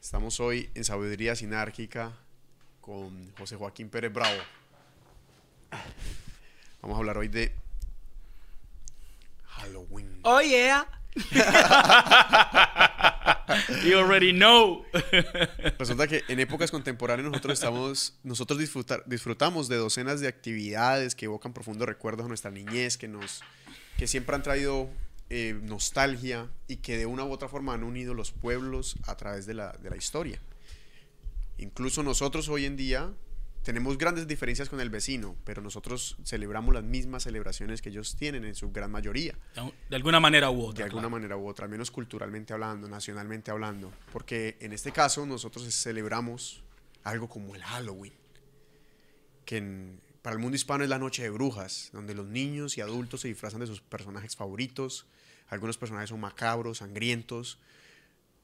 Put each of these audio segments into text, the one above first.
Estamos hoy en Sabiduría Sinárquica con José Joaquín Pérez Bravo. Vamos a hablar hoy de Halloween. Oh yeah. you already know. Resulta que en épocas contemporáneas nosotros estamos, nosotros disfrutar, disfrutamos de docenas de actividades que evocan profundos recuerdos a nuestra niñez, que nos, que siempre han traído eh, nostalgia y que de una u otra forma han unido los pueblos a través de la, de la historia. Incluso nosotros hoy en día tenemos grandes diferencias con el vecino, pero nosotros celebramos las mismas celebraciones que ellos tienen en su gran mayoría. De alguna manera u otra. De alguna manera u otra, al menos culturalmente hablando, nacionalmente hablando. Porque en este caso nosotros celebramos algo como el Halloween, que en, para el mundo hispano es la noche de brujas, donde los niños y adultos se disfrazan de sus personajes favoritos, algunos personajes son macabros, sangrientos,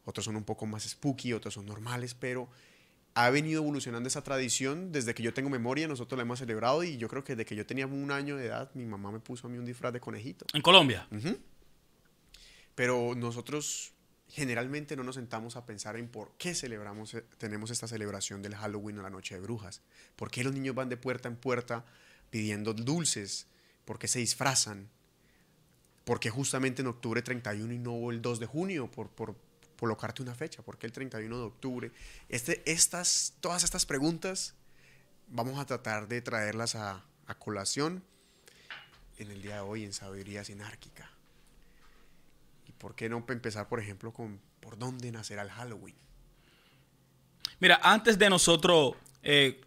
otros son un poco más spooky, otros son normales, pero ha venido evolucionando esa tradición desde que yo tengo memoria, nosotros la hemos celebrado y yo creo que desde que yo tenía un año de edad, mi mamá me puso a mí un disfraz de conejito. ¿En Colombia? Pero nosotros generalmente no nos sentamos a pensar en por qué celebramos, eh, tenemos esta celebración del Halloween o la Noche de Brujas. ¿Por qué los niños van de puerta en puerta pidiendo dulces? ¿Por qué se disfrazan? porque justamente en octubre 31 y no el 2 de junio? Por, por colocarte una fecha, ¿por qué el 31 de octubre? Este, estas, todas estas preguntas vamos a tratar de traerlas a, colación en el día de hoy en Sabiduría Sinárquica. ¿Y por qué no empezar, por ejemplo, con por dónde nacerá el Halloween? Mira, antes de nosotros eh,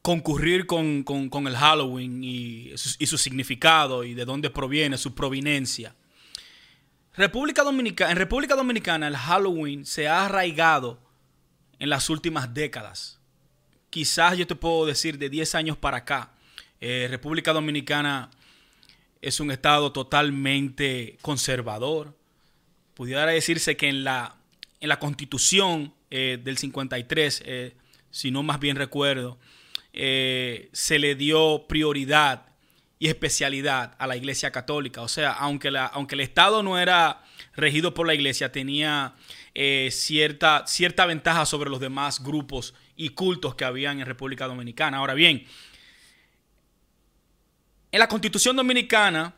concurrir con, el Halloween y su, significado y de dónde proviene, su provinencia. República Dominicana, en República Dominicana el Halloween se ha arraigado en las últimas décadas. Quizás yo te puedo decir de 10 años para acá. Eh, República Dominicana es un estado totalmente conservador. Pudiera decirse que en la, en la constitución eh, del 53, eh, si no más bien recuerdo, se le dio prioridad y especialidad a la Iglesia Católica. O sea, aunque, aunque el Estado no era regido por la Iglesia, tenía eh, cierta, cierta ventaja sobre los demás grupos y cultos que habían en República Dominicana. Ahora bien, en la Constitución Dominicana,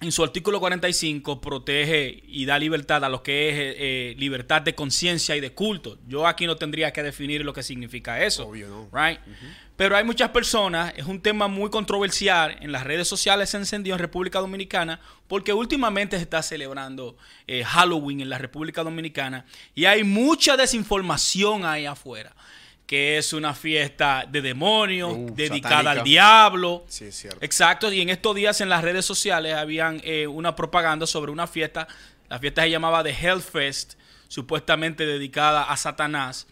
en su artículo 45, protege y da libertad a lo que es eh, libertad de conciencia y de culto. Yo aquí no tendría que definir lo que significa eso. Obvio, no. Right? Pero hay muchas personas, es un tema muy controversial, en las redes sociales se encendió en República Dominicana, porque últimamente se está celebrando eh, Halloween en la República Dominicana y hay mucha desinformación ahí afuera, que es una fiesta de demonios, uh, dedicada al diablo. Sí, es cierto. Exacto, y en estos días en las redes sociales habían eh, una propaganda sobre una fiesta, la fiesta se llamaba The Hellfest, supuestamente dedicada a Satanás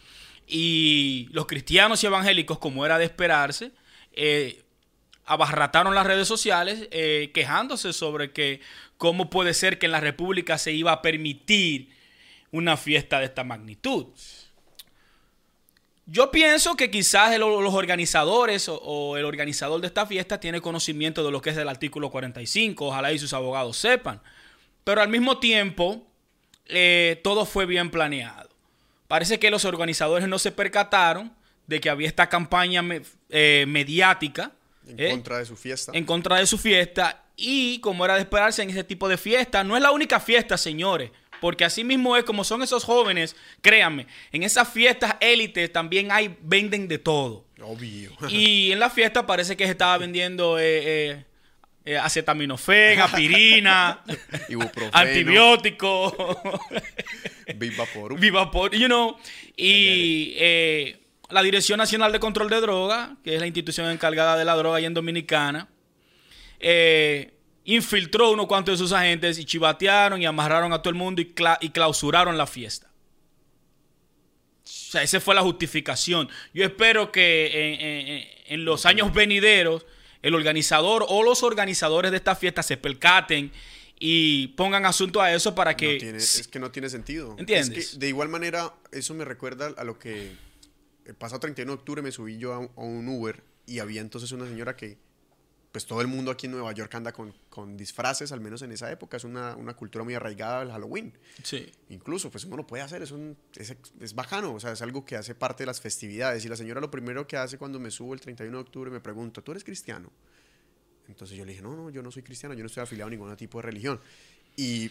y los cristianos y evangélicos, como era de esperarse, eh, abarrataron las redes sociales eh, quejándose sobre que cómo puede ser que en la República se iba a permitir una fiesta de esta magnitud. Yo pienso que quizás los organizadores o, el organizador de esta fiesta tiene conocimiento de lo que es el artículo 45, ojalá y sus abogados sepan. Pero al mismo tiempo, eh, todo fue bien planeado. Parece que los organizadores no se percataron de que había esta campaña eh, mediática. En ¿eh? contra de su fiesta. En contra de su fiesta. Y como era de esperarse en ese tipo de fiesta, no es la única fiesta, señores. Porque así mismo es como son esos jóvenes, créanme, en esas fiestas élites también hay, venden de todo. Obvio. y en la fiesta parece que se estaba vendiendo eh, eh, acetaminofén, aspirina, antibiótico, Vivapor. Vivapor, you know. Y eh, la Dirección Nacional de Control de Droga, que es la institución encargada de la droga ahí en Dominicana, eh, infiltró unos cuantos de sus agentes y chivatearon y amarraron a todo el mundo y, y clausuraron la fiesta. O sea, esa fue la justificación. Yo espero que en los años venideros el organizador o los organizadores de esta fiesta se percaten y pongan asunto a eso para que... es que no tiene sentido. ¿Entiendes? de igual manera, eso me recuerda a lo que el pasado 31 de octubre me subí yo a un, Uber y había entonces una señora que, pues todo el mundo aquí en Nueva York anda con, con disfraces, al menos en esa época, es una, una cultura muy arraigada del Halloween. Sí. Incluso, pues uno lo puede hacer, es, un, es, es bacano, o sea, es algo que hace parte de las festividades. Y la señora lo primero que hace cuando me subo el 31 de octubre me pregunta, ¿tú eres cristiano? Entonces yo le dije, no, no, yo no soy cristiano, yo no estoy afiliado a ningún tipo de religión. Y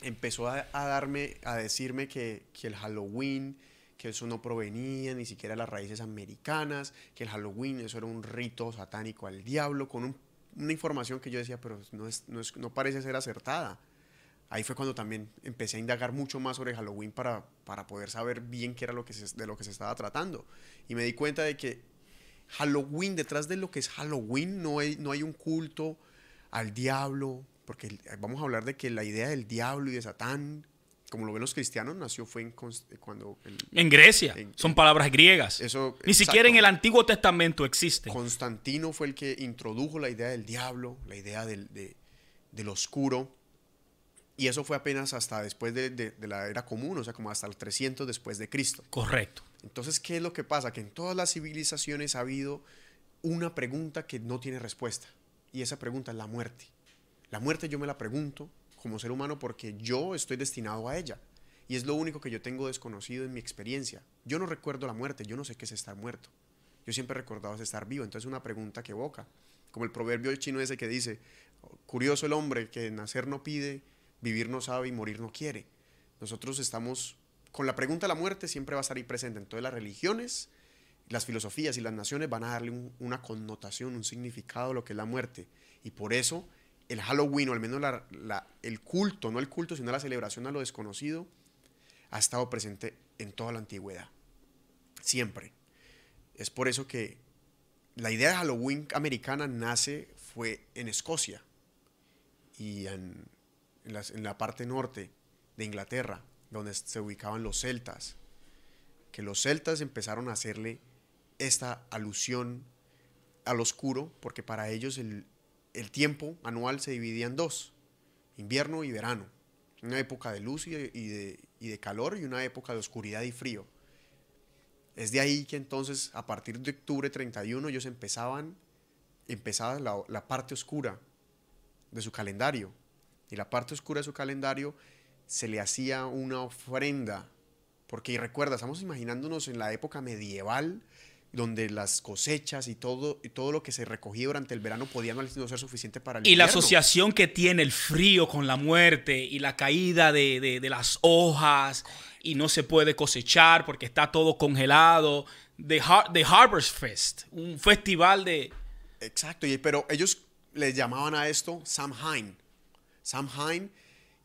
empezó a, a darme, a decirme que, que, el Halloween, que eso no provenía ni siquiera de las raíces americanas, que el Halloween eso era un rito satánico al diablo, con un, una información que yo decía, pero no, es, no, es, no parece ser acertada. Ahí fue cuando también empecé a indagar mucho más sobre Halloween para, para poder saber bien qué era lo que se, de lo que se estaba tratando. Y me di cuenta de que Halloween, detrás de lo que es Halloween, no hay, no hay un culto al diablo, porque vamos a hablar de que la idea del diablo y de Satán, como lo ven los cristianos, nació fue en, cuando... El, en Grecia, en, son palabras griegas. Eso, Ni exacto. siquiera en el Antiguo Testamento existe. Constantino fue el que introdujo la idea del diablo, la idea del, de, del oscuro, y eso fue apenas hasta después de, de, de, la era común, o sea, como hasta el 300 después de Cristo. Correcto. Entonces, ¿qué es lo que pasa? Que en todas las civilizaciones ha habido una pregunta que no tiene respuesta. Y esa pregunta es la muerte. La muerte yo me la pregunto como ser humano porque yo estoy destinado a ella. Y es lo único que yo tengo desconocido en mi experiencia. Yo no recuerdo la muerte, yo no sé qué es estar muerto. Yo siempre he recordado estar vivo. Entonces, una pregunta que evoca. Como el proverbio chino ese que dice, curioso el hombre que nacer no pide, vivir no sabe y morir no quiere. Nosotros estamos con la pregunta de la muerte siempre va a estar ahí presente. Entonces las religiones, las filosofías y las naciones van a darle un, una connotación, un significado a lo que es la muerte. Y por eso el Halloween, o al menos el culto, no el culto, sino la celebración a lo desconocido, ha estado presente en toda la antigüedad. Siempre. Es por eso que la idea de Halloween americana nace, fue en Escocia y en, en la parte norte de Inglaterra, donde se ubicaban los celtas, que los celtas empezaron a hacerle esta alusión al oscuro, porque para ellos el, el tiempo anual se dividía en dos, invierno y verano, una época de luz y de, y y calor y una época de oscuridad y frío. Es de ahí que entonces, a partir de octubre 31, ellos empezaban, empezaba la, la parte oscura de su calendario. Y la parte oscura de su calendario se le hacía una ofrenda. Porque recuerda, estamos imaginándonos en la época medieval, donde las cosechas y todo, y todo lo que se recogía durante el verano podía no ser suficiente para el Y invierno. la asociación que tiene el frío con la muerte y la caída de, de, de las hojas y no se puede cosechar porque está todo congelado. The, Har The Harvest Fest, un festival de... Exacto, y, pero ellos les llamaban a esto Samhain. Samhain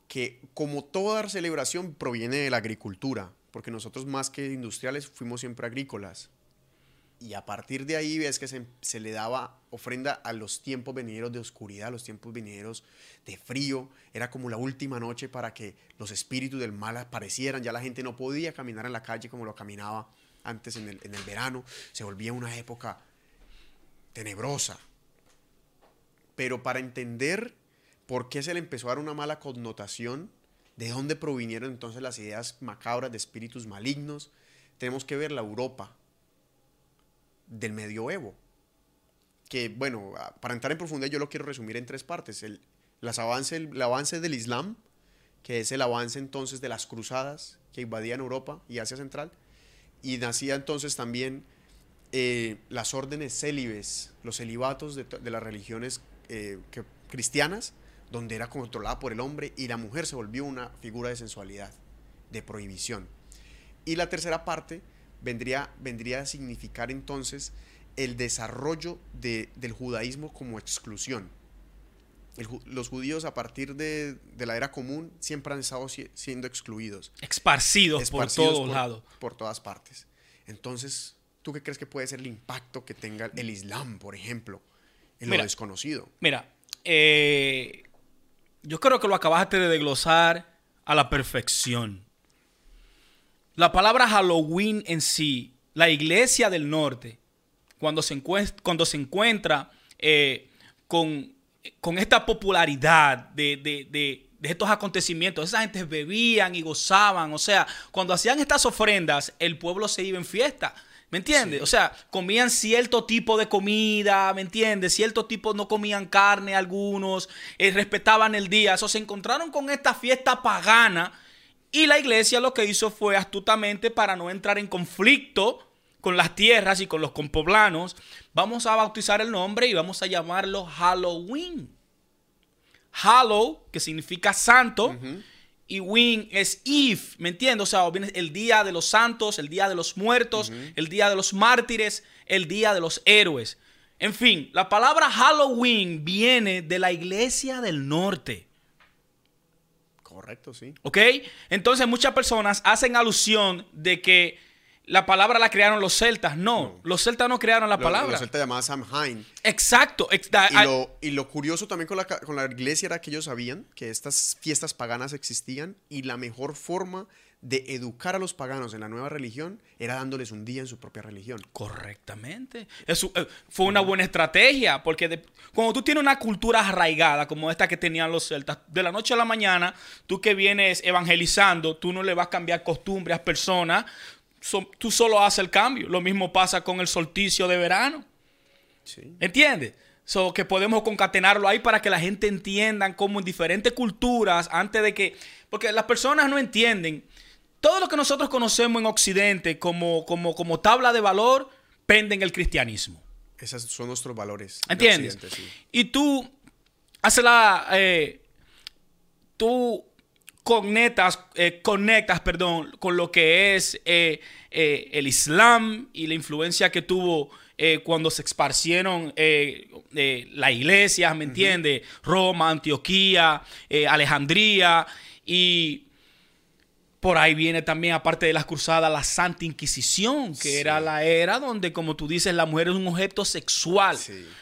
que como toda celebración proviene de la agricultura, porque nosotros más que industriales fuimos siempre agrícolas. Y a partir de ahí ves que se, se, le daba ofrenda a los tiempos venideros de oscuridad, a los tiempos venideros de frío. Era como la última noche para que los espíritus del mal aparecieran. Ya la gente no podía caminar en la calle como lo caminaba antes en el, en el verano. Se volvía una época tenebrosa. Pero para entender por qué se le empezó a dar una mala connotación, de dónde provinieron entonces las ideas macabras de espíritus malignos, tenemos que ver la Europa del medioevo. Que, bueno, para entrar en profundidad yo lo quiero resumir en tres partes. El, las avance, el, avance del Islam, que es el avance entonces de las cruzadas que invadían Europa y Asia Central, y nacía entonces también eh, las órdenes célibes, los celibatos de, las religiones eh, cristianas, donde era controlada por el hombre y la mujer se volvió una figura de sensualidad, de prohibición. Y la tercera parte vendría, vendría a significar entonces el desarrollo de, del judaísmo como exclusión. El, los judíos a partir de, de, la era común siempre han estado si, siendo excluidos. Esparcidos, Esparcidos por todos lados. Por todas partes. Entonces, ¿tú qué crees que puede ser el impacto que tenga el Islam, por ejemplo, en mira, lo desconocido? Mira, eh, yo creo que lo acabaste de desglosar a la perfección. La palabra Halloween en sí, la iglesia del norte, cuando se, cuando se encuentra eh, con, con, esta popularidad de, de, de, de, estos acontecimientos, esa gente bebían y gozaban, o sea, cuando hacían estas ofrendas, el pueblo se iba en fiesta. ¿Me entiendes? O sea, comían cierto tipo de comida, ¿me entiendes? Cierto tipo no comían carne algunos, eh, respetaban el día. Eso se encontraron con esta fiesta pagana y la iglesia lo que hizo fue astutamente para no entrar en conflicto con las tierras y con los compoblanos, vamos a bautizar el nombre y vamos a llamarlo Halloween. Hallow, que significa santo, y Win es Eve, ¿me entiendes? O sea, viene el día de los santos, el día de los muertos, el día de los mártires, el día de los héroes. En fin, la palabra Halloween viene de la iglesia del norte. Correcto, sí. ¿Ok? Entonces muchas personas hacen alusión de que la palabra la crearon los celtas. No, los celtas no crearon la palabra. Los celtas llamaban Samhain. Exacto. y, lo, curioso también con la, con la iglesia era que ellos sabían que estas fiestas paganas existían y la mejor forma de educar a los paganos en la nueva religión era dándoles un día en su propia religión. Correctamente. Eso, eh, fue una buena estrategia, porque cuando tú tienes una cultura arraigada como esta que tenían los celtas, de la noche a la mañana, tú que vienes evangelizando, tú no le vas a cambiar costumbres a personas, tú solo haces el cambio. Lo mismo pasa con el solsticio de verano. Sí. ¿Entiendes? So, que podemos concatenarlo ahí para que la gente entienda cómo en diferentes culturas, antes de que... Porque las personas no entienden. Todo lo que nosotros conocemos en Occidente como, como, como tabla de valor pende en el cristianismo. Esos son nuestros valores. ¿Entiendes? Y tú haces la... Eh, tú conectas, eh, conectas perdón, con lo que es eh, el Islam y la influencia que tuvo cuando se esparcieron la iglesia, ¿me entiendes? Roma, Antioquía, Alejandría y por ahí viene también, aparte de las cruzadas, la Santa Inquisición, que era la era donde, como tú dices, la mujer es un objeto sexual.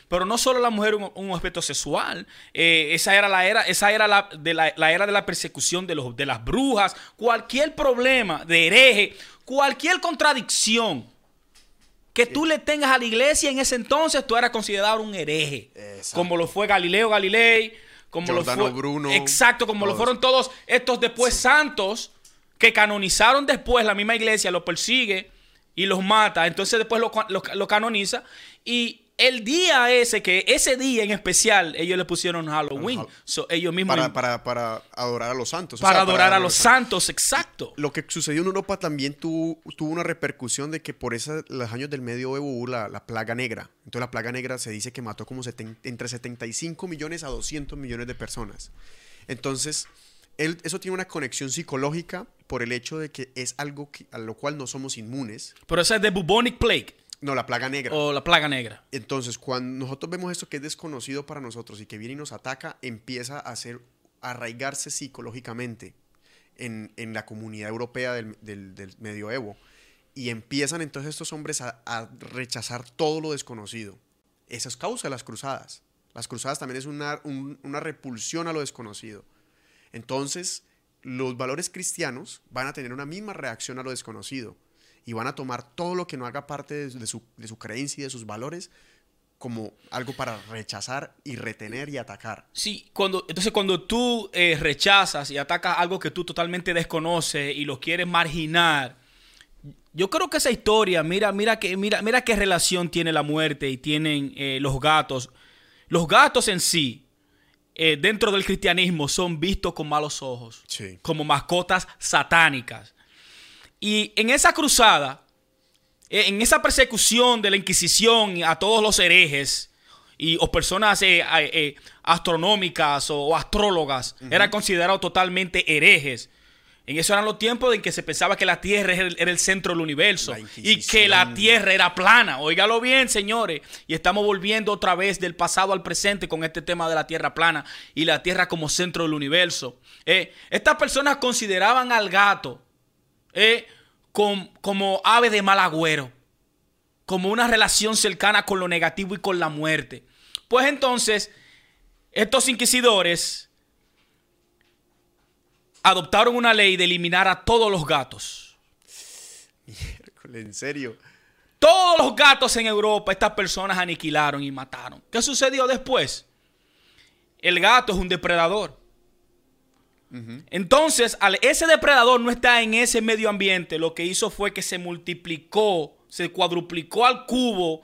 Pero no solo la mujer es un, objeto sexual. Eh, esa era la era, esa era la, de la, era de la persecución de, los, de las brujas. Cualquier problema de hereje, cualquier contradicción que tú le tengas a la iglesia en ese entonces, tú eras considerado un hereje. Como lo fue Galileo Galilei, como lo fue. Bruno. Exacto, como lo fueron todos estos después santos que canonizaron después, la misma iglesia los persigue y los mata, entonces después lo, canoniza y el día ese, que ese día en especial, ellos le pusieron Halloween. ellos mismos. Para, para, adorar a los santos. Para adorar a los santos, exacto. Lo que sucedió en Europa también tuvo, tuvo una repercusión de que por esos los años del medioevo hubo la, la, plaga negra. Entonces la plaga negra se dice que mató como entre 75 millones a 200 millones de personas. Entonces, eso tiene una conexión psicológica por el hecho de que es algo a lo cual no somos inmunes. Pero esa es de bubonic plague. No, la plaga negra. O la plaga negra. Entonces, cuando nosotros vemos esto que es desconocido para nosotros y que viene y nos ataca, empieza a hacer, arraigarse psicológicamente en, la comunidad europea del, del, medioevo. Y empiezan entonces estos hombres a, rechazar todo lo desconocido. Esa es causa de las cruzadas. Las cruzadas también es una, una repulsión a lo desconocido. Entonces, los valores cristianos van a tener una misma reacción a lo desconocido y van a tomar todo lo que no haga parte de, su, creencia y de sus valores como algo para rechazar y retener y atacar. Sí, cuando, entonces cuando tú eh, rechazas y atacas algo que tú totalmente desconoces y lo quieres marginar, yo creo que esa historia, mira, mira, mira, mira qué relación tiene la muerte y tienen eh, los gatos. Los gatos en sí, eh, dentro del cristianismo son vistos con malos ojos, como mascotas satánicas. Y en esa cruzada, eh, en esa persecución de la Inquisición a todos los herejes y, o personas eh, astronómicas o, astrólogas, eran considerados totalmente herejes. En eso eran los tiempos en que se pensaba que la Tierra era el, centro del universo y que la Tierra era plana. Óigalo bien, señores. Y estamos volviendo otra vez del pasado al presente con este tema de la Tierra plana y la Tierra como centro del universo. Eh, estas personas consideraban al gato eh, como ave de mal agüero, como una relación cercana con lo negativo y con la muerte. Pues entonces, estos inquisidores adoptaron una ley de eliminar a todos los gatos. en serio. Todos los gatos en Europa, estas personas aniquilaron y mataron. ¿Qué sucedió después? El gato es un depredador. Entonces, al ese depredador no está en ese medio ambiente, lo que hizo fue que se multiplicó se cuadruplicó al cubo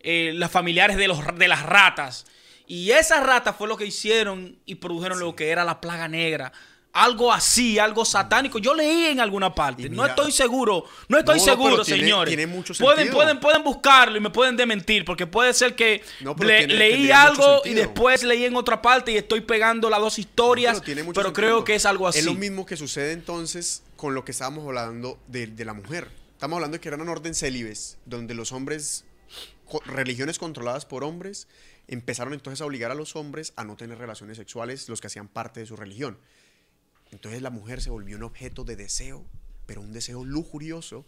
eh, las familiares de, los, de las ratas. Y esas ratas fue lo que hicieron y produjeron lo que era la plaga negra. Algo así, algo satánico. Yo leí en alguna parte. no estoy seguro. No estoy seguro, señores. pueden, pueden, pueden buscarlo y me pueden dementir. Porque puede ser que leí algo y después leí en otra parte y estoy pegando las dos historias. pero, creo que es algo así. Es lo mismo que sucede entonces con lo que estábamos hablando de, de la mujer. Estamos hablando de que eran un orden célibes, donde los hombres, religiones controladas por hombres, empezaron entonces a obligar a los hombres a no tener relaciones sexuales, los que hacían parte de su religión. Entonces la mujer se volvió un objeto de deseo, pero un deseo lujurioso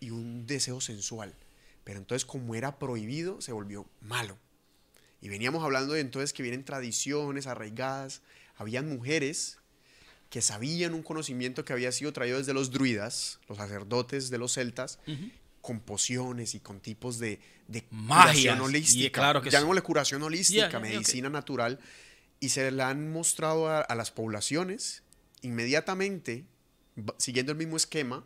y un deseo sensual. Pero entonces como era prohibido, se volvió malo. Y veníamos hablando de entonces que vienen tradiciones arraigadas. Habían mujeres que sabían un conocimiento que había sido traído desde los druidas, los sacerdotes de los celtas, con pociones y con tipos de, de Magia, curación holística. claro que Llamémosle curación holística, medicina natural. Y se la han mostrado a las poblaciones inmediatamente, siguiendo el mismo esquema,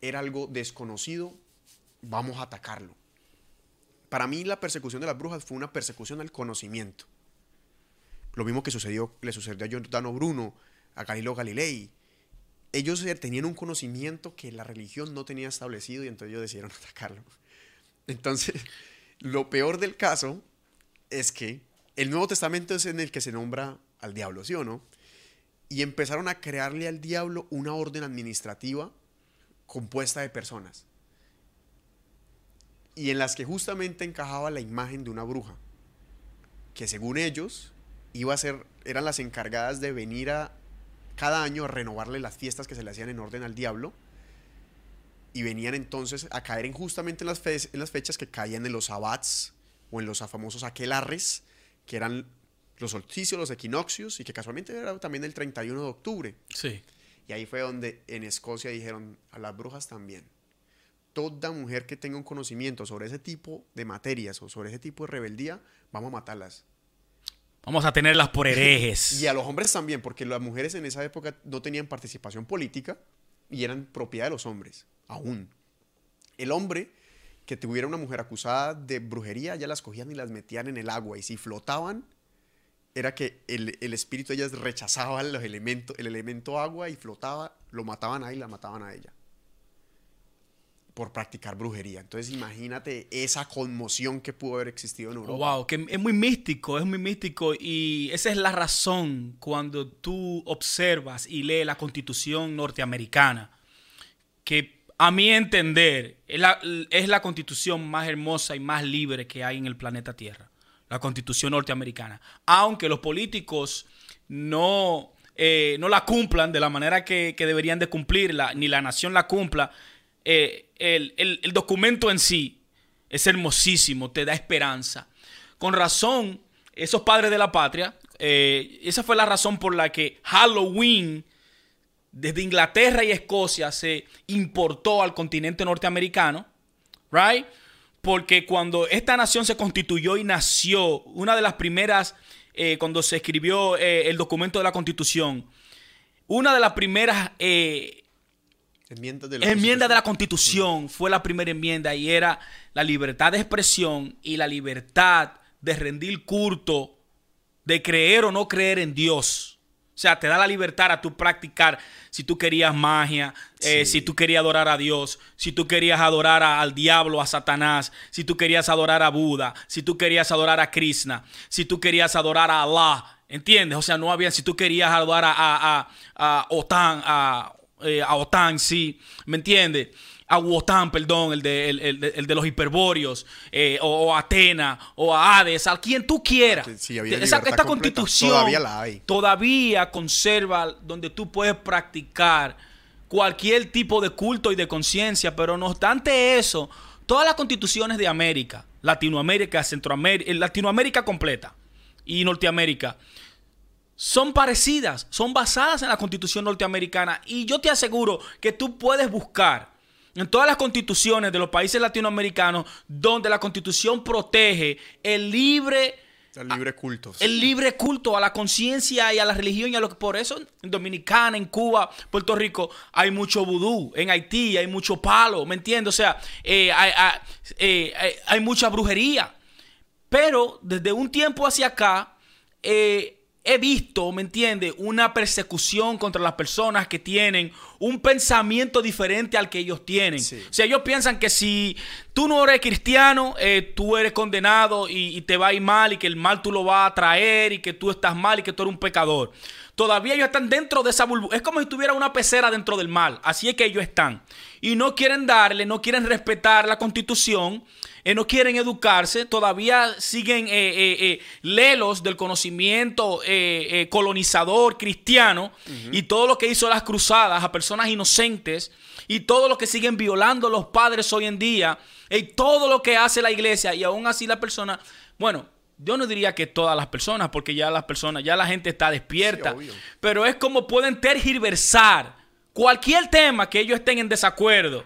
era algo desconocido, vamos a atacarlo. Para mí la persecución de las brujas fue una persecución al conocimiento. Lo mismo que sucedió, le sucedió a Giordano Bruno, a Galileo Galilei. Ellos tenían un conocimiento que la religión no tenía establecido y entonces ellos decidieron atacarlo. Entonces, lo peor del caso es que el Nuevo Testamento es en el que se nombra al diablo, ¿sí o no? Y empezaron a crearle al diablo una orden administrativa compuesta de personas. Y en las que justamente encajaba la imagen de una bruja que según ellos iba a ser eran las encargadas de venir a cada año a renovarle las fiestas que se le hacían en orden al diablo y venían entonces a caer en justamente en las, en las fechas que caían en los abats o en los famosos aquelarres que eran los solsticios, los equinoccios, y que casualmente era también el 31 de octubre. Sí. Y ahí fue donde en Escocia dijeron a las brujas también. Toda mujer que tenga un conocimiento sobre ese tipo de materias o sobre ese tipo de rebeldía, vamos a matarlas. Vamos a tenerlas por herejes. y a los hombres también, porque las mujeres en esa época no tenían participación política y eran propiedad de los hombres, aún. El hombre que tuviera una mujer acusada de brujería, ya las cogían y las metían en el agua y si flotaban, era que el, espíritu de ellas rechazaba los elementos, el elemento agua y flotaba, lo mataban ahí y la mataban a ella. Por practicar brujería. Entonces imagínate esa conmoción que pudo haber existido en Europa. wow, que es muy místico, es muy místico. Y esa es la razón cuando tú observas y lees la constitución norteamericana. Que a mi entender es la, es la constitución más hermosa y más libre que hay en el planeta Tierra la constitución norteamericana. Aunque los políticos no, eh, no la cumplan de la manera que, deberían de cumplirla, ni la nación la cumpla, eh, el, documento en sí es hermosísimo, te da esperanza. Con razón, esos padres de la patria, eh, esa fue la razón por la que Halloween desde Inglaterra y Escocia se importó al continente norteamericano, right? Porque cuando esta nación se constituyó y nació, una de las primeras, eh, cuando se escribió eh, el documento de la constitución, una de las primeras eh, enmiendas de la, enmienda de la constitución fue la primera enmienda y era la libertad de expresión y la libertad de rendir culto, de creer o no creer en Dios. O sea, te da la libertad a tú practicar si tú querías magia, eh, si tú querías adorar a Dios, si tú querías adorar al diablo, a Satanás, si tú querías adorar a Buda, si tú querías adorar a Krishna, si tú querías adorar a Allah. ¿Entiendes? O sea, no había, si tú querías adorar a, a, a, Otan, a, eh, a Otan, sí. ¿Me entiendes? A Wotan, perdón, el de, el, de los hiperbóreos, eh, o, a Atena, o a Hades, a quien tú quieras. esta constitución todavía, la hay. todavía conserva donde tú puedes practicar cualquier tipo de culto y de conciencia, pero no obstante eso, todas las constituciones de América, Latinoamérica, Centroamérica, eh, Latinoamérica completa y Norteamérica, son parecidas, son basadas en la constitución norteamericana y yo te aseguro que tú puedes buscar en todas las constituciones de los países latinoamericanos donde la constitución protege el libre El libre culto. El libre culto a la conciencia y a la religión y a lo que por eso en Dominicana, en Cuba, Puerto Rico hay mucho vudú, en Haití hay mucho palo, ¿me entiendes? O sea, eh, hay, hay- eh, hay- hay mucha brujería. Pero desde un tiempo hacia acá eh, he visto, ¿me entiendes? Una persecución contra las personas que tienen un pensamiento diferente al que ellos tienen. Sí. O sea, ellos piensan que si tú no eres cristiano, eh, tú eres condenado y, y te va a ir mal y que el mal tú lo vas a traer y que tú estás mal y que tú eres un pecador. Todavía ellos están dentro de esa burbuja. Es como si tuviera una pecera dentro del mal. Así es que ellos están. Y no quieren darle, no quieren respetar la constitución, eh, no quieren educarse. Todavía siguen eh, eh, eh, lelos del conocimiento colonizador cristiano y todo lo que hizo las cruzadas a personas inocentes y todo lo que siguen violando los padres hoy en día y todo lo que hace la iglesia y aún así la persona, bueno, yo no diría que todas las personas, porque ya las personas, ya la gente está despierta, Sí, pero es como pueden tergiversar cualquier tema que ellos estén en desacuerdo.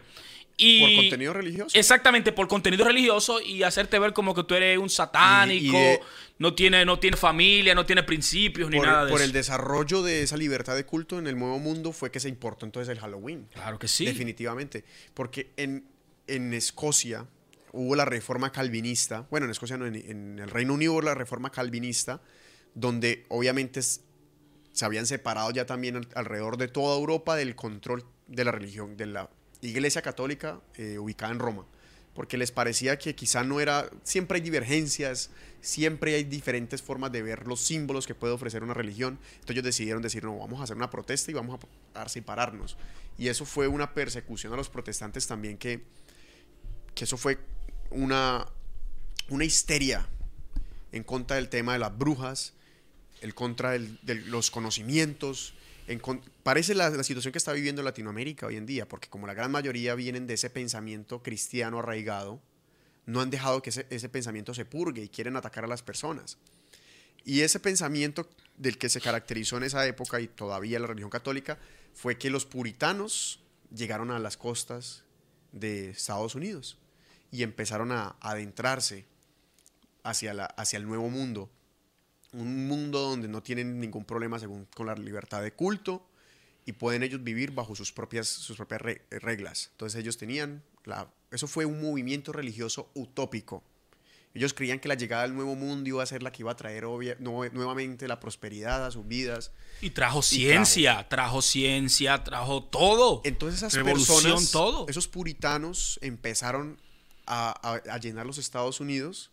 Y Por contenido religioso. Exactamente, por contenido religioso y hacerte ver como que tú eres un satánico, Y- y de- no tiene no tiene familia, no tiene principios ni por, nada de por eso. el desarrollo de esa libertad de culto en el nuevo mundo fue que se importó entonces el Halloween. Claro que sí. Definitivamente. Porque en, en Escocia hubo la reforma calvinista. Bueno, en Escocia no, en, en el Reino Unido hubo la reforma calvinista, donde obviamente es- se habían separado ya también al- alrededor de toda Europa del control de la religión, de la Iglesia Católica eh, ubicada en Roma. Porque les parecía que quizá no era. Siempre hay divergencias, siempre hay diferentes formas de ver los símbolos que puede ofrecer una religión. Entonces ellos decidieron decir, no, vamos a hacer una protesta y vamos a, separarnos. Y eso fue una persecución a los protestantes también, que, que eso fue una, una histeria en contra del tema de las brujas, el contra de los conocimientos. Parece la, situación que está viviendo Latinoamérica hoy en día, porque como la gran mayoría vienen de ese pensamiento cristiano arraigado, no han dejado que ese, pensamiento se purgue y quieren atacar a las personas. Y ese pensamiento del que se caracterizó en esa época y todavía la religión católica fue que los puritanos llegaron a las costas de Estados Unidos y empezaron a adentrarse hacia el nuevo mundo. Un mundo donde no tienen ningún problema según con la libertad de culto y pueden ellos vivir bajo sus propias, sus propias re- reglas. Entonces ellos tenían, la, eso fue un movimiento religioso utópico. Ellos creían que la llegada del nuevo mundo iba a ser la que iba a traer obvia- no- nuevamente la prosperidad a sus vidas. Y trajo ciencia, trajo. ciencia, trajo todo. Entonces esas Revolución, personas, todo. esos puritanos empezaron a, a- a llenar los Estados Unidos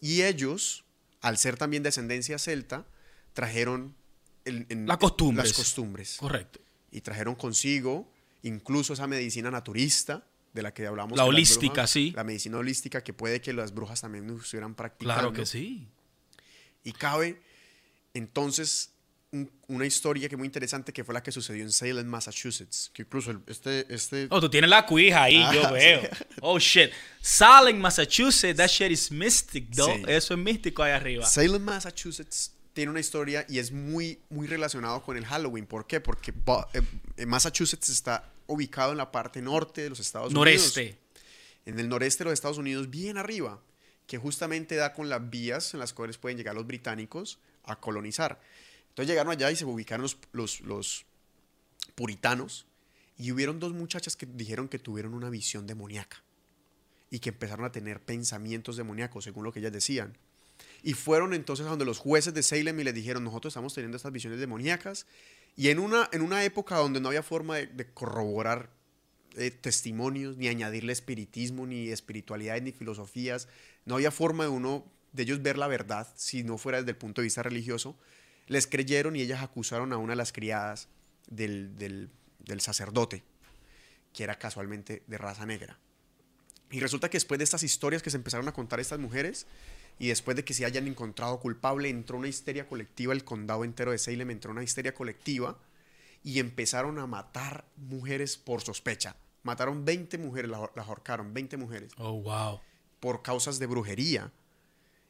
y ellos, al ser también descendencia celta, trajeron el- en- Las costumbres. las costumbres. Correcto. Y trajeron consigo incluso esa medicina naturista de la que hablamos. La que holística, brujas- sí. La medicina holística que puede que las brujas también estuvieran practicando. Claro que sí. Y cabe entonces un- una historia que es muy interesante que fue la que sucedió en Salem, Massachusetts. Que incluso el- este, este Oh, tú tienes la cuija ahí, Ah, yo sí. veo. Oh, shit. Salem, Massachusetts, that shit is mystic, though. Sí. Eso es místico ahí arriba. Salem, Massachusetts tiene una historia y es muy, muy relacionado con el Halloween. ¿Por qué? Porque eh, eh, Massachusetts está ubicado en la parte norte de los Estados Unidos. Noreste. En el noreste de los Estados Unidos, bien arriba, que justamente da con las vías en las cuales pueden llegar los británicos a colonizar. Entonces llegaron allá y se ubicaron los, los, puritanos y hubieron dos muchachas que dijeron que tuvieron una visión demoníaca y que empezaron a tener pensamientos demoníacos, según lo que ellas decían. Y fueron entonces a donde los jueces de Salem y les dijeron, nosotros estamos teniendo estas visiones demoníacas. Y en una, en una época donde no había forma de, de corroborar eh, testimonios, ni añadirle espiritismo, ni espiritualidades, ni filosofías, no había forma de uno, de ellos ver la verdad, si no fuera desde el punto de vista religioso, les creyeron y ellas acusaron a una de las criadas del, del, del sacerdote, que era casualmente de raza negra. Y resulta que después de estas historias que se empezaron a contar estas mujeres, y después de que se hayan encontrado culpable, entró una histeria colectiva, el condado entero de Salem entró una histeria colectiva, y empezaron a matar mujeres por sospecha. Mataron 20 mujeres, las las ahorcaron, 20 mujeres, Oh, wow. por causas de brujería.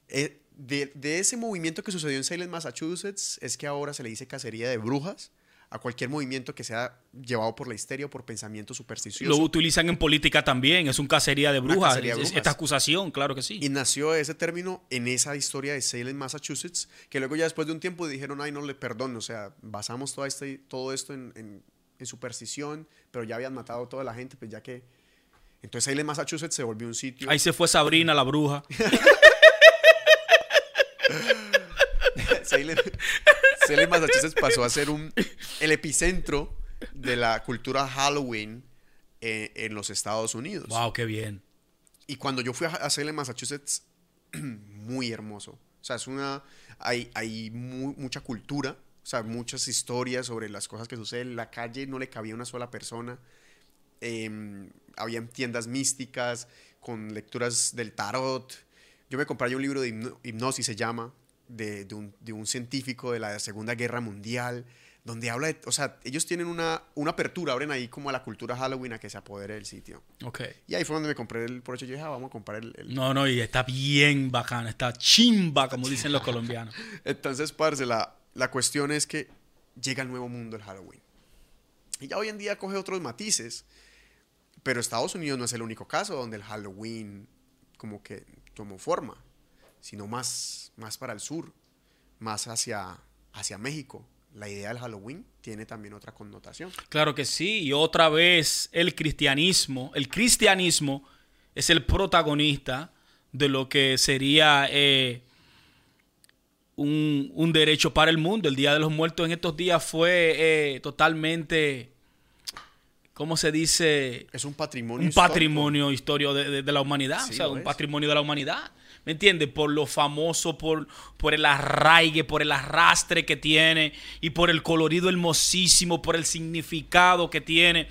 Eh, de, de ese movimiento que sucedió en Salem, Massachusetts, es que ahora se le dice cacería de brujas a cualquier movimiento que sea llevado por la histeria o por pensamiento supersticioso. Lo utilizan en política también, es un cacería de Una brujas. cacería de es- brujas. Esta acusación, claro que sí. Y nació ese término en esa historia de Salem, Massachusetts, que luego ya después de un tiempo dijeron, ay, no le perdón, o sea, basamos todo, este, todo esto en, en- en superstición, pero ya habían matado a toda la gente, pues ya que... Entonces Salem, Massachusetts se volvió un sitio... Ahí se fue Sabrina la bruja. Salem, Salem, Massachusetts pasó a ser un, el epicentro de la cultura Halloween eh, en los Estados Unidos. Wow, qué bien. Y cuando yo fui a Salem, Massachusetts, muy hermoso. O sea, es una. Hay, hay mu- mucha cultura, o sea, muchas historias sobre las cosas que suceden. La calle no le cabía una sola persona. Em, habían tiendas místicas con lecturas del tarot. Yo me compré un libro de hipno- hipnosis, se llama, de, de un, de un científico de la Segunda Guerra Mundial, donde habla de. O sea, ellos tienen una, una apertura, abren ahí como a la cultura Halloween a que se apodere del sitio. Ok. Y ahí fue donde me compré el. Por eso yo dije, ah, vamos a comprar el. el- No, no, y está bien bacana, está chimba, como dicen los colombianos. Entonces, parce, la, la cuestión es que llega el nuevo mundo el Halloween. Y ya hoy en día coge otros matices. Pero Estados Unidos no es el único caso donde el Halloween como que tomó forma, sino más, más para el sur, más hacia, hacia México. La idea del Halloween tiene también otra connotación. Claro que sí, y otra vez el cristianismo, el cristianismo es el protagonista de lo que sería eh, un, un derecho para el mundo. El Día de los Muertos en estos días fue eh, totalmente, ¿cómo se dice? Es un patrimonio. un histórico. patrimonio histórico de, de- de la humanidad, Sí, o sea, un es. patrimonio de la humanidad. ¿Me entiendes? Por lo famoso, por, por el arraigue, por el arrastre que tiene y por el colorido hermosísimo, por el significado que tiene.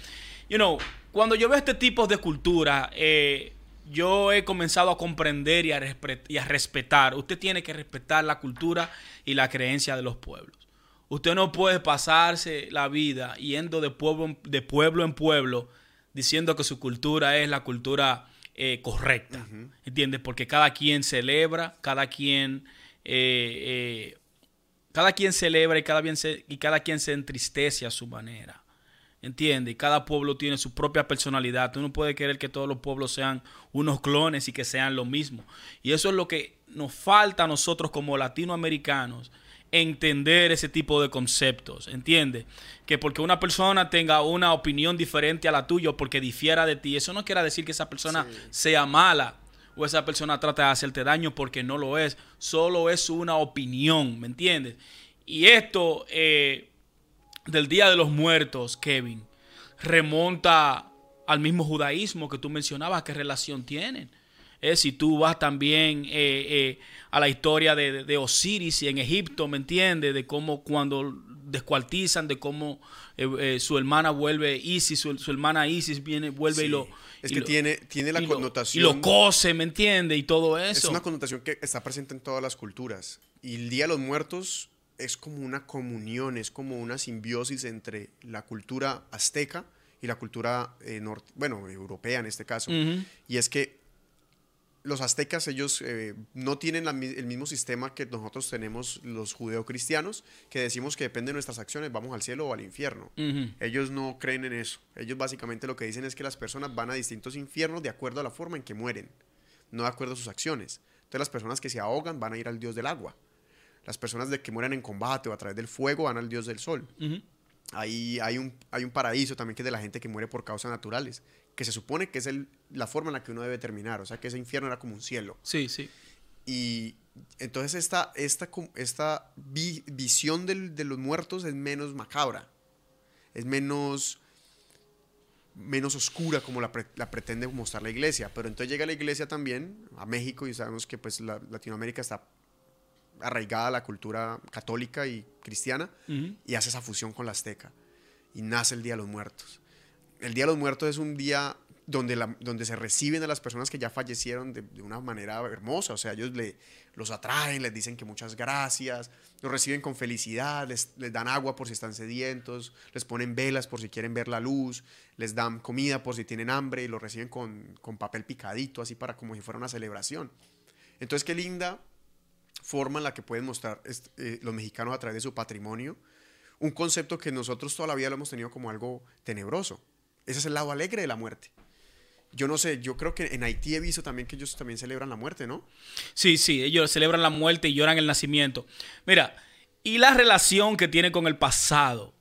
You know, cuando yo veo este tipo de cultura, eh, yo he comenzado a comprender y a, y a respetar. Usted tiene que respetar la cultura y la creencia de los pueblos. Usted no puede pasarse la vida yendo de pueblo, en- de pueblo en pueblo diciendo que su cultura es la cultura eh, correcta. ¿Entiendes? Porque cada quien celebra, cada quien, eh, eh, cada quien celebra y cada, bien se- y cada quien se entristece a su manera. ¿Entiendes? Y cada pueblo tiene su propia personalidad. Tú no puedes querer que todos los pueblos sean unos clones y que sean lo mismo. Y eso es lo que nos falta a nosotros como latinoamericanos entender ese tipo de conceptos, ¿entiendes? Que porque una persona tenga una opinión diferente a la tuya o porque difiera de ti, eso no quiere decir que esa persona Sí. sea mala o esa persona trata de hacerte daño porque no lo es, solo es una opinión, ¿me entiendes? Y esto eh, del Día de los Muertos, Kevin, remonta al mismo judaísmo que tú mencionabas, ¿qué relación tienen? Eh, si tú vas también eh, eh, a la historia de, de- Osiris y en Egipto, ¿me entiendes? De cómo cuando descuartizan, de cómo eh, su hermana vuelve Isis, su, su hermana Isis viene, vuelve y lo... Es y que lo- tiene, tiene la y lo- connotación. y lo cose, ¿me entiendes? Y todo Es eso. una connotación que está presente en todas las culturas. Y el Día de los Muertos es como una comunión, es como una simbiosis entre la cultura azteca y la cultura, eh, norte- bueno, europea en este caso. Y es que los aztecas, ellos eh, no tienen la el mismo sistema que nosotros tenemos los judeocristianos, que decimos que depende de nuestras acciones, vamos al cielo o al infierno. Ellos no creen en eso. Ellos básicamente lo que dicen es que las personas van a distintos infiernos de acuerdo a la forma en que mueren, no de acuerdo a sus acciones. Entonces las personas que se ahogan van a ir al dios del agua. Las personas de que mueren en combate o a través del fuego van al dios del sol. Ahí hay un, hay un paraíso también que es de la gente que muere por causas naturales, que se supone que es el- la forma en la que uno debe terminar. O sea que ese infierno era como un cielo. Sí, sí. Y entonces esta, esta, esta vi- visión del- de los muertos es menos macabra, es menos, menos oscura como la, pre- la pretende mostrar la iglesia. Pero entonces llega la iglesia también a México y sabemos que pues la, Latinoamérica está arraigada a la cultura católica y cristiana y hace esa fusión con la azteca. Y nace el Día de los Muertos. El Día de los Muertos es un día donde, donde se reciben a las personas que ya fallecieron de, una manera hermosa. O sea, ellos le, los atraen, les dicen que muchas gracias, los reciben con felicidad, les, dan agua por si están sedientos, les ponen velas por si quieren ver la luz, les dan comida por si tienen hambre y los reciben con, con papel picadito, así para como si fuera una celebración. Entonces, qué linda forma en la que pueden mostrar est- eh, los mexicanos a través de su patrimonio un concepto que nosotros toda la vida lo hemos tenido como algo tenebroso. Ese es el lado alegre de la muerte. Yo no sé, yo creo que en Haití he visto también que ellos también celebran la muerte, ¿no? Sí, sí, ellos celebran la muerte y lloran el nacimiento. Mira, y la relación que tiene con el pasado,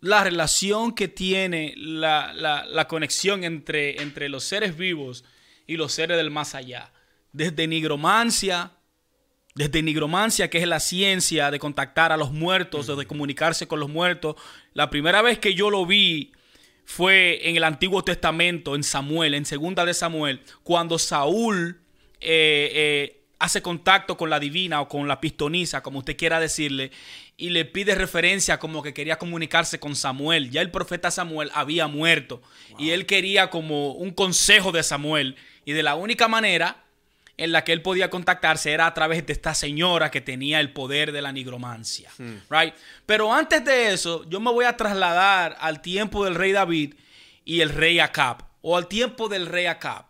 la relación que tiene la, la conexión entre, entre los seres vivos y los seres del más allá. Desde nigromancia, desde nigromancia, que es la ciencia de contactar a los muertos, de comunicarse con los muertos. La primera vez que yo lo vi fue en el Antiguo Testamento, en Samuel, en Segunda de Samuel, cuando Saúl eh, eh, hace contacto con la divina o con la pistonisa, como usted quiera decirle, y le pide referencia como que quería comunicarse con Samuel. Ya el profeta Samuel había muerto y él quería como un consejo de Samuel. Y de la única manera en la que él podía contactarse era a través de esta señora que tenía el poder de la nigromancia. Hmm. Right? Pero antes de eso, yo me voy a trasladar al tiempo del rey David y el rey Acab, o al tiempo del rey Acab,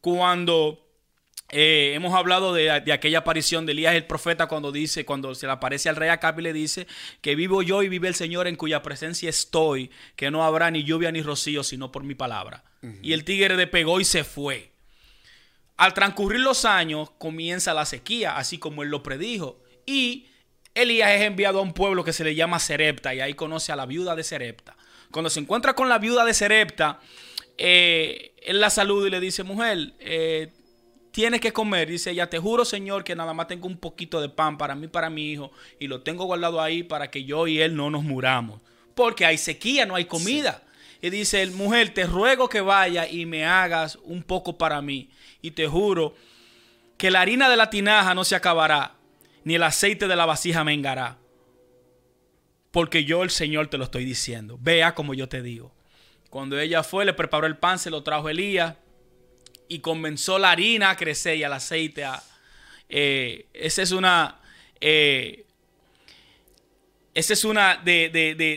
cuando eh, hemos hablado de, aquella aparición de Elías el profeta cuando dice, cuando se le aparece al rey Acab y le dice que vivo yo y vive el Señor en cuya presencia estoy, que no habrá ni lluvia ni rocío sino por mi palabra. Y el tigre de pegó y se fue. Al transcurrir los años comienza la sequía, así como él lo predijo. Y Elías es enviado a un pueblo que se le llama Serepta y ahí conoce a la viuda de Serepta. Cuando se encuentra con la viuda de Serepta, eh, él la saluda y le dice, mujer, eh, tienes que comer. Dice ella, te juro Señor que nada más tengo un poquito de pan para mí, para mi hijo, y lo tengo guardado ahí para que yo y él no nos muramos. Porque hay sequía, no hay comida. Y dice, mujer, te ruego que vaya y me hagas un poco para mí y te juro que la harina de la tinaja no se acabará, ni el aceite de la vasija mengará. Porque yo el Señor te lo estoy diciendo. Vea como yo te digo. Cuando ella fue, le preparó el pan, se lo trajo Elías y comenzó la harina a crecer y el aceite a... Eh, esa es una... Eh, esa es una de,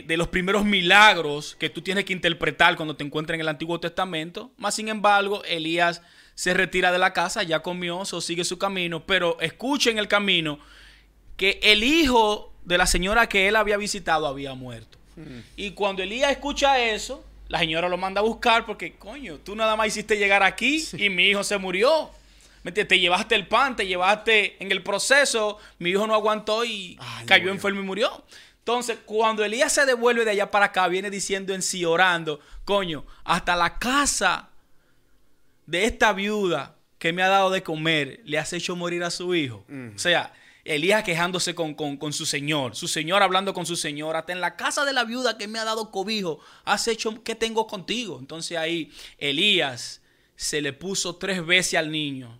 de, los primeros milagros que tú tienes que interpretar cuando te encuentras en el Antiguo Testamento. Más sin embargo, Elías se retira de la casa, ya comió, o sigue su camino, pero escucha en el camino que el hijo de la señora que él había visitado había muerto. Hmm. Y cuando Elías escucha eso, la señora lo manda a buscar porque, coño, tú nada más hiciste llegar aquí y mi hijo se murió. Te llevaste el pan, te llevaste en el proceso, mi hijo no aguantó y cayó enfermo y murió. Entonces, cuando Elías se devuelve de allá para acá, viene diciendo en sí, orando, coño, hasta la casa de esta viuda que me ha dado de comer, le has hecho morir a su hijo. O sea, Elías quejándose con, su señor, su señor hablando con su señor, hasta en la casa de la viuda que me ha dado cobijo, has hecho, ¿qué tengo contigo? Entonces ahí Elías se le puso tres veces al niño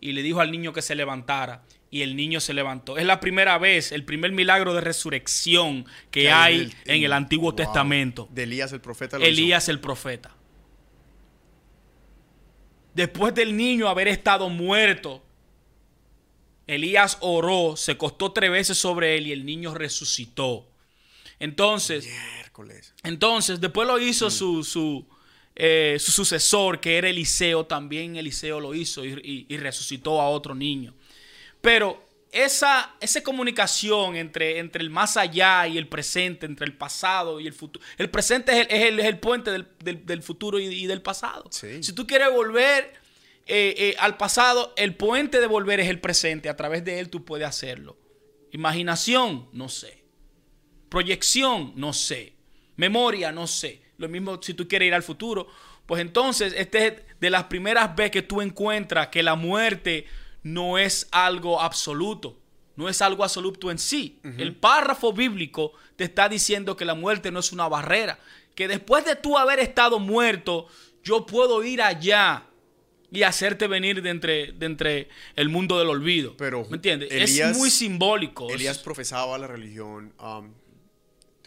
y le dijo al niño que se levantara y el niño se levantó. Es la primera vez, el primer milagro de resurrección que, hay en el, Antiguo Testamento. De Elías el profeta. Elías el profeta después del niño haber estado muerto, Elías oró, se costó tres veces sobre él y el niño resucitó. Entonces, entonces después lo hizo su, su, eh, su, sucesor, que era Eliseo, también Eliseo lo hizo y, y resucitó a otro niño. Pero esa, esa comunicación entre, entre el más allá y el presente, entre el pasado y el futuro. El presente es el, es el, puente del, futuro y, del pasado. Si tú quieres volver eh, eh, al pasado, el puente de volver es el presente. A través de él tú puedes hacerlo. Imaginación, no sé. Proyección, no sé. Memoria, no sé. Lo mismo si tú quieres ir al futuro. Pues entonces, este es de las primeras veces que tú encuentras que la muerte no es algo absoluto, no es algo absoluto en sí. El párrafo bíblico te está diciendo que la muerte no es una barrera, que después de tú haber estado muerto, yo puedo ir allá y hacerte venir de entre, de entre el mundo del olvido. Pero, ¿Me entiendes? es muy simbólico. Elías profesaba la religión um,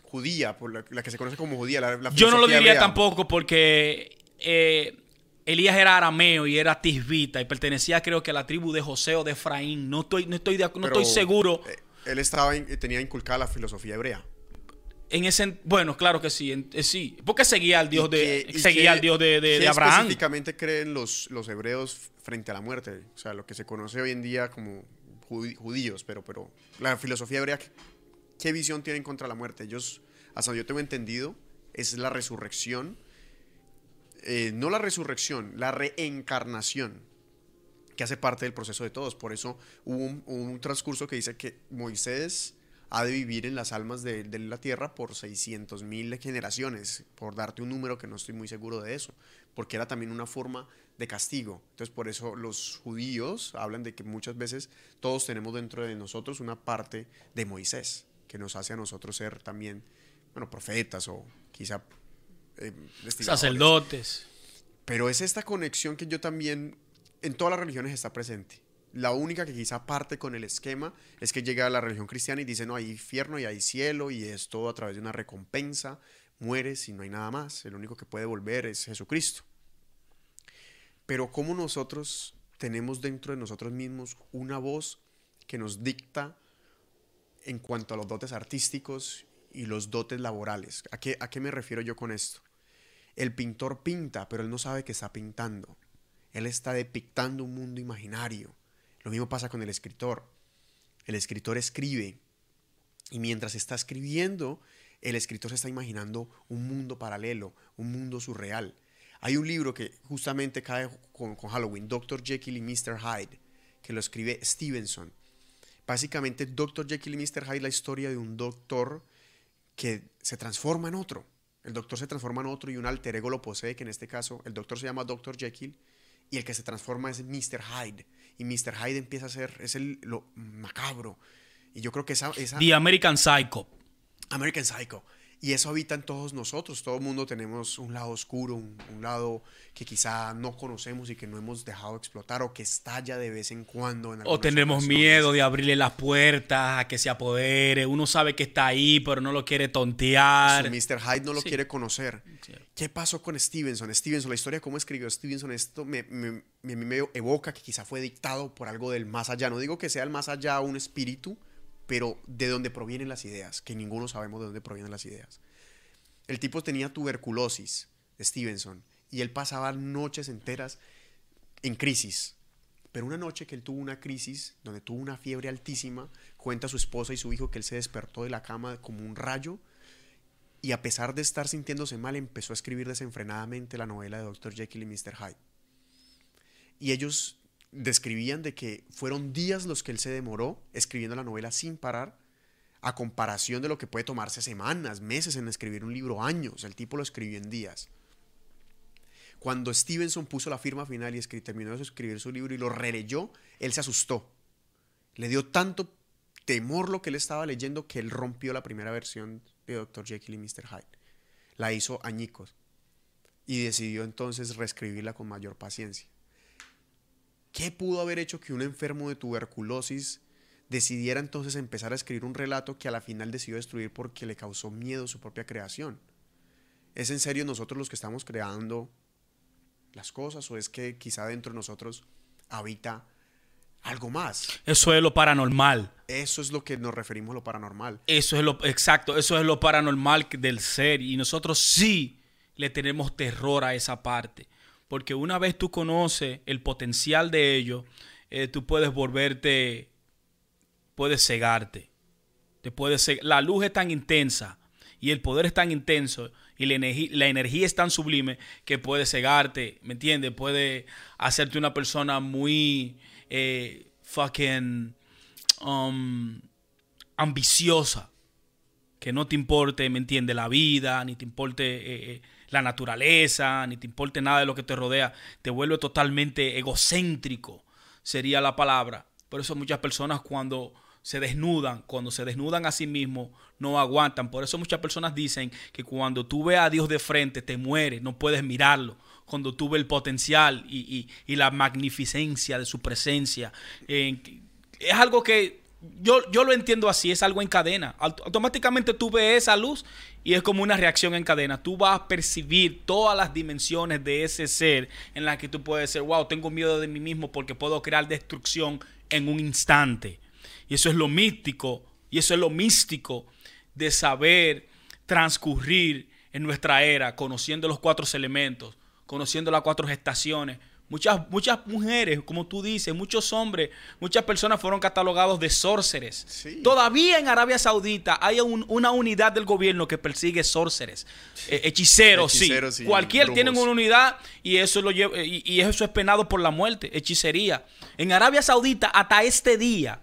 judía, por la, que se conoce como judía. La, yo no lo diría tampoco porque... Eh, Elías era arameo y era tisbita y pertenecía creo que a la tribu de José o de Efraín. No estoy, no estoy, no estoy seguro. Eh, él estaba tenía inculcada la filosofía hebrea. En ese, bueno, claro que sí, eh, sí, porque seguía al Dios de, seguía al Dios de, de, Abraham. específicamente creen los, los hebreos frente a la muerte? O sea, lo que se conoce hoy en día como judíos, pero, pero la filosofía hebrea ¿Qué visión tienen contra la muerte? Ellos, hasta donde yo tengo entendido, es la resurrección. Eh, no la resurrección, la reencarnación, que hace parte del proceso de todos. Por eso hubo un, transcurso que dice que Moisés ha de vivir en las almas de, de la tierra por 600 mil generaciones, por darte un número que no estoy muy seguro de eso, porque era también una forma de castigo. Entonces por eso los judíos hablan de que muchas veces todos tenemos dentro de nosotros una parte de Moisés, que nos hace a nosotros ser también, bueno, profetas o quizá... eh. Sacerdotes. Pero es esta conexión que yo también, en todas las religiones está presente. La única que quizá parte con el esquema es que llega a la religión cristiana y dice, no, hay infierno y hay cielo y es todo a través de una recompensa, mueres y no hay nada más. El único que puede volver es Jesucristo. Pero cómo nosotros tenemos dentro de nosotros mismos una voz que nos dicta en cuanto a los dotes artísticos y los dotes laborales. ¿A qué, a qué me refiero yo con esto? El pintor pinta, pero él no sabe que está pintando. Él está depictando un mundo imaginario. Lo mismo pasa con el escritor. El escritor escribe y mientras está escribiendo, el escritor se está imaginando un mundo paralelo, un mundo surreal. Hay un libro que justamente cae con, Halloween, Dr. Jekyll y Mr. Hyde, que lo escribe Stevenson. Básicamente, Dr. Jekyll y Mr. Hyde, la historia de un doctor que se transforma en otro. El doctor se transforma en otro y un alter ego lo posee, que en este caso el doctor se llama Dr. Jekyll y el que se transforma es Mr. Hyde. Y Mr. Hyde empieza a ser, es el, lo macabro. Y yo creo que esa... esa The American Psycho. American Psycho. Y eso habita en todos nosotros. Todo el mundo tenemos un lado oscuro, un, un, lado que quizá no conocemos y que no hemos dejado explotar o que estalla de vez en cuando. En o tenemos ocasiones. miedo de abrirle las puertas a que se apodere. Uno sabe que está ahí, pero no lo quiere tontear. Su Mr. Hyde no lo sí. quiere conocer. Sí. ¿Qué pasó con Stevenson? Stevenson, la historia de cómo escribió Stevenson, esto me, me, me, me evoca que quizá fue dictado por algo del más allá. No digo que sea el más allá un espíritu, pero de dónde provienen las ideas, que ninguno sabemos de dónde provienen las ideas. El tipo tenía tuberculosis, Stevenson, y él pasaba noches enteras en crisis. Pero una noche que él tuvo una crisis, donde tuvo una fiebre altísima, cuenta su esposa y su hijo que él se despertó de la cama como un rayo, y a pesar de estar sintiéndose mal, empezó a escribir desenfrenadamente la novela de Dr. Jekyll y Mr. Hyde. Y ellos describían de que fueron días los que él se demoró escribiendo la novela sin parar, a comparación de lo que puede tomarse semanas, meses en escribir un libro, años. El tipo lo escribió en días. Cuando Stevenson puso la firma final y terminó de escribir su libro y lo releyó, él se asustó. Le dio tanto temor lo que él estaba leyendo que él rompió la primera versión de Dr. Jekyll y Mr. Hyde. La hizo añicos y decidió entonces reescribirla con mayor paciencia. ¿Qué pudo haber hecho que un enfermo de tuberculosis decidiera entonces empezar a escribir un relato que a la final decidió destruir porque le causó miedo su propia creación? ¿Es en serio nosotros los que estamos creando las cosas o es que quizá dentro de nosotros habita algo más? Eso es lo paranormal. Eso es lo que nos referimos a lo paranormal. Eso es lo exacto, eso es lo paranormal del ser y nosotros sí le tenemos terror a esa parte. Porque una vez tú conoces el potencial de ello, eh, tú puedes volverte, puedes cegarte. Te puedes la luz es tan intensa y el poder es tan intenso y la, energía, la energía es tan sublime que puede cegarte, ¿me entiendes? Puede hacerte una persona muy eh, fucking um, ambiciosa. Que no te importe, ¿me entiendes? La vida, ni te importe... Eh, la naturaleza, ni te importe nada de lo que te rodea, te vuelve totalmente egocéntrico, sería la palabra. Por eso muchas personas cuando se desnudan, cuando se desnudan a sí mismos, no aguantan. Por eso muchas personas dicen que cuando tú ves a Dios de frente, te mueres, no puedes mirarlo. Cuando tú ves el potencial y, y, y la magnificencia de su presencia. Es algo que yo, yo, lo entiendo así, es algo en cadena. Automáticamente tú ves esa luz y es como una reacción en cadena. Tú vas a percibir todas las dimensiones de ese ser en las que tú puedes decir, wow, tengo miedo de mí mismo porque puedo crear destrucción en un instante. Y eso es lo místico, y eso es lo místico de saber transcurrir en nuestra era, conociendo los cuatro elementos, conociendo las cuatro estaciones, Muchas, muchas mujeres, como tú dices, muchos hombres, muchas personas fueron catalogados de sorceres. Sí. Todavía en Arabia Saudita hay un- una unidad del gobierno que persigue sorceres, eh, hechiceros, sí. Cualquier tienen una unidad y eso lo lleva, y, y eso es penado por la muerte, hechicería. En Arabia Saudita hasta este día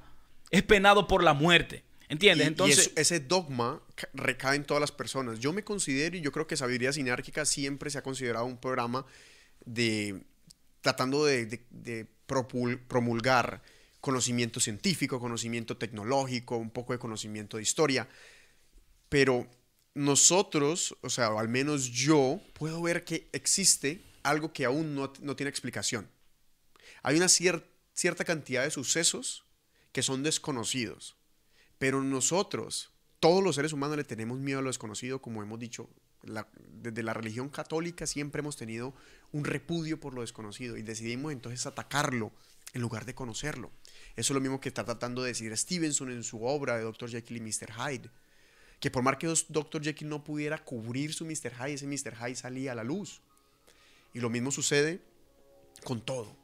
es penado por la muerte. ¿Entiendes? Y- y Entonces, eso- ese dogma ca- recae en todas las personas. Yo me considero, y yo creo que Sabiduría Sinárquica siempre se ha considerado un programa de tratando de, promulgar conocimiento científico, conocimiento tecnológico, un poco de conocimiento de historia. Pero nosotros, o sea, o al menos yo, puedo ver que existe algo que aún no, no tiene explicación. Hay una cier- cierta cantidad de sucesos que son desconocidos. Pero nosotros, todos los seres humanos, le tenemos miedo a lo desconocido, como hemos dicho. La- desde la religión católica siempre hemos tenido un repudio por lo desconocido y decidimos entonces atacarlo en lugar de conocerlo. Eso es lo mismo que está tratando de decir Stevenson en su obra de Dr. Jekyll y Mr. Hyde. Que por más que Dr. Jekyll no pudiera cubrir su Mr. Hyde, ese Mr. Hyde salía a la luz. Y lo mismo sucede con todo.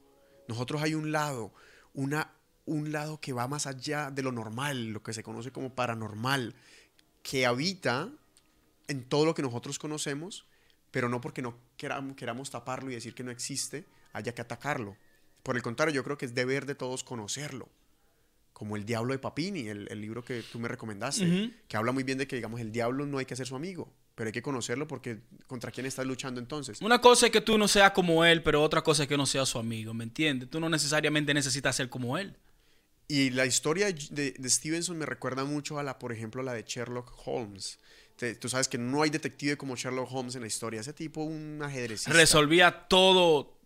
Nosotros hay un lado, una, un lado que va más allá de lo normal, lo que se conoce como paranormal, que habita en todo lo que nosotros conocemos, pero no porque no queramos, queramos taparlo y decir que no existe, haya que atacarlo. Por el contrario, yo creo que es deber de todos conocerlo. Como el Diablo de Papini, el, el libro que tú me recomendaste, que habla muy bien de que, digamos, el diablo no hay que ser su amigo, pero hay que conocerlo porque ¿contra quién estás luchando entonces? Una cosa es que tú no seas como él, pero otra cosa es que no seas su amigo, ¿me entiendes? Tú no necesariamente necesitas ser como él. Y la historia de, de Stevenson me recuerda mucho a la, por ejemplo, la de Sherlock Holmes. Te- tú sabes que no hay detective como Sherlock Holmes en la historia. Ese tipo, un ajedrecista. Resolvía todo.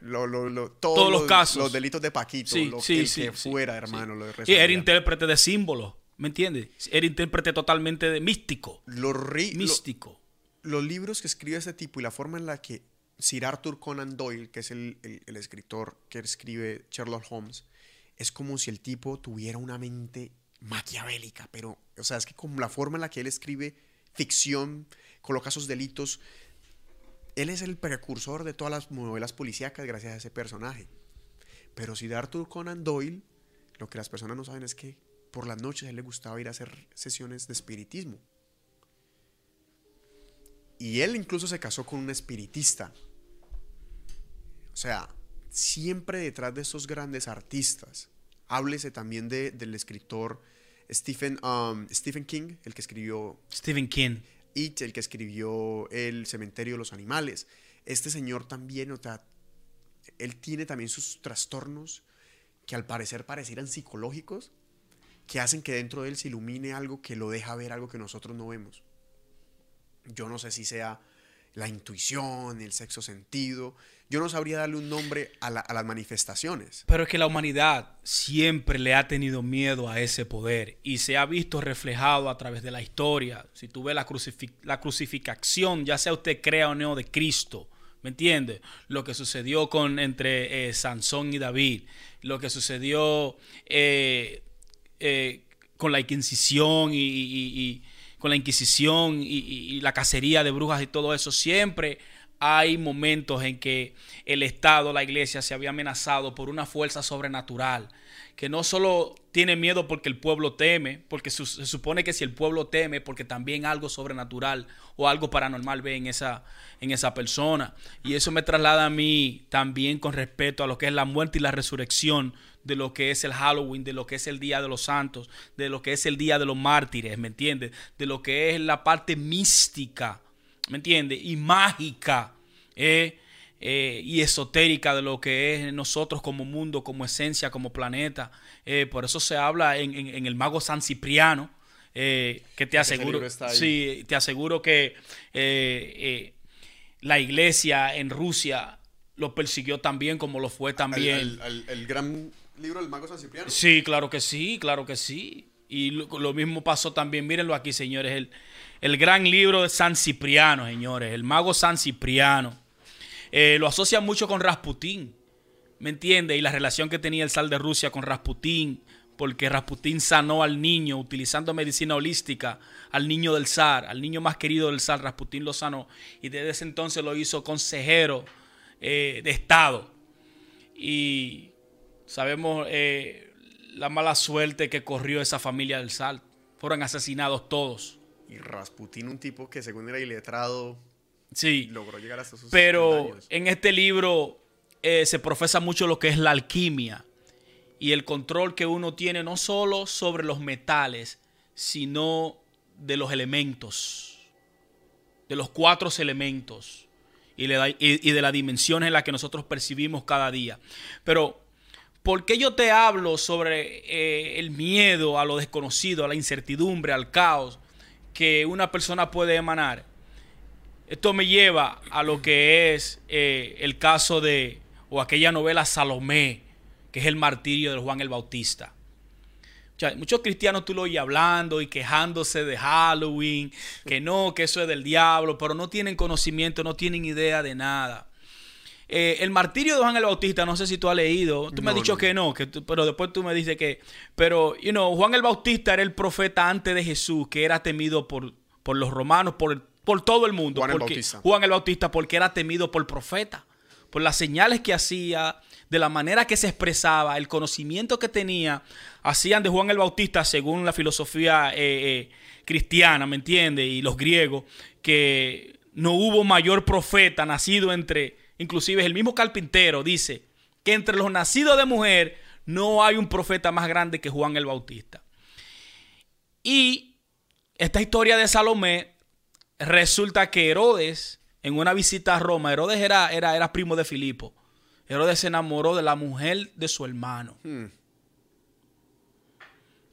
Lo- lo- lo- todos los casos. Los delitos de Paquito. Sí, lo sí, el sí, que fuera, hermano. Lo Y era intérprete de símbolos, ¿me entiendes? Era intérprete totalmente de místico. Ri- Místico. los libros que escribe este tipo y la forma en la que Sir Arthur Conan Doyle, que es el, el- el escritor que escribe Sherlock Holmes, es como si el tipo tuviera una mente maquiavélica, pero, o sea, es que con la forma en la que él escribe ficción, coloca sus delitos, él es el precursor de todas las novelas policíacas gracias a ese personaje. Pero Sir Arthur Conan Doyle, lo que las personas no saben es que por las noches a él le gustaba ir a hacer sesiones de espiritismo. Y él incluso se casó con un espiritista. O sea, siempre detrás de esos grandes artistas, háblese también de- del escritor Stephen, um, Stephen King, el que escribió Stephen King. It, el que escribió El cementerio de los animales. Este señor también, o sea, él tiene también sus trastornos que al parecer parecieran psicológicos, que hacen que dentro de él se ilumine algo que lo deja ver algo que nosotros no vemos. Yo no sé si sea la intuición, el sexo sentido. Yo no sabría darle un nombre a, la- a las manifestaciones. Pero es que la humanidad siempre le ha tenido miedo a ese poder y se ha visto reflejado a través de la historia. Si tú ves la, la crucificación, ya sea usted crea o no de Cristo, ¿me entiende? Lo que sucedió con entre eh, Sansón y David, lo que sucedió eh, eh, con la Inquisición y- con la Inquisición y, la cacería de brujas y todo eso, siempre hay momentos en que el Estado, la iglesia se había amenazado por una fuerza sobrenatural que no solo tiene miedo porque el pueblo teme, porque se supone que si el pueblo teme, porque también algo sobrenatural o algo paranormal ve en esa, en esa persona. Y eso me traslada a mí también con respecto a lo que es la muerte y la resurrección, de lo que es el Halloween, de lo que es el Día de los Santos, de lo que es el Día de los Mártires, ¿me entiendes? De lo que es la parte mística, ¿me entiendes? Y mágica. ¿eh? Eh, y esotérica de lo que es nosotros como mundo, como esencia, como planeta. Eh, por eso se habla en, en- en el mago San Cipriano, eh, que te aseguro, sí, te aseguro que la iglesia en Rusia lo persiguió también como lo fue también. El, el- el gran libro del mago San Cipriano. Sí, claro que sí, claro que sí. Y lo, lo mismo pasó también, mírenlo aquí, señores, el, el gran libro de San Cipriano, señores, el mago San Cipriano. Eh, lo asocia mucho con Rasputín, ¿me entiende? Y la relación que tenía el zar de Rusia con Rasputín, porque Rasputín sanó al niño utilizando medicina holística, al niño del zar, al niño más querido del zar, Rasputín lo sanó y desde ese entonces lo hizo consejero eh, de Estado y sabemos eh, la mala suerte que corrió esa familia del Sal. Fueron asesinados todos. Y Rasputín, un tipo que según era iletrado, Sí. logró llegar hasta sus Pero años. en este libro eh, se profesa mucho lo que es la alquimia y el control que uno tiene no solo sobre los metales, sino de los elementos, de los cuatro elementos y de las dimensiones en las que nosotros percibimos cada día. Pero, ¿por qué yo te hablo sobre eh, el miedo a lo desconocido, a la incertidumbre, al caos que una persona puede emanar? Esto me lleva a lo que es eh, el caso de, o aquella novela Salomé, que es el martirio de Juan el Bautista. O sea, muchos cristianos tú lo oyes hablando y quejándose de Halloween, que no, que eso es del diablo, pero no tienen conocimiento, no tienen idea de nada. Eh, el martirio de Juan el Bautista, no sé si tú has leído, tú me has dicho no. que no, que tú- pero después tú me dices que, pero, you know, Juan el Bautista era el profeta antes de Jesús, que era temido por, por los romanos, por, por todo el mundo. Juan el Bautista. Juan el Bautista, porque era temido por profeta, por las señales que hacía, de la manera que se expresaba, el conocimiento que tenía, hacían de Juan el Bautista, según la filosofía eh, eh, cristiana, ¿me entiendes? Y los griegos, que no hubo mayor profeta nacido entre, inclusive el mismo carpintero dice, que entre los nacidos de mujer no hay un profeta más grande que Juan el Bautista. Y esta historia de Salomé resulta que Herodes, en una visita a Roma, Herodes era, era, era primo de Filipo. Herodes se enamoró de la mujer de su hermano, Hmm.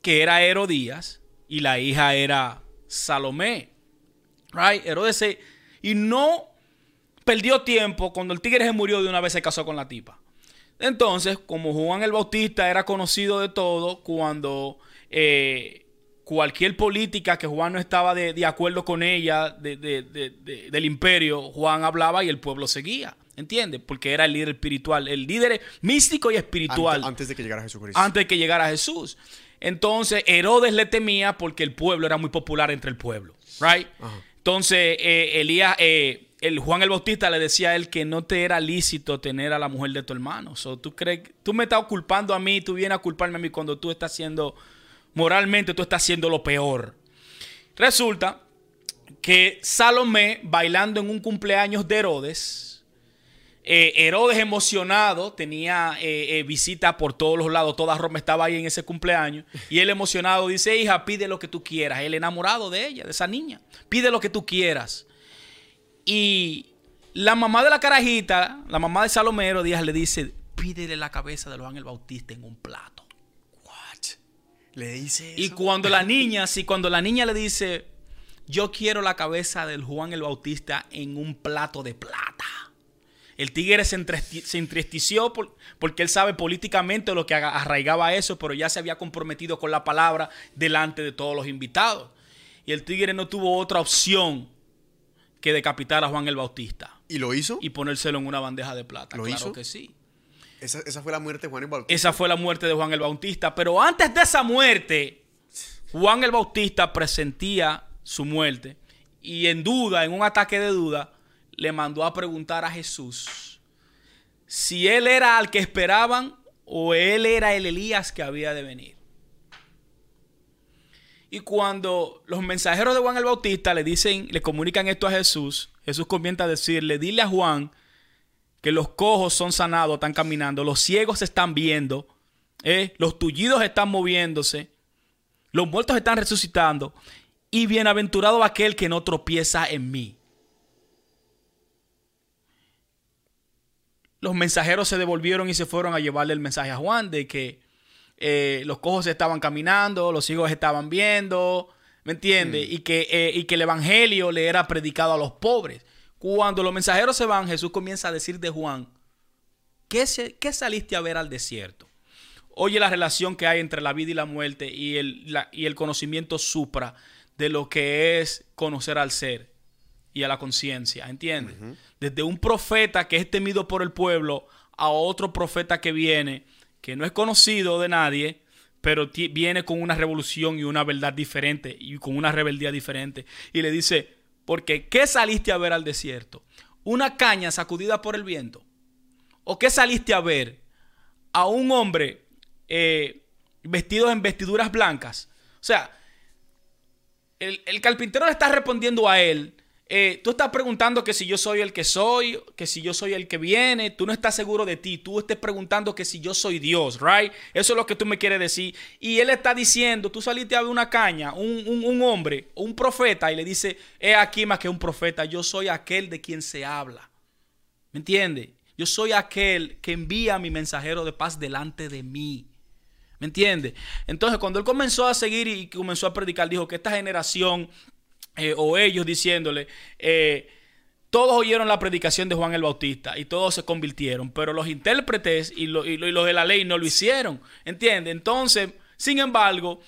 que era Herodías, y la hija era Salomé. Right? Herodes se... Y no perdió tiempo. Cuando el tigre se murió, de una vez se casó con la tipa. Entonces, como Juan el Bautista era conocido de todo, cuando eh, cualquier política que Juan no estaba de, de acuerdo con ella de- de- de- de- del imperio, Juan hablaba y el pueblo seguía. ¿Entiendes? Porque era el líder espiritual, el líder místico y espiritual Ante- antes de que llegara Jesucristo. antes de que llegara Jesús. Entonces, Herodes le temía porque el pueblo era muy popular entre el pueblo. Right? Ajá. Entonces, eh, Elías, eh, el Juan el Bautista le decía a él que no te era lícito tener a la mujer de tu hermano. So, tú crees, tú me estás culpando a mí, tú vienes a culparme a mí cuando tú estás haciendo, moralmente tú estás haciendo lo peor. Resulta que Salomé, bailando en un cumpleaños de Herodes, eh, Herodes emocionado, tenía eh, eh, visita por todos los lados, toda Roma estaba ahí en ese cumpleaños, y él emocionado dice, hija, pide lo que tú quieras, él enamorado de ella, de esa niña, pide lo que tú quieras. Y la mamá de la carajita, la mamá de Salomero Díaz le dice, pídele la cabeza de Juan el Bautista en un plato. What? Le dice Y cuando la niña, sí, cuando la niña le dice, yo quiero la cabeza del Juan el Bautista en un plato de plata. El tigre se, entristeció por- porque él sabe políticamente lo que arraigaba eso, pero ya se había comprometido con la palabra delante de todos los invitados. Y el tigre no tuvo otra opción que decapitar a Juan el Bautista ¿Y lo hizo? y ponérselo en una bandeja de plata. ¿Lo claro hizo? que sí. Esa, esa fue la muerte de Juan el Bautista. Esa fue la muerte de Juan el Bautista. Pero antes de esa muerte, Juan el Bautista presentía su muerte. Y en duda, en un ataque de duda, le mandó a preguntar a Jesús si él era al que esperaban o él era el Elías que había de venir. Y cuando los mensajeros de Juan el Bautista le dicen, le comunican esto a Jesús, Jesús comienza a decirle, dile a Juan que los cojos son sanados, están caminando, los ciegos se están viendo, ¿eh? los tullidos están moviéndose, los muertos están resucitando, y bienaventurado aquel que no tropieza en mí. Los mensajeros se devolvieron y se fueron a llevarle el mensaje a Juan de que eh, los cojos estaban caminando, los ciegos estaban viendo, ¿me entiendes? Y, que, eh, y que el evangelio le era predicado a los pobres. Cuando los mensajeros se van, Jesús comienza a decir de Juan, ¿qué, se- qué saliste a ver al desierto? Oye la relación que hay entre la vida y la muerte y el, la- y el conocimiento supra de lo que es conocer al ser y a la conciencia, ¿entiendes? Desde un profeta que es temido por el pueblo a otro profeta que viene, que no es conocido de nadie, pero viene con una revolución y una verdad diferente y con una rebeldía diferente. Y le dice, porque ¿qué saliste a ver al desierto? ¿Una caña sacudida por el viento? ¿O qué saliste a ver? a un hombre eh, vestido en vestiduras blancas. O sea, el, el carpintero le está respondiendo a él eh, tú estás preguntando que si yo soy el que soy, que si yo soy el que viene, tú no estás seguro de ti, tú estás preguntando que si yo soy Dios, right? Eso es lo que tú me quieres decir. Y él está diciendo, tú saliste a ver una caña, un, hombre, un profeta, y le dice, he aquí más que un profeta, yo soy aquel de quien se habla. ¿Me entiendes? Yo soy aquel que envía a mi mensajero de paz delante de mí. ¿Me entiendes? Entonces, cuando él comenzó a seguir y comenzó a predicar, dijo que esta generación eh, o ellos diciéndole, eh, todos oyeron la predicación de Juan el Bautista y todos se convirtieron, pero los intérpretes y, y, los de la ley no lo hicieron, ¿entiendes? Entonces, sin embargo,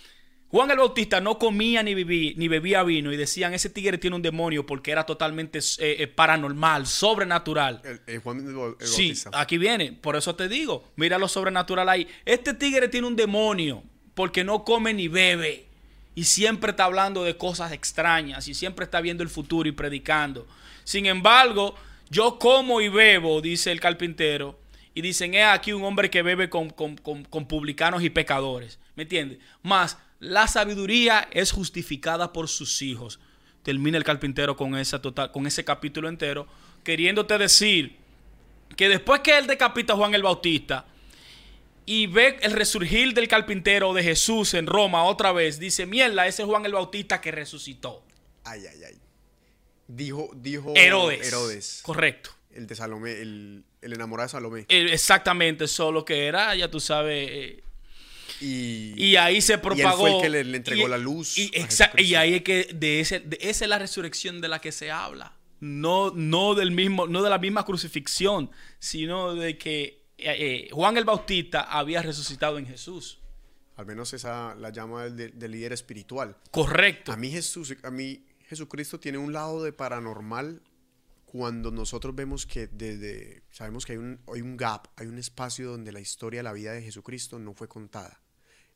Juan el Bautista no comía ni, ni bebía vino y decían, ese tigre tiene un demonio porque era totalmente eh, paranormal, sobrenatural. El, Juan el, Bautista. Sí, aquí viene, por eso te digo, mira lo sobrenatural ahí. Este tigre tiene un demonio porque no come ni bebe y siempre está hablando de cosas extrañas y siempre está viendo el futuro y predicando. Sin embargo, yo como y bebo, dice el carpintero, y dicen, es aquí un hombre que bebe con, publicanos y pecadores. ¿Me entiendes? Más, la sabiduría es justificada por sus hijos. Termina el carpintero con, esa total, con ese capítulo entero, queriéndote decir que después que él decapita a Juan el Bautista, y ve el resurgir del carpintero de Jesús en Roma otra vez, dice, mierda, ese es Juan el Bautista que resucitó. Ay, ay, ay. Dijo, dijo Herodes. Herodes. Correcto. El de Salomé, el, enamorado de Salomé. exactamente, solo que era, ya tú sabes. Eh, y, ahí se propagó. Y él fue el que le, entregó la luz. Y, y, ahí es que de, ese, de esa es la resurrección de la que se habla. No, no, del mismo, no de la misma crucifixión, sino de que eh, eh, Juan el Bautista había resucitado en Jesús. Al menos esa la llama del, líder espiritual. Correcto. A mí Jesús, a mí Jesucristo tiene un lado de paranormal cuando nosotros vemos que desde sabemos que hay un, hay un gap, hay un espacio donde la historia la vida de Jesucristo no fue contada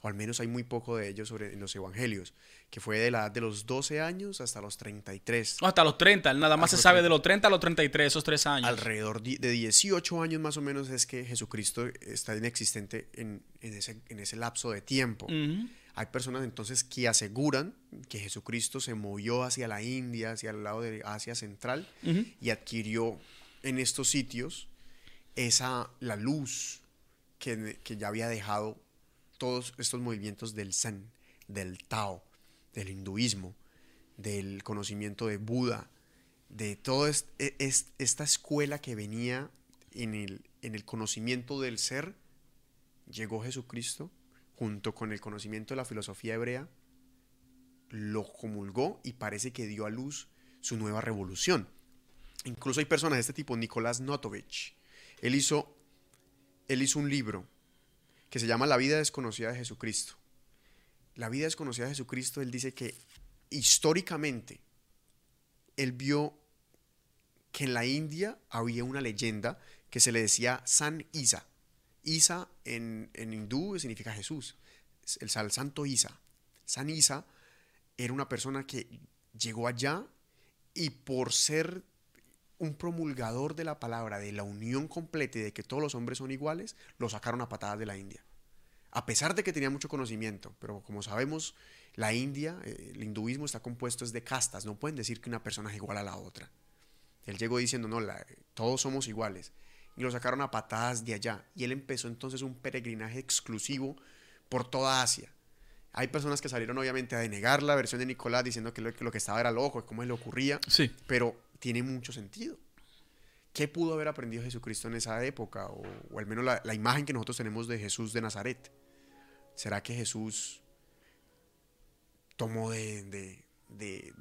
o al menos hay muy poco de ellos sobre, en los evangelios, que fue de la edad de los 12 años hasta los 33. hasta los 30, nada más se sabe de los 30 a los 33, esos tres años. Alrededor de 18 años más o menos es que Jesucristo está inexistente en, en, ese, en ese, lapso de tiempo. Hay personas entonces que aseguran que Jesucristo se movió hacia la India, hacia el lado de Asia Central y adquirió en estos sitios esa, la luz que, que ya había dejado todos estos movimientos del Zen, del Tao, del hinduismo, del conocimiento de Buda, de toda e, esta escuela que venía en el, en el conocimiento del ser, llegó Jesucristo junto con el conocimiento de la filosofía hebrea, lo comulgó y parece que dio a luz su nueva revolución. Incluso hay personas de este tipo, Nicolás Notovich, él hizo, él hizo un libro que se llama La vida desconocida de Jesucristo. La vida desconocida de Jesucristo, él dice que históricamente él vio que en la India había una leyenda que se le decía San Isa. Isa en, en hindú significa Jesús, el, el santo Isa. San Isa era una persona que llegó allá y por ser un promulgador de la palabra, de la unión completa y de que todos los hombres son iguales, lo sacaron a patadas de la India. A pesar de que tenía mucho conocimiento, pero como sabemos, la India, eh, el hinduismo está compuesto es de castas, no pueden decir que una persona es igual a la otra. Él llegó diciendo, no, todos somos iguales. Y lo sacaron a patadas de allá. Y él empezó entonces un peregrinaje exclusivo por toda Asia. Hay personas que salieron obviamente a denegar la versión de Nicolás diciendo que lo, que, lo que estaba era loco, cómo le ocurría. Sí. Pero tiene mucho sentido. ¿Qué pudo haber aprendido Jesucristo en esa época? O, al menos la, imagen que nosotros tenemos de Jesús de Nazaret. ¿Será que Jesús tomó de,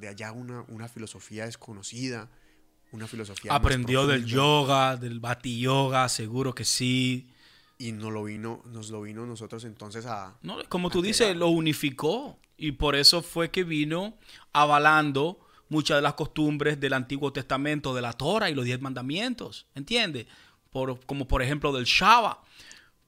allá una, filosofía desconocida? Una filosofía. Aprendió del yoga, del bati yoga, seguro que sí. Y nos lo vino, nos lo vino nosotros entonces a. No, como tú dices, lo unificó. Y por eso fue que vino avalando muchas de las costumbres del Antiguo Testamento, de la Torah y los diez mandamientos, ¿entiendes? Por, como por ejemplo del Shabbat.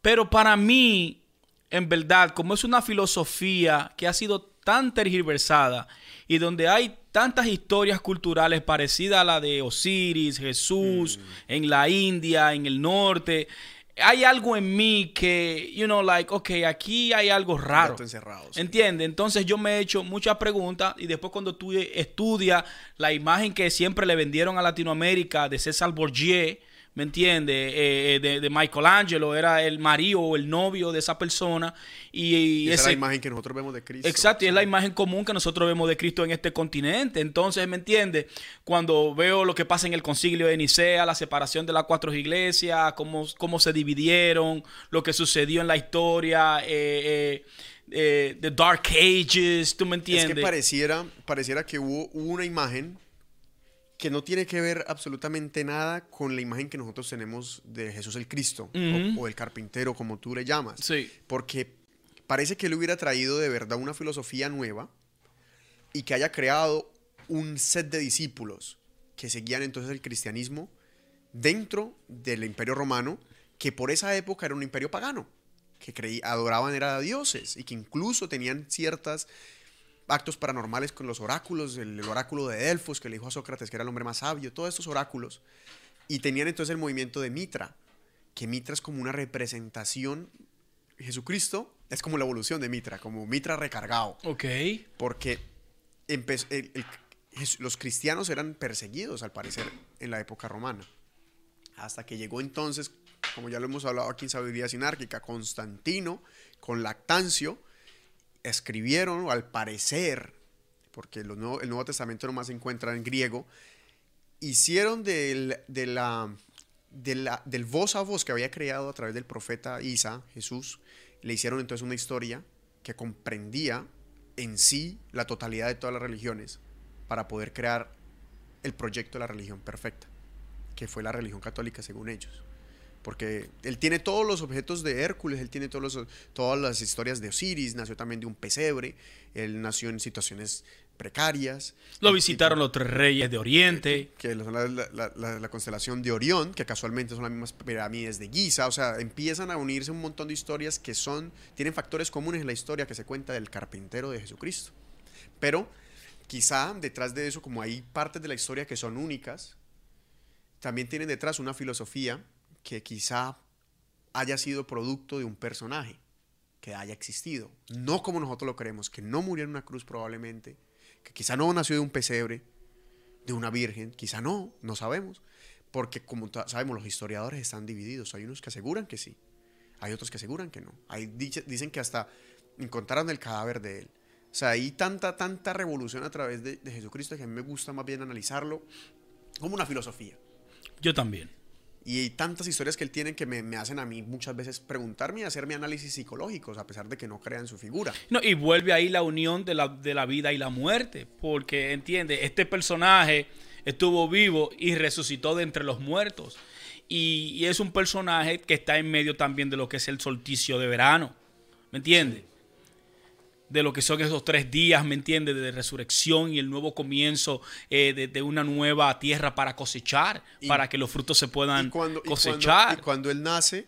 Pero para mí, en verdad, como es una filosofía que ha sido tan tergiversada y donde hay tantas historias culturales parecidas a la de Osiris, Jesús, mm. en la India, en el norte, hay algo en mí que, you know, like, ok, aquí hay algo raro. Encerrado, sí. ¿Entiendes? Entonces yo me he hecho muchas preguntas y después cuando tú estudias la imagen que siempre le vendieron a Latinoamérica de César Borgier, ¿me entiendes? Eh, eh, de, de Michelangelo, era el marido o el novio de esa persona. Y, Y esa es la imagen que nosotros vemos de Cristo. Exacto, y es la imagen común que nosotros vemos de Cristo en este continente. Entonces, ¿me entiendes? Cuando veo lo que pasa en el concilio de Nicea, la separación de las cuatro iglesias, cómo, cómo se dividieron, lo que sucedió en la historia, eh, eh, eh, The Dark Ages, ¿tú me Es entiendes? que pareciera, pareciera que hubo una imagen que no tiene que ver absolutamente nada con la imagen que nosotros tenemos de Jesús el Cristo o- el carpintero, como tú le llamas. Sí. Porque parece que él hubiera traído de verdad una filosofía nueva y que haya creado un set de discípulos que seguían entonces el cristianismo dentro del imperio romano, que por esa época era un imperio pagano, que creí, adoraban era a dioses y que incluso tenían ciertas actos paranormales con los oráculos, el, el oráculo de Delfos que le dijo a Sócrates que era el hombre más sabio, todos estos oráculos, y tenían entonces el movimiento de Mitra, que Mitra es como una representación, Jesucristo es como la evolución de Mitra, como Mitra recargado, Ok. porque el- el- los cristianos eran perseguidos al parecer en la época romana, hasta que llegó entonces, como ya lo hemos hablado aquí en Sabiduría Sinárquica, Constantino con Lactancio, escribieron, al parecer, porque los nuevo- el Nuevo Testamento nomás se encuentra en griego, hicieron del, de la, la- del voz a voz que había creado a través del profeta Isa, Jesús, le hicieron entonces una historia que comprendía en sí la totalidad de todas las religiones para poder crear el proyecto de la religión perfecta, que fue la religión católica según ellos. Porque él tiene todos los objetos de Hércules, él tiene todos los- todas las historias de Osiris, nació también de un pesebre, él nació en situaciones precarias. Lo visitaron los tres reyes de Oriente. que la- la- la- la constelación de Orión, que casualmente son las mismas pirámides de Giza, o sea, empiezan a unirse un montón de historias que son, tienen factores comunes en la historia que se cuenta del carpintero de Jesucristo. Pero quizá detrás de eso, como hay partes de la historia que son únicas, también tienen detrás una filosofía que quizá haya sido producto de un personaje que haya existido, no como nosotros lo creemos, que no murió en una cruz probablemente, que quizá no nació de un pesebre, de una virgen, quizá no, no sabemos, porque como sabemos los historiadores están divididos, hay unos que aseguran que sí, hay otros que aseguran que no, hay, dice- dicen que hasta encontraron el cadáver de él. O sea, hay tanta, tanta revolución a través de, de Jesucristo que a mí me gusta más bien analizarlo como una filosofía. Yo también. Y hay tantas historias que él tiene que me, me hacen a mí muchas veces preguntarme y hacerme análisis psicológicos, a pesar de que no crea en su figura. No, y vuelve ahí la unión de la, de la vida y la muerte, porque entiende, este personaje estuvo vivo y resucitó de entre los muertos. Y, y es un personaje que está en medio también de lo que es el solsticio de verano, ¿me entiendes? De lo que son esos tres días, ¿me entiendes? De resurrección y el nuevo comienzo eh, de, de una nueva tierra para cosechar, Y- para que los frutos se puedan Y cuando, y cuando- cosechar. y cuando él nace,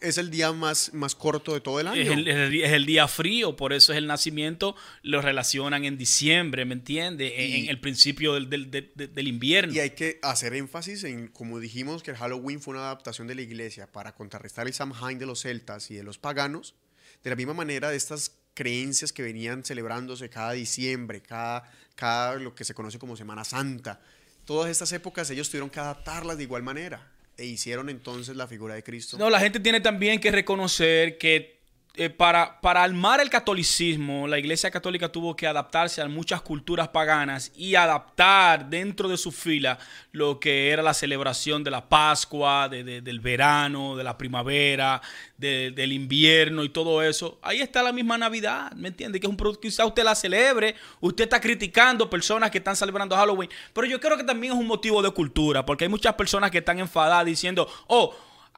es el día más, más corto de todo el año. Es el, es el día- frío, por eso es el nacimiento, lo relacionan en diciembre, ¿me entiendes? En, Y- en el principio del, del- del- del- del invierno. Y hay que hacer énfasis en, como dijimos, que el Halloween fue una adaptación de la iglesia para contrarrestar el Samhain de los celtas y de los paganos. De la misma manera, de estas creencias que venían celebrándose cada diciembre, cada, cada lo que se conoce como Semana Santa. Todas estas épocas ellos tuvieron que adaptarlas de igual manera e hicieron entonces la figura de Cristo. No, la gente tiene también que reconocer que eh, para, para armar el catolicismo, la Iglesia Católica tuvo que adaptarse a muchas culturas paganas y adaptar dentro de su fila lo que era la celebración de la Pascua, de- de- del verano, de la primavera, de- del invierno y todo eso. Ahí está la misma Navidad, ¿me entiende? Que es un producto, quizá usted la celebre, usted está criticando personas que están celebrando Halloween, pero yo creo que también es un motivo de cultura, porque hay muchas personas que están enfadadas diciendo, oh,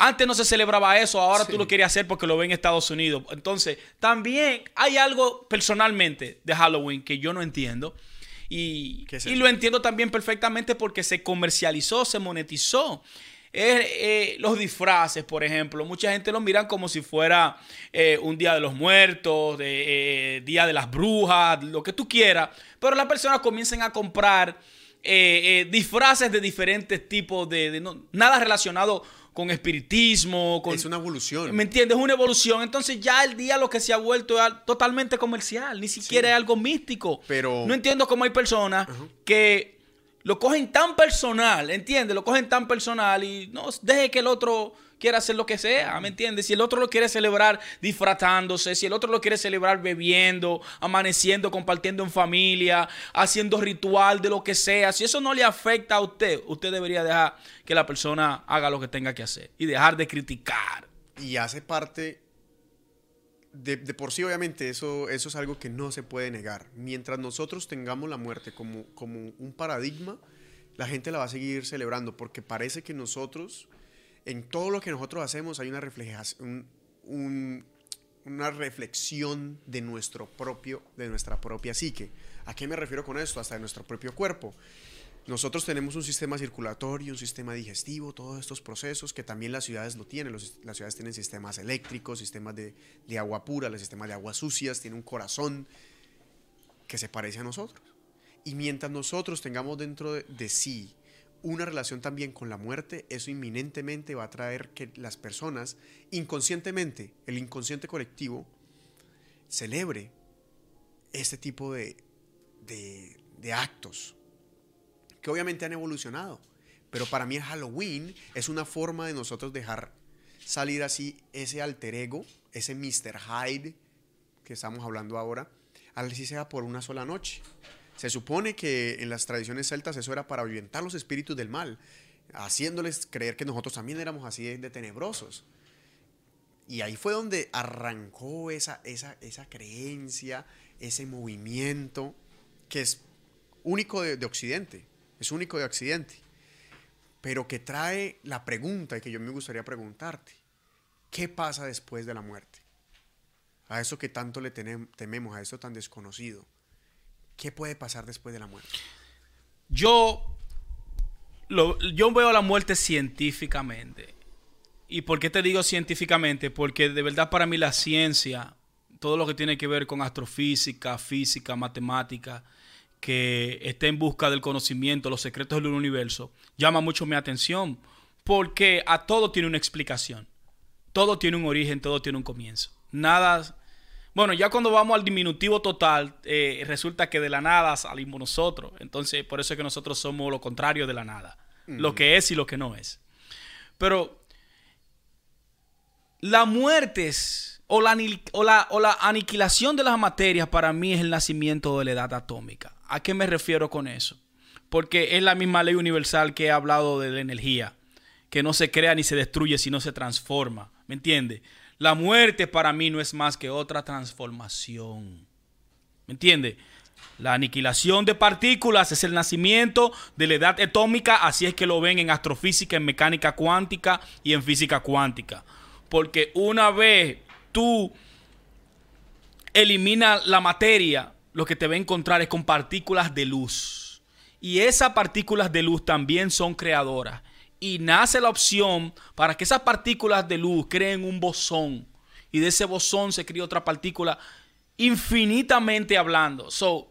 antes no se celebraba eso, ahora Sí. tú lo quieres hacer porque lo ven en Estados Unidos. Entonces, también hay algo personalmente de Halloween que yo no entiendo. Y, ¿Qué es y lo entiendo también perfectamente porque se comercializó, se monetizó. Eh, eh, los disfraces, por ejemplo, mucha gente lo miran como si fuera eh, un día de los muertos, de, eh, día de las brujas, lo que tú quieras, pero las personas comienzan a comprar disfraces de diferentes tipos de, de no- nada relacionado con espiritismo. Con, es una evolución. ¿Me entiendes? Es una evolución. Entonces ya el día lo que se ha vuelto es totalmente comercial. Ni siquiera es algo místico. Pero... No entiendo cómo hay personas que lo cogen tan personal, ¿entiendes? Lo cogen tan personal y no deje que el otro quiere hacer lo que sea, ¿me entiendes? Si el otro lo quiere celebrar disfratándose, si el otro lo quiere celebrar bebiendo, amaneciendo, compartiendo en familia, haciendo ritual de lo que sea, si eso no le afecta a usted, usted debería dejar que la persona haga lo que tenga que hacer y dejar de criticar. Y hace parte de, por sí, obviamente, eso, eso es algo que no se puede negar. Mientras nosotros tengamos la muerte como, como un paradigma, la gente la va a seguir celebrando porque parece que nosotros en todo lo que nosotros hacemos hay una, reflejación, una reflexión de, nuestro propio, de nuestra propia psique. ¿A qué me refiero con esto? Hasta de nuestro propio cuerpo. Nosotros tenemos un sistema circulatorio, un sistema digestivo, todos estos procesos que también las ciudades lo tienen. las ciudades tienen sistemas eléctricos, sistemas de, agua pura, los sistemas de aguas sucias, tienen un corazón que se parece a nosotros. Y mientras nosotros tengamos dentro de sí una relación también con la muerte, eso inminentemente va a traer que las personas, inconscientemente, el inconsciente colectivo, celebre este tipo de, de, actos, que obviamente han evolucionado. Pero para mí el Halloween es una forma de nosotros dejar salir así ese alter ego, ese Mr. Hyde que estamos hablando ahora, así sea por una sola noche. Se supone que en las tradiciones celtas eso era para ahuyentar los espíritus del mal, haciéndoles creer que nosotros también éramos así de, tenebrosos. Y ahí fue donde arrancó esa, esa, esa creencia, ese movimiento que es único de, de, Occidente, es único de Occidente, pero que trae la pregunta y que yo me gustaría preguntarte, ¿qué pasa después de la muerte? A eso que tanto le tememos, a eso tan desconocido. ¿Qué puede pasar después de la muerte? Yo, yo veo la muerte científicamente. ¿Y por qué te digo científicamente? Porque de verdad para mí la ciencia, todo lo que tiene que ver con astrofísica, física, matemática, que esté en busca del conocimiento, los secretos del universo, llama mucho mi atención. Porque a todo tiene una explicación. Todo tiene un origen, todo tiene un comienzo. Nada bueno, ya cuando vamos al diminutivo total, eh, resulta que de la nada salimos nosotros. Entonces, por eso es que nosotros somos lo contrario de la nada. Lo que es y lo que no es. Pero la muerte o la, o, la, o la aniquilación de las materias para mí es el nacimiento de la edad atómica. ¿A qué me refiero con eso? Porque es la misma ley universal que he hablado de la energía, que no se crea ni se destruye, sino se transforma. ¿Me entiendes? La muerte para mí no es más que otra transformación. ¿Me entiende? La aniquilación de partículas es el nacimiento de la edad atómica, así es que lo ven en astrofísica, en mecánica cuántica y en física cuántica. Porque una vez tú eliminas la materia, lo que te va a encontrar es con partículas de luz. Y esas partículas de luz también son creadoras y nace la opción para que esas partículas de luz creen un bosón y de ese bosón se crea otra partícula infinitamente hablando. So,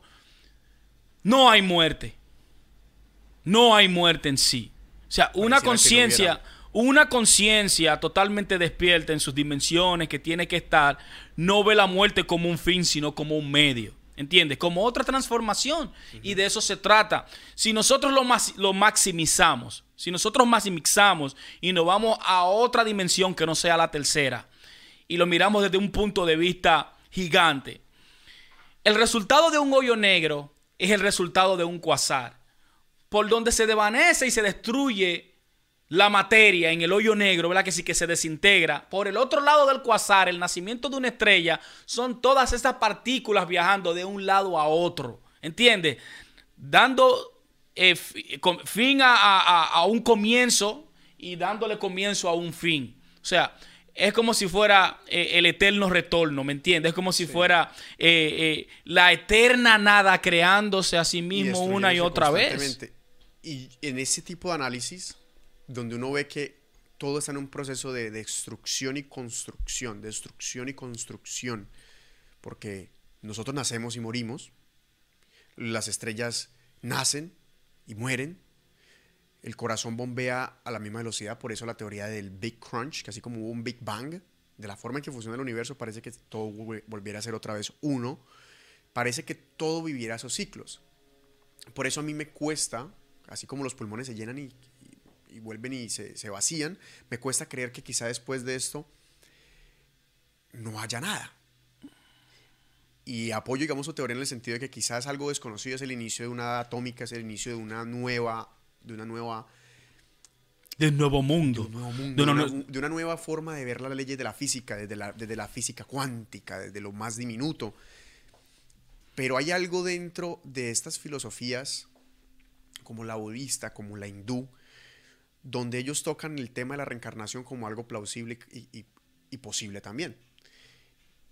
no hay muerte. No hay muerte en sí. O sea, una conciencia, una conciencia totalmente despierta en sus dimensiones que tiene que estar, no ve la muerte como un fin, sino como un medio. ¿Entiendes? Como otra transformación. Y de eso se trata. Si nosotros lo, lo maximizamos, si nosotros maximizamos y nos vamos a otra dimensión que no sea la tercera, y lo miramos desde un punto de vista gigante, el resultado de un hoyo negro es el resultado de un cuasar, por donde se desvanece y se destruye la materia en el hoyo negro, ¿verdad? Que sí que se desintegra. Por el otro lado del cuasar, el nacimiento de una estrella, son todas estas partículas viajando de un lado a otro. ¿Entiendes? Dando eh, fin a, un comienzo y dándole comienzo a un fin. O sea, es como si fuera eh, el eterno retorno, ¿me entiendes? Es como si fuera eh, la eterna nada creándose a sí mismo una y otra vez. Y en ese tipo de análisis donde uno ve que todo está en un proceso de destrucción y construcción, destrucción y construcción, porque nosotros nacemos y morimos, las estrellas nacen y mueren, el corazón bombea a la misma velocidad, por eso la teoría del Big Crunch, que así como hubo un Big Bang, de la forma en que funciona el universo, parece que todo volviera a ser otra vez uno, parece que todo viviera esos ciclos. Por eso a mí me cuesta, así como los pulmones se llenan y, vuelven y se, se vacían, me cuesta creer que quizá después de esto no haya nada. Y apoyo, digamos, su teoría en el sentido de que quizás algo desconocido es el inicio de una atómica, es el inicio de una nueva, de una nueva de un nuevo mundo. De, un nuevo mundo, de, una, nueva forma de ver las leyes de la física, desde la, desde la física cuántica, desde lo más diminuto. Pero hay algo dentro de estas filosofías, como la budista, como la hindú, donde ellos tocan el tema de la reencarnación como algo plausible y, posible también.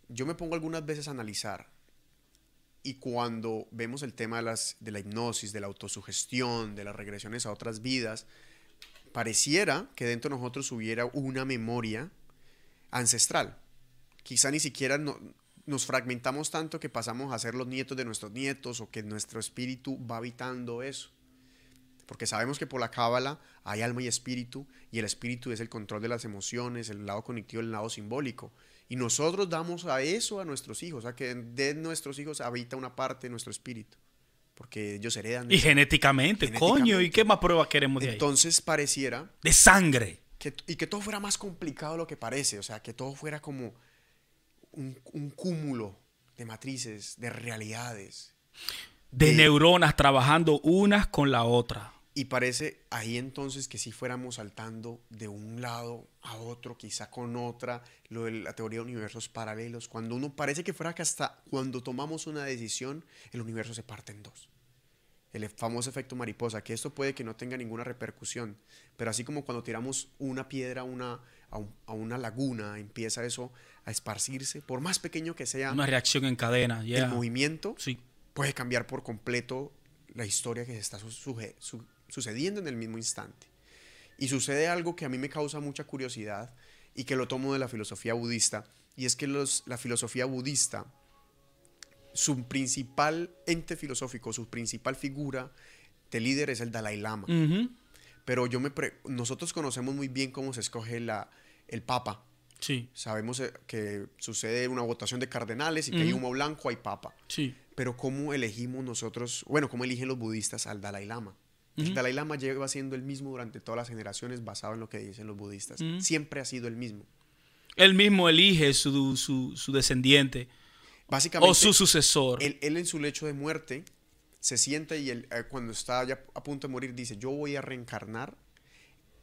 Yo me pongo algunas veces a analizar y cuando vemos el tema de la hipnosis, de la autosugestión, de las regresiones a otras vidas, pareciera que dentro de nosotros hubiera una memoria ancestral. Quizá ni siquiera nos fragmentamos tanto que pasamos a ser los nietos de nuestros nietos o que nuestro espíritu va habitando eso. Porque sabemos que por la cábala hay alma y espíritu y el espíritu es el control de las emociones, el lado cognitivo, el lado simbólico. Y nosotros damos a eso a nuestros hijos, o sea que de nuestros hijos habita una parte de nuestro espíritu porque ellos heredan. Y genéticamente, coño, ¿y qué más pruebas queremos de ahí? Entonces pareciera... De sangre. Que, y que todo fuera más complicado de lo que parece, o sea, que todo fuera como un, un cúmulo de matrices, de realidades. De, neuronas trabajando unas con la otra. Y parece ahí entonces que si fuéramos saltando de un lado a otro, quizá con otra, lo de la teoría de universos paralelos, cuando uno parece que fuera que hasta cuando tomamos una decisión, el universo se parte en dos. El famoso efecto mariposa, que esto puede que no tenga ninguna repercusión, pero así como cuando tiramos una piedra a una, a, una laguna, empieza eso a esparcirse, por más pequeño que sea. Una reacción en cadena, El movimiento sí. puede cambiar por completo la historia que se está sucediendo en el mismo instante. Y sucede algo que a mí me causa mucha curiosidad y que lo tomo de la filosofía budista, y es que los, la filosofía budista, su principal ente filosófico, su principal figura de líder es el Dalai Lama. Pero yo me nosotros conocemos muy bien cómo se escoge la, el Papa. Sí. Sabemos eh, que sucede una votación de cardenales y que hay humo blanco, hay Papa. Sí. Pero cómo elegimos nosotros, bueno, cómo eligen los budistas al Dalai Lama. El Dalai Lama lleva siendo el mismo durante todas las generaciones basado en lo que dicen los budistas. Siempre ha sido el mismo. Él mismo elige su, su, descendiente. Básicamente, o su sucesor. Él, en su lecho de muerte se sienta y él, eh, cuando está ya a punto de morir dice, yo voy a reencarnar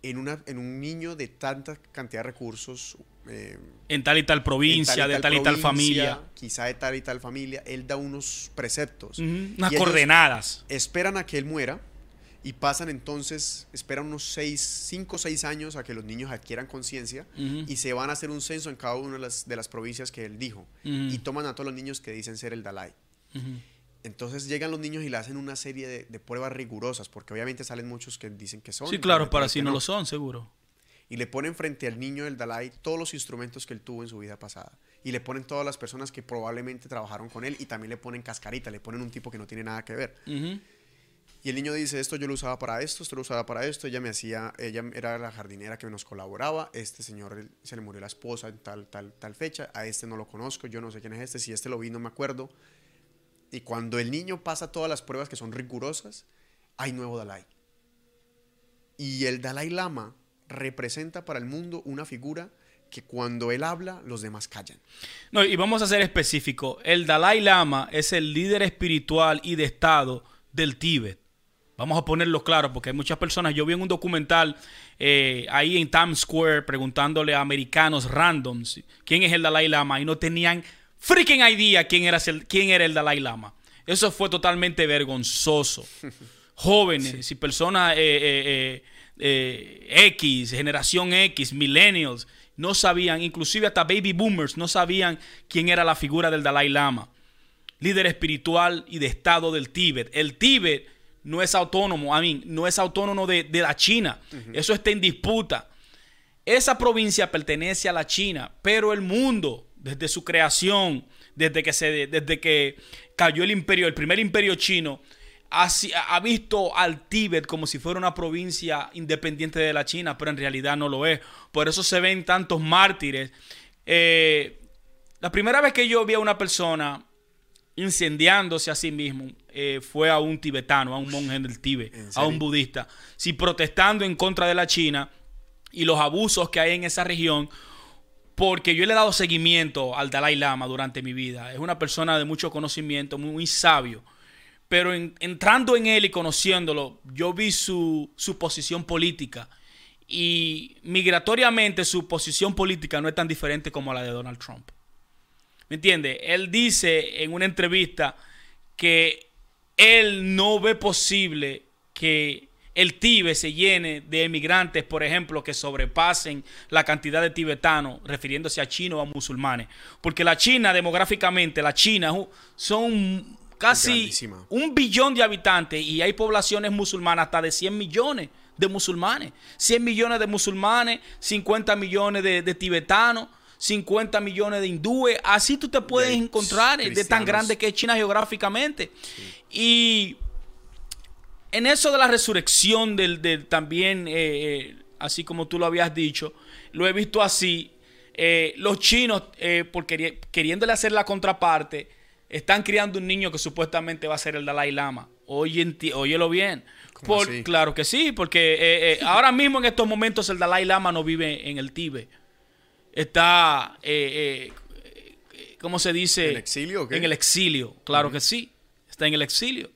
en, una, en un niño de tanta cantidad de recursos. Eh, en tal y tal provincia, de tal y tal familia. Quizá de tal y tal familia. Él da unos preceptos. Unas coordenadas. Esperan a que él muera y pasan entonces, esperan unos 6, 5 o 6 años a que los niños adquieran conciencia y se van a hacer un censo en cada una de las, de las provincias que él dijo y toman a todos los niños que dicen ser el Dalai. Entonces llegan los niños y le hacen una serie de, pruebas rigurosas, porque obviamente salen muchos que dicen que son. Sí, claro, para si no, lo son, seguro. Y le ponen frente al niño del Dalai todos los instrumentos que él tuvo en su vida pasada. Y le ponen todas las personas que probablemente trabajaron con él y también le ponen cascarita, le ponen un tipo que no tiene nada que ver. Y el niño dice, esto yo lo usaba para esto, esto lo usaba para esto, ella me hacía, ella era la jardinera que nos colaboraba, este señor se le murió la esposa en tal, tal, tal fecha, a este no lo conozco, yo no sé quién es este, si este lo vi no me acuerdo. Y cuando el niño pasa todas las pruebas que son rigurosas, hay nuevo Dalai. Y el Dalai Lama representa para el mundo una figura que cuando él habla, los demás callan. No, y vamos a ser específico. El Dalai Lama es el líder espiritual y de Estado del Tíbet. Vamos a ponerlo claro porque hay muchas personas. Yo vi en un documental eh, ahí en Times Square preguntándole a americanos randoms quién es el Dalai Lama y no tenían freaking idea quién era, el, quién era el Dalai Lama. Eso fue totalmente vergonzoso. Jóvenes y personas eh, eh, X, generación X, millennials, no sabían, inclusive hasta baby boomers, no sabían quién era la figura del Dalai Lama. Líder espiritual y de Estado del Tíbet. El Tíbet no es autónomo, a mí, no es autónomo de, la China. Eso está en disputa. Esa provincia pertenece a la China, pero el mundo, desde su creación, desde que, se, desde que cayó el imperio, el primer imperio chino, ha, ha, visto al Tíbet como si fuera una provincia independiente de la China, pero en realidad no lo es. Por eso se ven tantos mártires. Eh, la primera vez que yo vi a una persona incendiándose a sí mismo eh, fue a un tibetano, a un monje del Tíbet, a un budista, sí, protestando en contra de la China y los abusos que hay en esa región, porque yo le he dado seguimiento al Dalai Lama durante mi vida. Es una persona de mucho conocimiento, muy, sabio. Pero entrando en él y conociéndolo, yo vi su, su posición política. Y migratoriamente su posición política no es tan diferente como la de Donald Trump. ¿Me entiende? Él dice en una entrevista que él no ve posible que el Tíbet se llene de emigrantes, por ejemplo, que sobrepasen la cantidad de tibetanos, refiriéndose a chinos o a musulmanes. Porque la China, demográficamente, la China son casi un billón de habitantes y hay poblaciones musulmanas hasta de 100 millones de musulmanes. 100 millones de musulmanes, 50 millones de, tibetanos. 50 millones de hindúes, así tú te puedes encontrar de tan grande que es China geográficamente. Y en eso de la resurrección del, también, eh, eh, así como tú lo habías dicho, lo he visto así. Eh, los chinos, porque queriéndole hacer la contraparte, están criando un niño que supuestamente va a ser el Dalai Lama. Oye, óyelo bien. claro que sí, porque ahora mismo en estos momentos el Dalai Lama no vive en el Tíbet. Está, ¿cómo se dice? ¿En el exilio? En el exilio, claro que sí. Está en el exilio.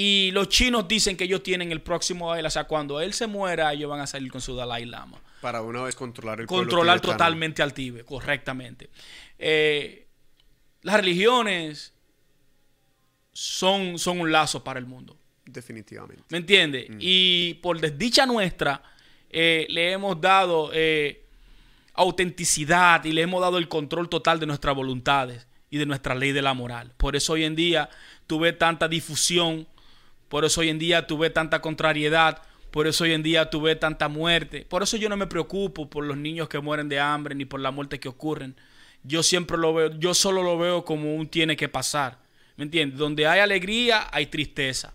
Y los chinos dicen que ellos tienen el próximo o sea, cuando él se muera, ellos van a salir con su Dalai Lama. Para una vez controlar el Controlar totalmente al Tíbet, correctamente. Eh, las religiones son, son un lazo para el mundo. Definitivamente. ¿Me entiende? Mm. Y por desdicha nuestra, eh, le hemos dado eh, autenticidad y le hemos dado el control total de nuestras voluntades y de nuestra ley de la moral. Por eso hoy en día tuve tanta difusión por eso hoy en día tuve tanta contrariedad. Por eso hoy en día tuve tanta muerte. Por eso yo no me preocupo por los niños que mueren de hambre ni por la muerte que ocurren. Yo siempre lo veo, yo solo lo veo como un tiene que pasar. ¿Me entiendes? Donde hay alegría, hay tristeza.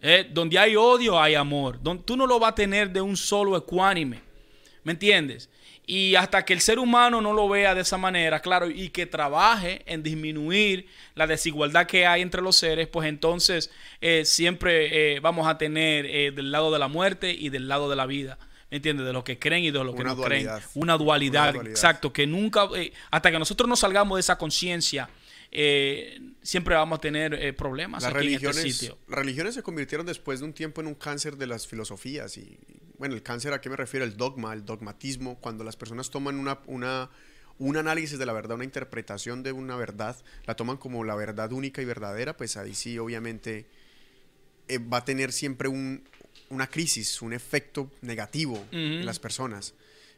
Eh, donde hay odio, hay amor. Tú no lo vas a tener de un solo ecuánime. ¿Me entiendes? Y hasta que el ser humano no lo vea de esa manera, claro, y que trabaje en disminuir la desigualdad que hay entre los seres, pues entonces eh, siempre eh, vamos a tener eh, del lado de la muerte y del lado de la vida. ¿Me entiendes? De lo que creen y de lo que no creen. Una dualidad, exacto, que nunca, hasta que nosotros no salgamos de esa conciencia, siempre vamos a tener problemas las aquí religiones, en este sitio. Las religiones se convirtieron después de un tiempo en un cáncer de las filosofías y bueno, el cáncer a qué me refiero, el dogma, el dogmatismo, cuando las personas toman una, una, un análisis de la verdad, una interpretación de una verdad, la toman como la verdad única y verdadera, pues ahí sí obviamente eh, va a tener siempre un, una crisis, un efecto negativo en las personas,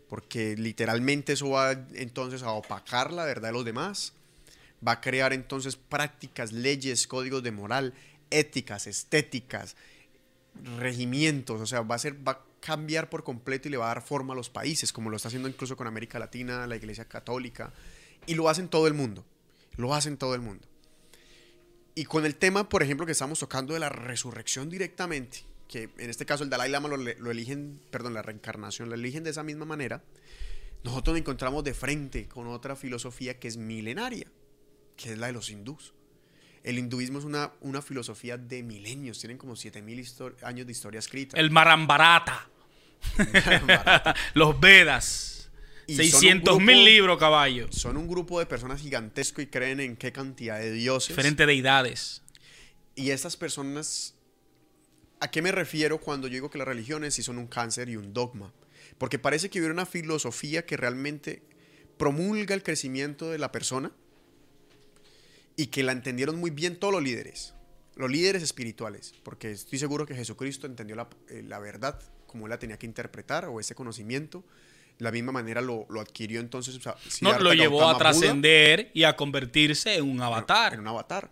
porque literalmente eso va entonces a opacar la verdad de los demás, va a crear entonces prácticas, leyes, códigos de moral, éticas, estéticas, regimientos, o sea, va a ser, va cambiar por completo y le va a dar forma a los países, como lo está haciendo incluso con América Latina, la Iglesia Católica, y lo hacen todo el mundo, lo hacen todo el mundo. Y con el tema, por ejemplo, que estamos tocando de la resurrección directamente, que en este caso el Dalai Lama lo, lo eligen, perdón, la reencarnación, lo eligen de esa misma manera, nosotros nos encontramos de frente con otra filosofía que es milenaria, que es la de los hindús. El hinduismo es una, una filosofía de milenios, tienen como 7000 años de historia escrita. El Marambarata. Los Vedas. 600 mil libros, caballo. Son un grupo de personas gigantesco y creen en qué cantidad de dioses. Diferentes deidades. Y estas personas, ¿a qué me refiero cuando yo digo que las religiones sí son un cáncer y un dogma? Porque parece que hubiera una filosofía que realmente promulga el crecimiento de la persona, y que la entendieron muy bien todos los líderes, los líderes espirituales, porque estoy seguro que Jesucristo entendió la, eh, verdad como él la tenía que interpretar o ese conocimiento. De la misma manera lo, adquirió entonces. no, lo llevó a trascender y a convertirse en un avatar. En un avatar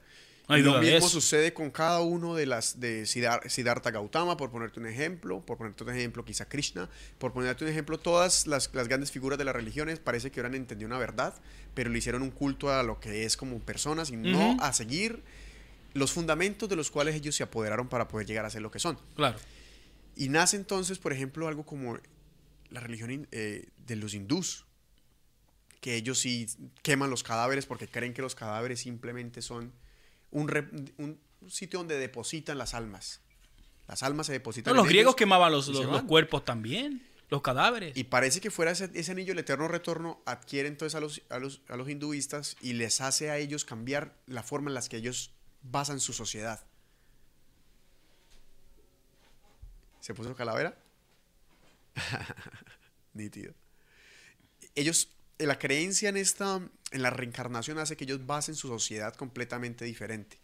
lo mismo sucede con cada uno de las de Siddhartha Gautama, por ponerte un ejemplo, por ponerte un ejemplo, quizá Krishna, por ponerte un ejemplo, todas las, grandes figuras de las religiones parece que hubieran entendido una verdad, pero le hicieron un culto a lo que es como personas y no a seguir los fundamentos de los cuales ellos se apoderaron para poder llegar a ser lo que son. Claro. Y nace entonces, por ejemplo, algo como la religión eh, de los hindús, que ellos sí queman los cadáveres porque creen que los cadáveres simplemente son un, re- un sitio donde depositan las almas. Las almas se depositan. No, los griegos quemaban los, los- cuerpos también, los cadáveres. Y parece que fuera ese, ese anillo del eterno retorno adquiere entonces a los, a, los, a los hinduistas y les hace a ellos cambiar la forma en la que ellos basan su sociedad. ¿Se puso calavera? Nítido. Ellos, la creencia en esta, en la reencarnación hace que ellos basen su sociedad completamente diferente.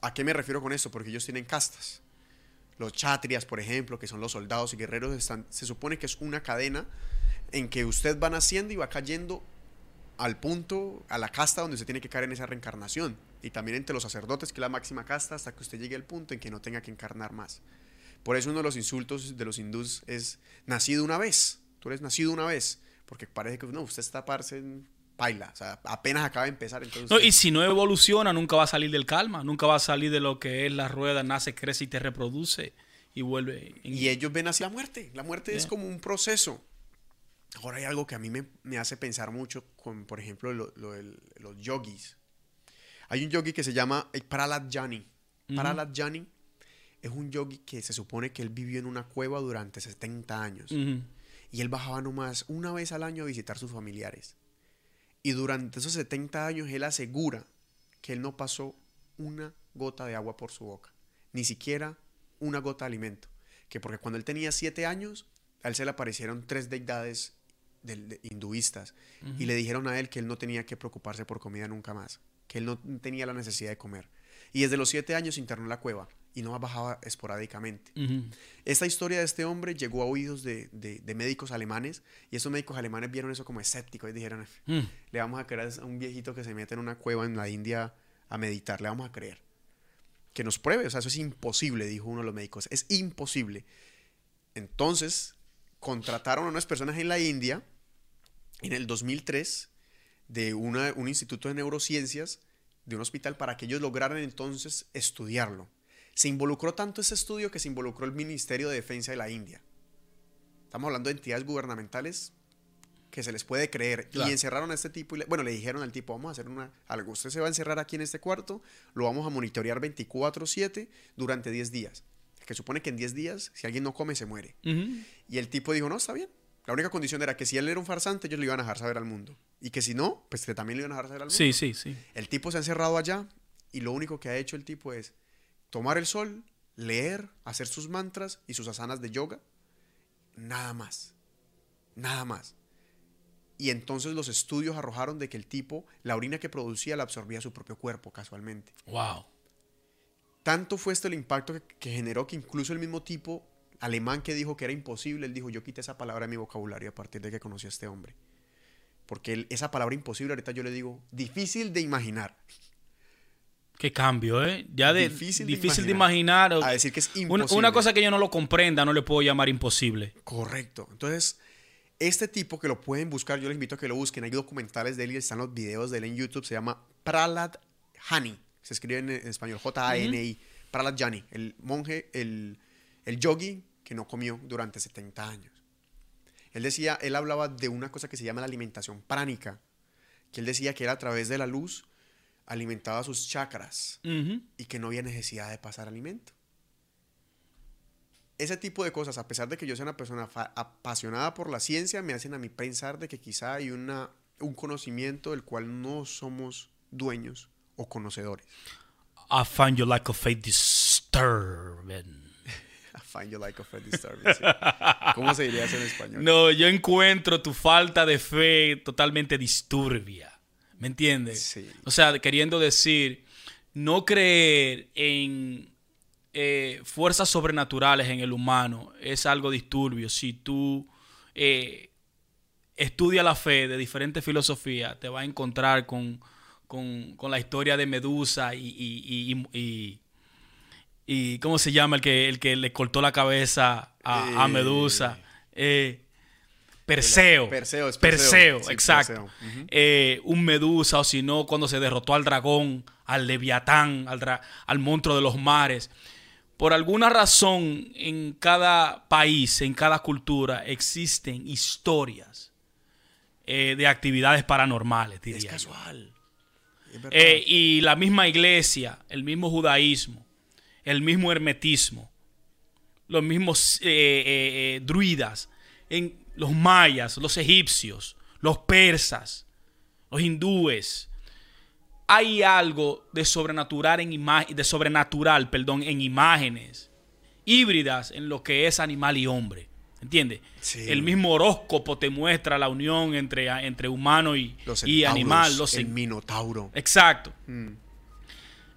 ¿A qué me refiero con esto? Porque ellos tienen castas. Los chatrias, por ejemplo, que son los soldados y guerreros, se supone que es una cadena en que usted va naciendo y va cayendo al punto, a la casta donde usted tiene que caer en esa reencarnación. Y también entre los sacerdotes, que es la máxima casta, hasta que usted llegue al punto en que no tenga que encarnar más. Por eso uno de los insultos de los hindús es nacido una vez. Tú eres nacido una vez. Porque parece que no, usted está parce en paila. O sea, apenas acaba de empezar. Entonces No, y si no evoluciona, nunca va a salir del calma, nunca va a salir de lo que es la rueda, nace, crece y te reproduce y vuelve. en- Y ellos ven hacia la muerte. La muerte es Yeah. como un proceso. Ahora hay algo que a mí me, me hace pensar mucho con, por ejemplo, lo- lo del- los yogis. Hay un yogi que se llama eh, Prahlad Jani. Ujú. Prahlad Jani es un yogi que se supone que él vivió en una cueva durante 70 años. Ujú. Y él bajaba nomás una vez al año a visitar sus familiares. Y durante esos 70 años él asegura que él no pasó una gota de agua por su boca. Ni siquiera una gota de alimento. Que porque cuando él tenía 7 años, a él se le aparecieron tres deidades del- de- hinduistas. Y le dijeron a él que él no tenía que preocuparse por comida nunca más. Que él no tenía la necesidad de comer. Y desde los 7 años internó en la cueva. Y no bajaba esporádicamente. Esta historia de este hombre llegó a oídos de, de- de médicos alemanes y esos médicos alemanes vieron eso como escéptico y dijeron, Mm. le vamos a creer a un viejito que se mete en una cueva en la India a meditar, le vamos a creer. Que nos pruebe, o sea, eso es imposible, dijo uno de los médicos, es imposible. Entonces, contrataron a unas personas en la India en el 2003 de una- un instituto de neurociencias de un hospital para que ellos lograran entonces estudiarlo. Se involucró tanto ese estudio que se involucró el Ministerio de Defensa de la India. Estamos hablando de entidades gubernamentales que se les puede creer. Claro. Y encerraron a este tipo. Y le- bueno, le dijeron al tipo, vamos a hacer una, algo. Usted se va a encerrar aquí en este cuarto, lo vamos a monitorear 24/7 durante 10 días. Que supone que en 10 días, si alguien no come, se muere. Y el tipo dijo, no, está bien. La única condición era que si él era un farsante, ellos le iban a dejar saber al mundo. Y que si no, pues que también le iban a dejar saber al mundo. Sí, sí, sí. El tipo se ha encerrado allá y lo único que ha hecho el tipo es tomar el sol, leer, hacer sus mantras y sus asanas de yoga. Nada más. Nada más. Y entonces los estudios arrojaron de que el tipo, la orina que producía la absorbía su propio cuerpo casualmente. Wow. Tanto fue este el impacto que, que generó que incluso el mismo tipo alemán que dijo que era imposible, él dijo, yo quité esa palabra de mi vocabulario a partir de que conocí a este hombre. Porque él- esa palabra imposible ahorita yo le digo, difícil de imaginar. Qué cambio, ¿eh? Ya de Difícil difícil, de de imaginar. A decir que es imposible. una cosa que yo no lo comprenda, no le puedo llamar imposible. Correcto. Entonces, este tipo que lo pueden buscar, yo les invito a que lo busquen. Hay documentales de él y están los videos de él en YouTube. Se llama Prahlad Hani. Se escribe en, en español J-A-N-I. Prahlad Jani. El monje, el, el yogi que no comió durante 70 años. Él decía, él hablaba de una cosa que se llama la alimentación pránica. Que él decía que era a través de la luz alimentaba sus chakras y que no había necesidad de pasar alimento. Ese tipo de cosas, a pesar de que yo sea una persona apasionada por la ciencia, me hacen a mí pensar de que quizá hay una, un conocimiento del cual no somos dueños o conocedores. I find your lack of faith disturbing. I find you like a Fred disturbing, sí. ¿Cómo se diría eso en español? No, yo encuentro tu falta de fe totalmente disturbia. ¿Me entiendes? Sí. O sea, queriendo decir, no creer en eh, fuerzas sobrenaturales en el humano es algo disturbio. Si tú eh, estudias la fe de diferentes filosofías, te vas a encontrar con, con- con la historia de Medusa y, y- y- y- y- ¿cómo se llama? El que, el que le cortó la cabeza a, a Eh. Medusa. Eh, Perseo. Perseo, es Perseo, Perseo. Sí, exacto. Perseo. Eh, un medusa, o si no, cuando se derrotó al dragón, al leviatán, al, al monstruo de los mares. Por alguna razón, en cada país, en cada cultura, existen historias eh, de actividades paranormales, diría Es casual. Es. Eh, y la misma iglesia, el mismo judaísmo, el mismo hermetismo, los mismos eh, eh, eh, druidas, en los mayas, los egipcios, los persas, los hindúes. Hay algo de sobrenatural en ima- de sobrenatural, perdón, en imágenes híbridas en lo que es animal y hombre. ¿Entiendes? Sí. El mismo horóscopo te muestra la unión entre, entre humano y, Los y centauros, animal. Los el minotauro. Exacto. Mm.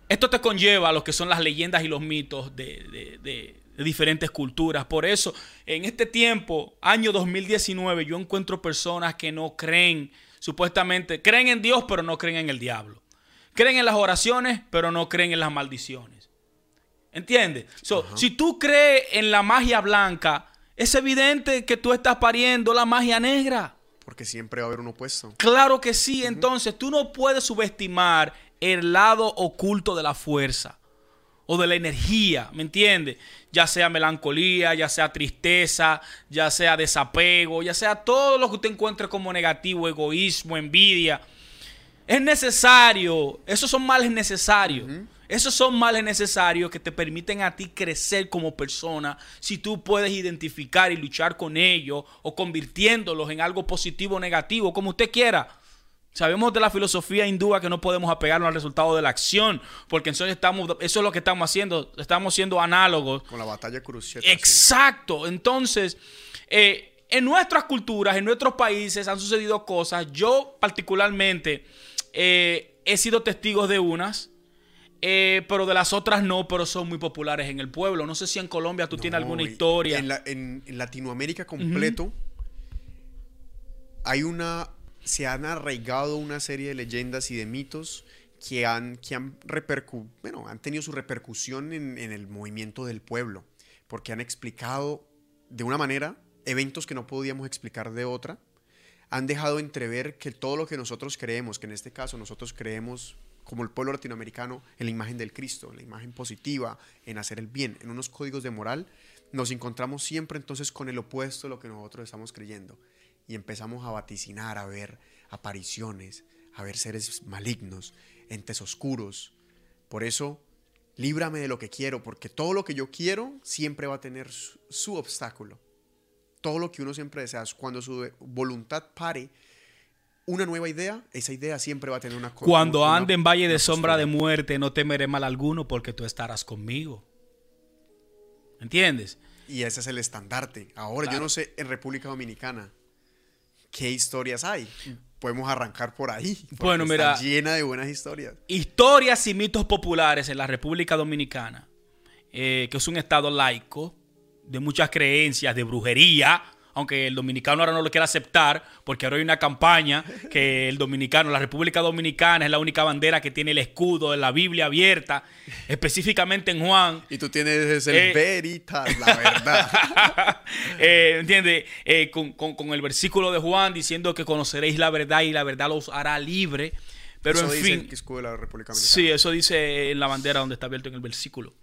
Esto te conlleva a lo que son las leyendas y los mitos de, de- de- de diferentes culturas. Por eso, en este tiempo, año 2019, yo encuentro personas que no creen, supuestamente, creen en Dios, pero no creen en el diablo. Creen en las oraciones, pero no creen en las maldiciones. ¿Entiendes? So, si tú crees en la magia blanca, es evidente que tú estás pariendo la magia negra. Porque siempre va a haber un opuesto. Claro que sí. Entonces, tú no puedes subestimar el lado oculto de la fuerza o de la energía, ¿me entiendes? Ya sea melancolía, ya sea tristeza, ya sea desapego, ya sea todo lo que usted encuentre como negativo, egoísmo, envidia. Es necesario, esos son males necesarios. Esos son males necesarios que te permiten a ti crecer como persona si tú puedes identificar y luchar con ellos o convirtiéndolos en algo positivo o negativo, como usted quiera. Sabemos de la filosofía hindúa que no podemos apegarnos al resultado de la acción, porque entonces estamos, eso es lo que estamos haciendo, estamos siendo análogos Con la batalla sí. Exacto. Entonces, eh, en nuestras culturas, en nuestros países han sucedido cosas. Yo particularmente eh, he sido testigo de unas, eh, pero de las otras no, pero son muy populares en el pueblo. No sé si en Colombia tú tienes alguna historia. En, la- en- en Latinoamérica completo hay una. Se han arraigado una serie de leyendas y de mitos que han, que han, repercu- bueno, han tenido su repercusión en, en el movimiento del pueblo. Porque han explicado de una manera eventos que no podíamos explicar de otra. Han dejado entrever que todo lo que nosotros creemos, que en este caso nosotros creemos como el pueblo latinoamericano, en la imagen del Cristo, en la imagen positiva, en hacer el bien, en unos códigos de moral, nos encontramos siempre entonces con el opuesto de lo que nosotros estamos creyendo. Y empezamos a vaticinar, a ver apariciones, a ver seres malignos, entes oscuros. Por eso, líbrame de lo que quiero, porque todo lo que yo quiero siempre va a tener su, su obstáculo. Todo lo que uno siempre desea, cuando su voluntad pare, una nueva idea, esa idea siempre va a tener una Cuando una- ande en valle de sombra de muerte, no temeré mal alguno porque tú estarás conmigo. ¿Entiendes? Y ese es el estandarte. Ahora, yo no sé en República Dominicana qué historias hay. Podemos arrancar por ahí. Bueno, está mira. llena de buenas historias. historias y mitos populares en la República Dominicana, eh, que es un estado laico, de muchas creencias, de brujería, aunque el dominicano ahora no lo quiere aceptar, porque ahora hay una campaña que el dominicano, la República Dominicana es la única bandera que tiene el escudo de la Biblia abierta, específicamente en Juan. Y tú tienes el Eh. veritas, la verdad. Eh, ¿Entiendes? Eh, con, con- con el versículo de Juan diciendo que conoceréis la verdad y la verdad los hará libre. Pero Eso en dice fin. el escudo de la República Dominicana. Sí, eso dice en la bandera donde está abierto en el versículo.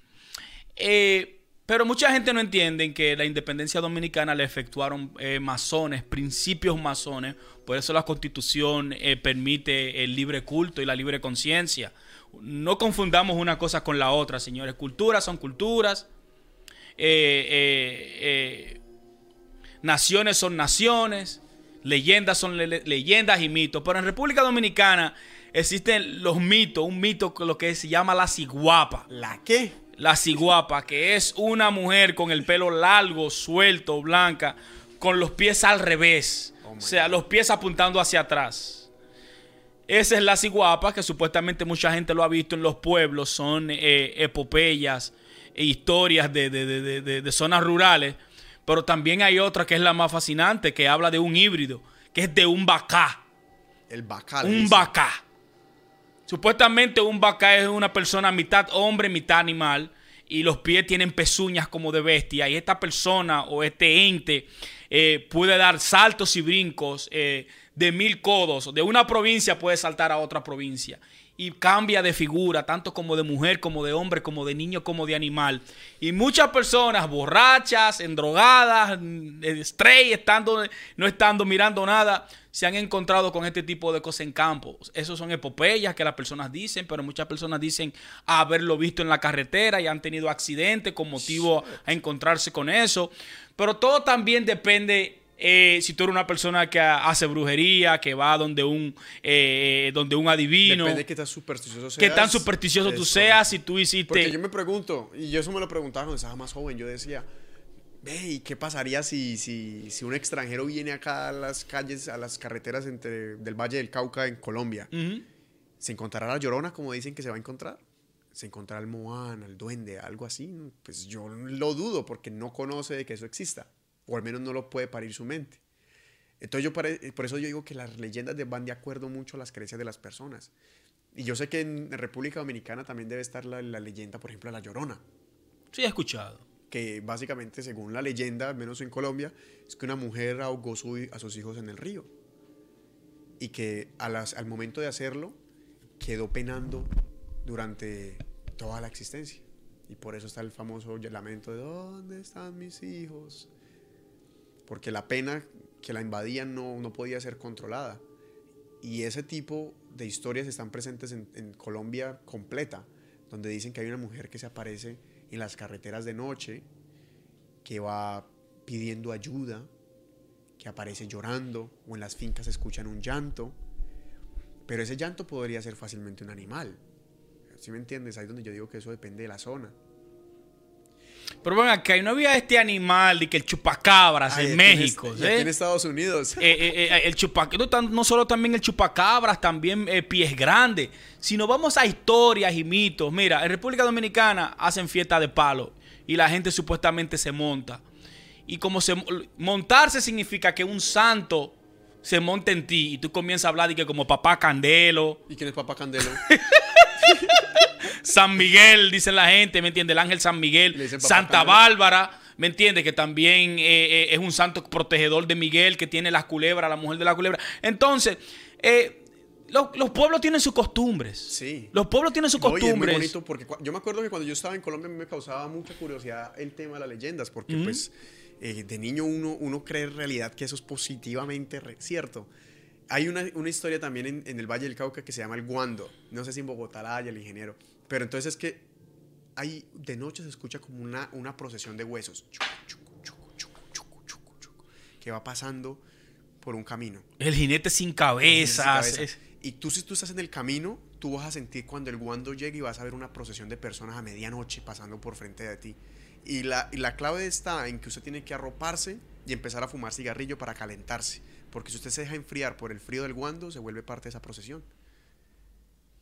Eh, pero mucha gente no entiende que la independencia dominicana la efectuaron eh, masones, principios masones. Por eso la constitución eh, permite el libre culto y la libre conciencia. No confundamos una cosa con la otra, señores. Culturas son culturas. Eh, eh, naciones son naciones, leyendas son le- leyendas y mitos. Pero en República Dominicana existen los mitos, un mito que lo que se llama la ciguapa. ¿La qué? La ciguapa, que es una mujer con el pelo largo, suelto, blanca, con los pies al revés. Oh o sea, God. los pies apuntando hacia atrás. Esa es la ciguapa, que supuestamente mucha gente lo ha visto en los pueblos. Son eh, epopeyas e historias de, de- de- de- zonas rurales. Pero también hay otra que es la más fascinante, que habla de un híbrido, que es de un bacá. El bacal. Un bacá. Supuestamente un bacá es una persona mitad hombre, mitad animal. y los pies tienen pezuñas como de bestia y esta persona o este ente eh, puede dar saltos y brincos eh, de mil codos. De una provincia puede saltar a otra provincia y cambia de figura, tanto como de mujer, como de hombre, como de niño, como de animal. Y muchas personas borrachas, endrogadas, stray, estando, no estando mirando nada, se han encontrado con este tipo de cosas en campo. Esos son epopeyas que las personas dicen, pero muchas personas dicen haberlo visto en la carretera y han tenido accidentes con motivo a encontrarse con eso. Pero todo también depende eh, si tú eres una persona que hace brujería, que va donde un, eh, donde un adivino. Depende de qué tan supersticioso seas. Qué tan supersticioso tú seas, si tú hiciste... Porque yo me pregunto, y yo eso me lo preguntaba cuando estaba más joven, yo decía, ve, ¿y qué pasaría si, si, si un extranjero viene acá a las calles, a las carreteras entre, del Valle del Cauca en Colombia? ¿Se encontrará la llorona como dicen que se va a encontrar? ¿Se encontrará el Moana, el duende, algo así? Pues yo lo dudo porque no conoce de que eso exista o al menos no lo puede parir su mente. Entonces yo por eso yo digo que las leyendas van de acuerdo mucho a las creencias de las personas. Y yo sé que en República Dominicana también debe estar la, leyenda, por ejemplo, de la Llorona. Sí, he escuchado. Que básicamente, según la leyenda, al menos en Colombia, es que una mujer ahogó a sus hijos en el río. Y que al momento de hacerlo, quedó penando durante toda la existencia. Y por eso está el famoso lamento de ¿dónde están mis hijos? porque la pena que la invadían no, no podía ser controlada. Y ese tipo de historias están presentes en, en, Colombia completa, donde dicen que hay una mujer que se aparece en las carreteras de noche, que va pidiendo ayuda, que aparece llorando, o en las fincas escuchan un llanto, pero ese llanto podría ser fácilmente un animal. ¿Sí me entiendes? Ahí es donde yo digo que eso depende de la zona. Pero bueno, acá no había este animal de que el chupacabras en México. En, aquí en Estados Unidos. Eh, eh, eh, el chupacabras, no solo también el chupacabras, también pies grandes. Si nos vamos a historias y mitos, mira, en República Dominicana hacen fiesta de palo y la gente supuestamente se monta. Y como se, montarse significa que un santo se monta en ti y tú comienzas a hablar de que como papá Candelo. ¿Y quién es papá Candelo? San Miguel, dice la gente, ¿me entiende? El ángel San Miguel, Santa Bárbara, ¿me entiende? Que también eh, eh, es un santo protegedor de Miguel, que tiene las culebras, la mujer de la culebra. Entonces, eh, los, pueblos tienen sus costumbres. Sí. Los pueblos tienen sus costumbres. muy bonito porque yo me acuerdo que cuando yo estaba en Colombia me causaba mucha curiosidad el tema de las leyendas, porque pues de niño uno, uno cree en realidad que eso es positivamente cierto. Hay una, historia también en, en, el Valle del Cauca que se llama el Guando. No sé si en Bogotá la hay, el ingeniero. Pero entonces es que hay, de noche se escucha como una, una procesión de huesos que va pasando por un camino. El jinete sin cabezas. Y tú si tú estás en el camino, tú vas a sentir cuando el guando llegue y vas a ver una procesión de personas a medianoche pasando por frente de ti. Y la, y la clave está en que usted tiene que arroparse y empezar a fumar cigarrillo para calentarse. Porque si usted se deja enfriar por el frío del guando, se vuelve parte de esa procesión.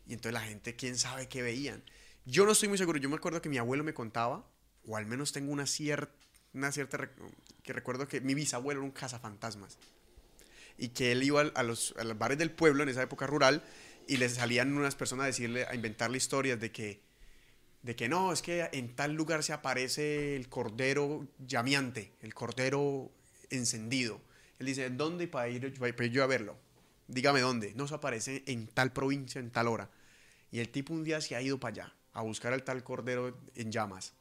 Y entonces la gente, quién sabe qué veían. Yo no estoy muy seguro. Yo me acuerdo que mi abuelo me contaba, o al menos tengo una cierta, una cierta que recuerdo que mi bisabuelo era un cazafantasmas. Y que él iba a los, a los bares del pueblo en esa época rural y le salían unas personas a decirle, a inventarle historias de que, de que no, es que en tal lugar se aparece el cordero llameante, el cordero encendido. Él dice, ¿dónde para ir, para ir yo a verlo? Dígame dónde. No se aparece en tal provincia, en tal hora. Y el tipo un día se ha ido para allá a buscar al tal cordero en llamas.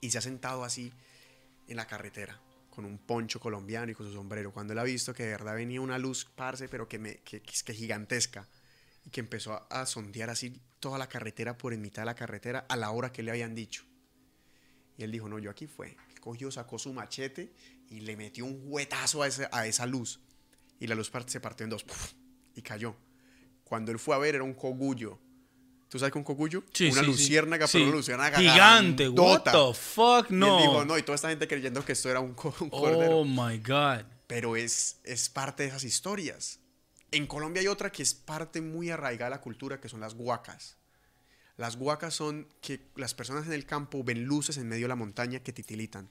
Y se ha sentado así en la carretera con un poncho colombiano y con su sombrero. Cuando él ha visto que de verdad venía una luz, parce, pero que, me, que, que gigantesca. Y que empezó a, sondear así toda la carretera por en mitad de la carretera a la hora que le habían dicho. Y él dijo, no, yo aquí fue. Cogió, sacó su machete y le metió un huetazo a, a esa luz. Y la luz se partió en dos y cayó. Cuando él fue a ver era un cogullo ¿Tú sabes con cogullo? Sí, una sí, luciérnaga, pero una luciérnaga gigante. What the fuck, no. Y él dijo, no, y toda esta gente creyendo que esto era un, un cordero. Oh my God. Pero es, es parte de esas historias. En Colombia hay otra que es parte muy arraigada de la cultura, que son las huacas. Las huacas son que las personas en el campo ven luces en medio de la montaña que titilitan.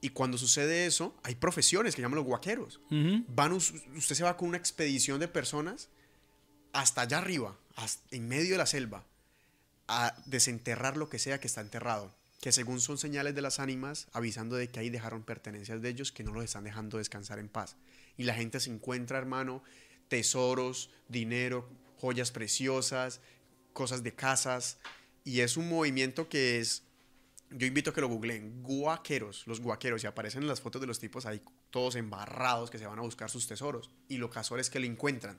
Y cuando sucede eso, hay profesiones que llaman los guaqueros. van, usted se va con una expedición de personas hasta allá arriba, en medio de la selva, a desenterrar lo que sea que está enterrado, que según son señales de las ánimas, avisando de que ahí dejaron pertenencias de ellos que no los están dejando descansar en paz. Y la gente se encuentra, hermano, tesoros, dinero, joyas preciosas, cosas de casas, y es un movimiento que es, yo invito a que lo googleen, guaqueros, los guaqueros, y aparecen en las fotos de los tipos ahí todos embarrados que se van a buscar sus tesoros, y los cazadores que lo encuentran.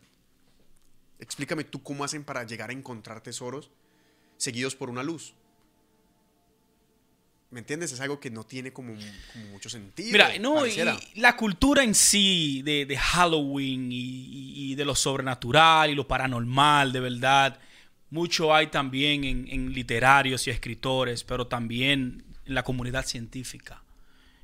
Explícame tú cómo hacen para llegar a encontrar tesoros seguidos por una luz. ¿Me entiendes? Es algo que no tiene como, como mucho sentido. Mira, no, y la cultura en sí de, de Halloween y de lo sobrenatural y lo paranormal, de verdad, mucho hay también en, en literarios y escritores, pero también en la comunidad científica,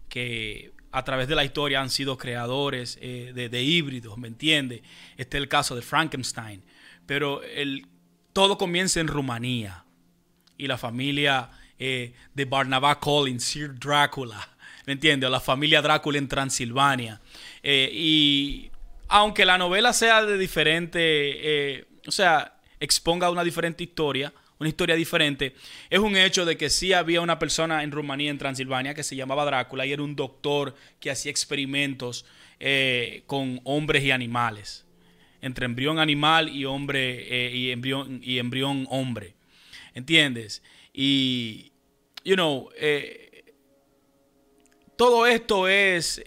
que a través de la historia han sido creadores eh, de, híbridos, ¿me entiendes? Este es el caso de Frankenstein, pero el, todo comienza en Rumanía y la familia eh, de Barnabas Collins, Sir Drácula, ¿me entiendes? La familia Drácula en Transilvania. Eh, y aunque la novela sea de diferente, o sea, exponga una diferente historia, una historia diferente, es un hecho de que sí había una persona en Rumanía, en Transilvania, que se llamaba Drácula y era un doctor que hacía experimentos eh, con hombres y animales, entre embrión animal y hombre eh, y embrión y embrión hombre. ¿Entiendes? Y, you know, eh, todo esto es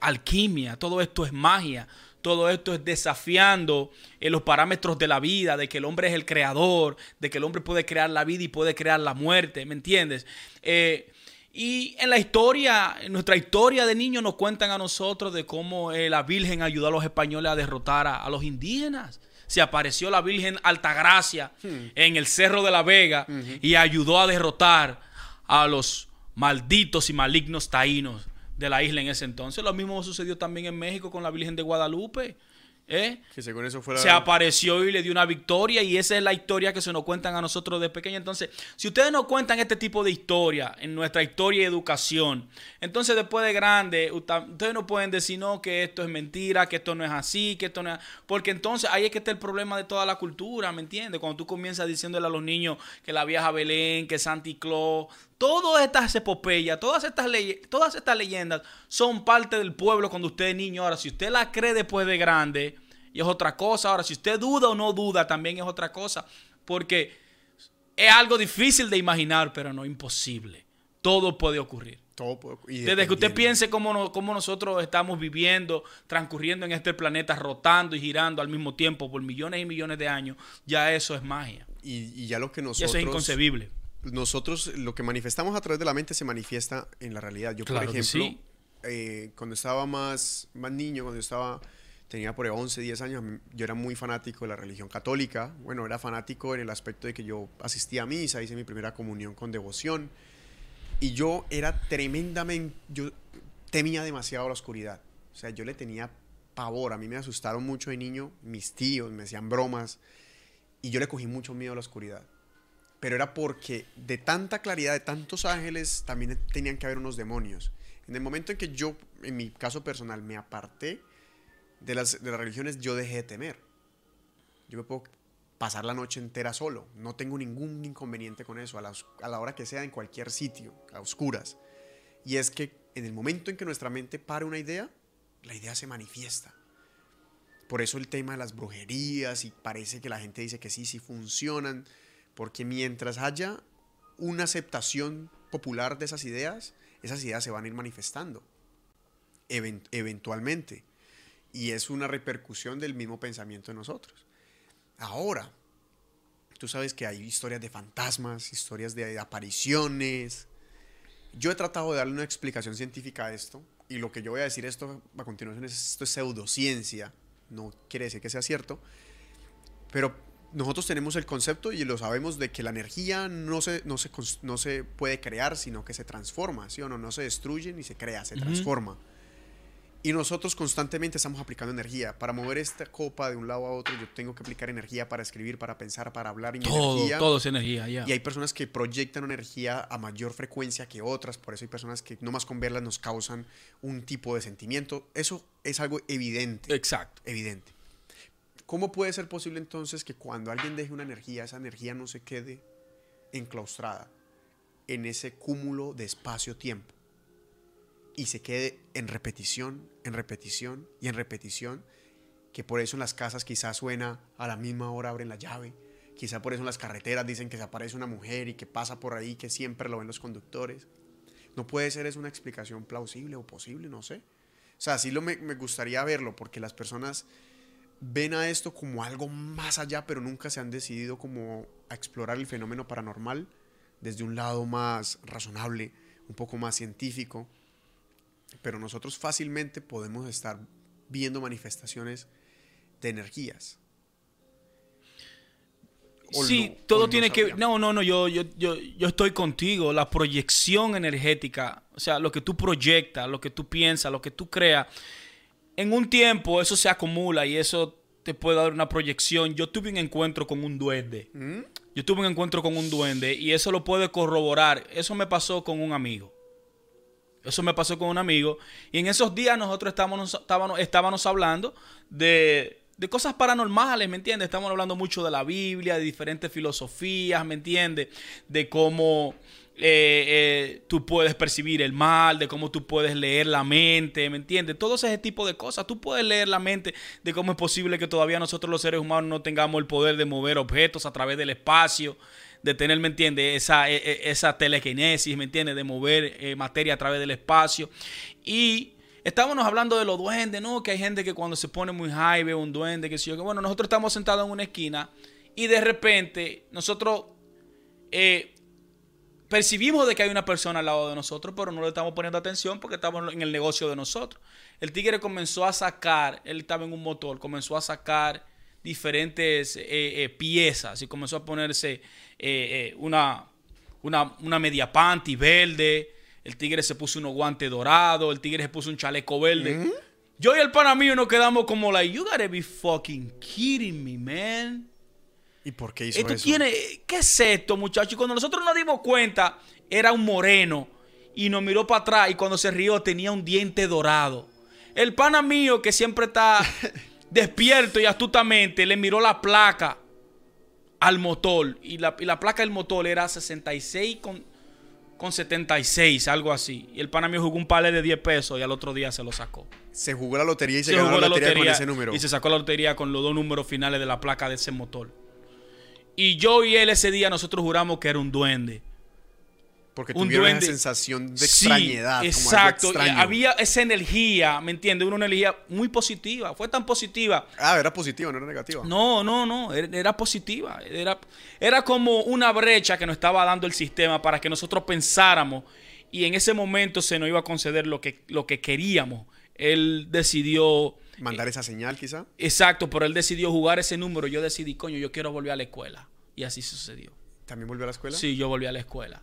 alquimia, todo esto es magia, todo esto es desafiando eh, los parámetros de la vida, de que el hombre es el creador, de que el hombre puede crear la vida y puede crear la muerte, ¿me entiendes? Eh, y en la historia, en nuestra historia de niños nos cuentan a nosotros de cómo eh, la Virgen ayudó a los españoles a derrotar a, a los indígenas. Se apareció la Virgen Altagracia en el Cerro de la Vega y ayudó a derrotar a los malditos y malignos taínos de la isla en ese entonces. Lo mismo sucedió también en México con la Virgen de Guadalupe. ¿eh? Que según eso fuera... se apareció y le dio una victoria y esa es la historia que se nos cuentan a nosotros de pequeños. Entonces, si ustedes nos cuentan este tipo de historia en nuestra historia y educación, entonces después de grande, ustedes no pueden decir no, que esto es mentira, que esto no es así, que esto no es... Porque entonces ahí es que está el problema de toda la cultura, ¿me entiendes? Cuando tú comienzas diciéndole a los niños que la vieja Belén, que Santi Claus, todas estas epopeyas, todas estas, leye- todas estas leyendas son parte del pueblo cuando usted es niño. Ahora, si usted la cree después de grande, y es otra cosa. Ahora, si usted duda o no duda, también es otra cosa. Porque es algo difícil de imaginar, pero no imposible. Todo puede ocurrir. Todo puede- Desde que usted piense cómo, no- cómo nosotros estamos viviendo, transcurriendo en este planeta, rotando y girando al mismo tiempo por millones y millones de años, ya eso es magia. Y, y ya lo que Y nosotros... eso es inconcebible. Nosotros lo que manifestamos a través de la mente se manifiesta en la realidad. Yo, Claro por ejemplo, sí. eh, cuando estaba más, más niño, cuando yo estaba, tenía por ahí 11, 10 años, yo era muy fanático de la religión católica. Bueno, era fanático en el aspecto de que yo asistía a misa, hice mi primera comunión con devoción. Y yo era tremendamente, yo temía demasiado la oscuridad. O sea, yo le tenía pavor. A mí me asustaron mucho de niño, mis tíos me hacían bromas. Y yo le cogí mucho miedo a la oscuridad pero era porque de tanta claridad, de tantos ángeles, también tenían que haber unos demonios. En el momento en que yo, en mi caso personal, me aparté de las, de religiones, yo dejé de temer. Yo me puedo pasar la noche entera solo, no tengo ningún inconveniente con eso, a la, a la hora que sea, en cualquier sitio, a oscuras. Y es que en el momento en que nuestra mente pare una idea, la idea se manifiesta. Por eso el tema de las brujerías y parece que la gente dice que sí, sí funcionan, porque mientras haya una aceptación popular de esas ideas, esas ideas se van a ir manifestando even- eventualmente. Y es una repercusión del mismo pensamiento de nosotros. Ahora, tú sabes que hay historias de fantasmas, historias de apariciones. Yo he tratado de darle una explicación científica a esto, y lo que yo voy a decir esto a continuación es esto es pseudociencia, no quiere decir que sea cierto, pero nosotros tenemos el concepto y lo sabemos de que la energía no se, no se, no se puede crear, sino que se transforma, ¿sí o no? No se destruye ni se crea, se Ujú. transforma. Y nosotros constantemente estamos aplicando energía. Para mover esta copa de un lado a otro, yo tengo que aplicar energía para escribir, para pensar, para hablar. Y Todo, energía, todo es energía, ya. y hay personas que proyectan energía a mayor frecuencia que otras, por eso hay personas que no más con verlas nos causan un tipo de sentimiento. Eso es algo evidente, Exacto. evidente. ¿Cómo puede ser posible entonces que cuando alguien deje una energía, esa energía no se quede enclaustrada en ese cúmulo de espacio-tiempo y se quede en repetición, en repetición y en repetición, que por eso en las casas quizás suena a la misma hora abren la llave, quizá por eso en las carreteras dicen que se aparece una mujer y que pasa por ahí, que siempre lo ven los conductores. No puede ser es una explicación plausible o posible, no sé. O sea, sí lo me, me gustaría verlo, porque las personas ven a esto como algo más allá, pero nunca se han decidido como a explorar el fenómeno paranormal desde un lado más razonable, un poco más científico. Pero nosotros fácilmente podemos estar viendo manifestaciones de energías. O Sí, no- todo no tiene que... No, no, no, yo, yo, yo, yo estoy contigo. La proyección energética, o sea, lo que tú proyectas, lo que tú piensas, lo que tú creas, en un tiempo eso se acumula y eso te puede dar una proyección. Yo tuve un encuentro con un duende. ¿Mm? Yo tuve un encuentro con un duende y eso lo puede corroborar. Eso me pasó con un amigo. Eso me pasó con un amigo. Y en esos días nosotros estábamos, estábamos, estábamos hablando de, de cosas paranormales, ¿me entiendes? Estamos hablando mucho de la Biblia, de diferentes filosofías, ¿me entiendes? De cómo eh, eh, tú puedes percibir el mal, de cómo tú puedes leer la mente, ¿me entiendes? Todo ese tipo de cosas. Tú puedes leer la mente de cómo es posible que todavía nosotros los seres humanos no tengamos el poder de mover objetos a través del espacio, de tener, ¿me entiendes? Esa, e- e- esa telequinesis, ¿me entiendes? De mover eh, materia a través del espacio. Y estábamos hablando de los duendes, ¿no? Que hay gente que cuando se pone muy high ve un duende, que sé yo. Que bueno, nosotros estamos sentados en una esquina y de repente nosotros eh, percibimos de que hay una persona al lado de nosotros, pero no le estamos poniendo atención porque estamos en el negocio de nosotros. El tigre comenzó a sacar, él estaba en un motor, comenzó a sacar diferentes eh, eh, piezas y comenzó a ponerse eh, una, una, una media panty verde. El tigre se puso unos guantes dorados, el tigre se puso un chaleco verde. Yo y el pana mío nos quedamos como like, you gotta be fucking kidding me, man. ¿Y por qué hizo Esto eso? tiene, ¿qué es esto, muchachos? Y cuando nosotros nos dimos cuenta, era un moreno y nos miró para atrás y cuando se rió tenía un diente dorado. El pana mío que siempre está despierto y astutamente le miró la placa al motor y la, y la placa del motor era 66 con, con 76, algo así. Y el pana mío jugó un palé de 10 pesos y al otro día se lo sacó. Se jugó la lotería y se, Se ganó jugó la lotería, con lotería ese número. Y se sacó la lotería con los dos números finales de la placa de ese motor. Y yo y él ese día nosotros juramos que era un duende. Porque un tuvieron duende. esa sensación de Sí, extrañedad. como algo exacto. Extraño. había esa energía, ¿me entiendes? Una energía muy positiva. Fue tan positiva. Ah, era positiva, no era negativa. No, no, no. Era, era positiva. Era, era como una brecha que nos estaba dando el sistema para que nosotros pensáramos. Y en ese momento se nos iba a conceder lo que, lo que queríamos. Él decidió. Mandar esa señal, quizá. Exacto, pero él decidió jugar ese número. Yo decidí, coño, yo quiero volver a la escuela. Y así sucedió. ¿También volvió a la escuela? Sí, yo volví a la escuela.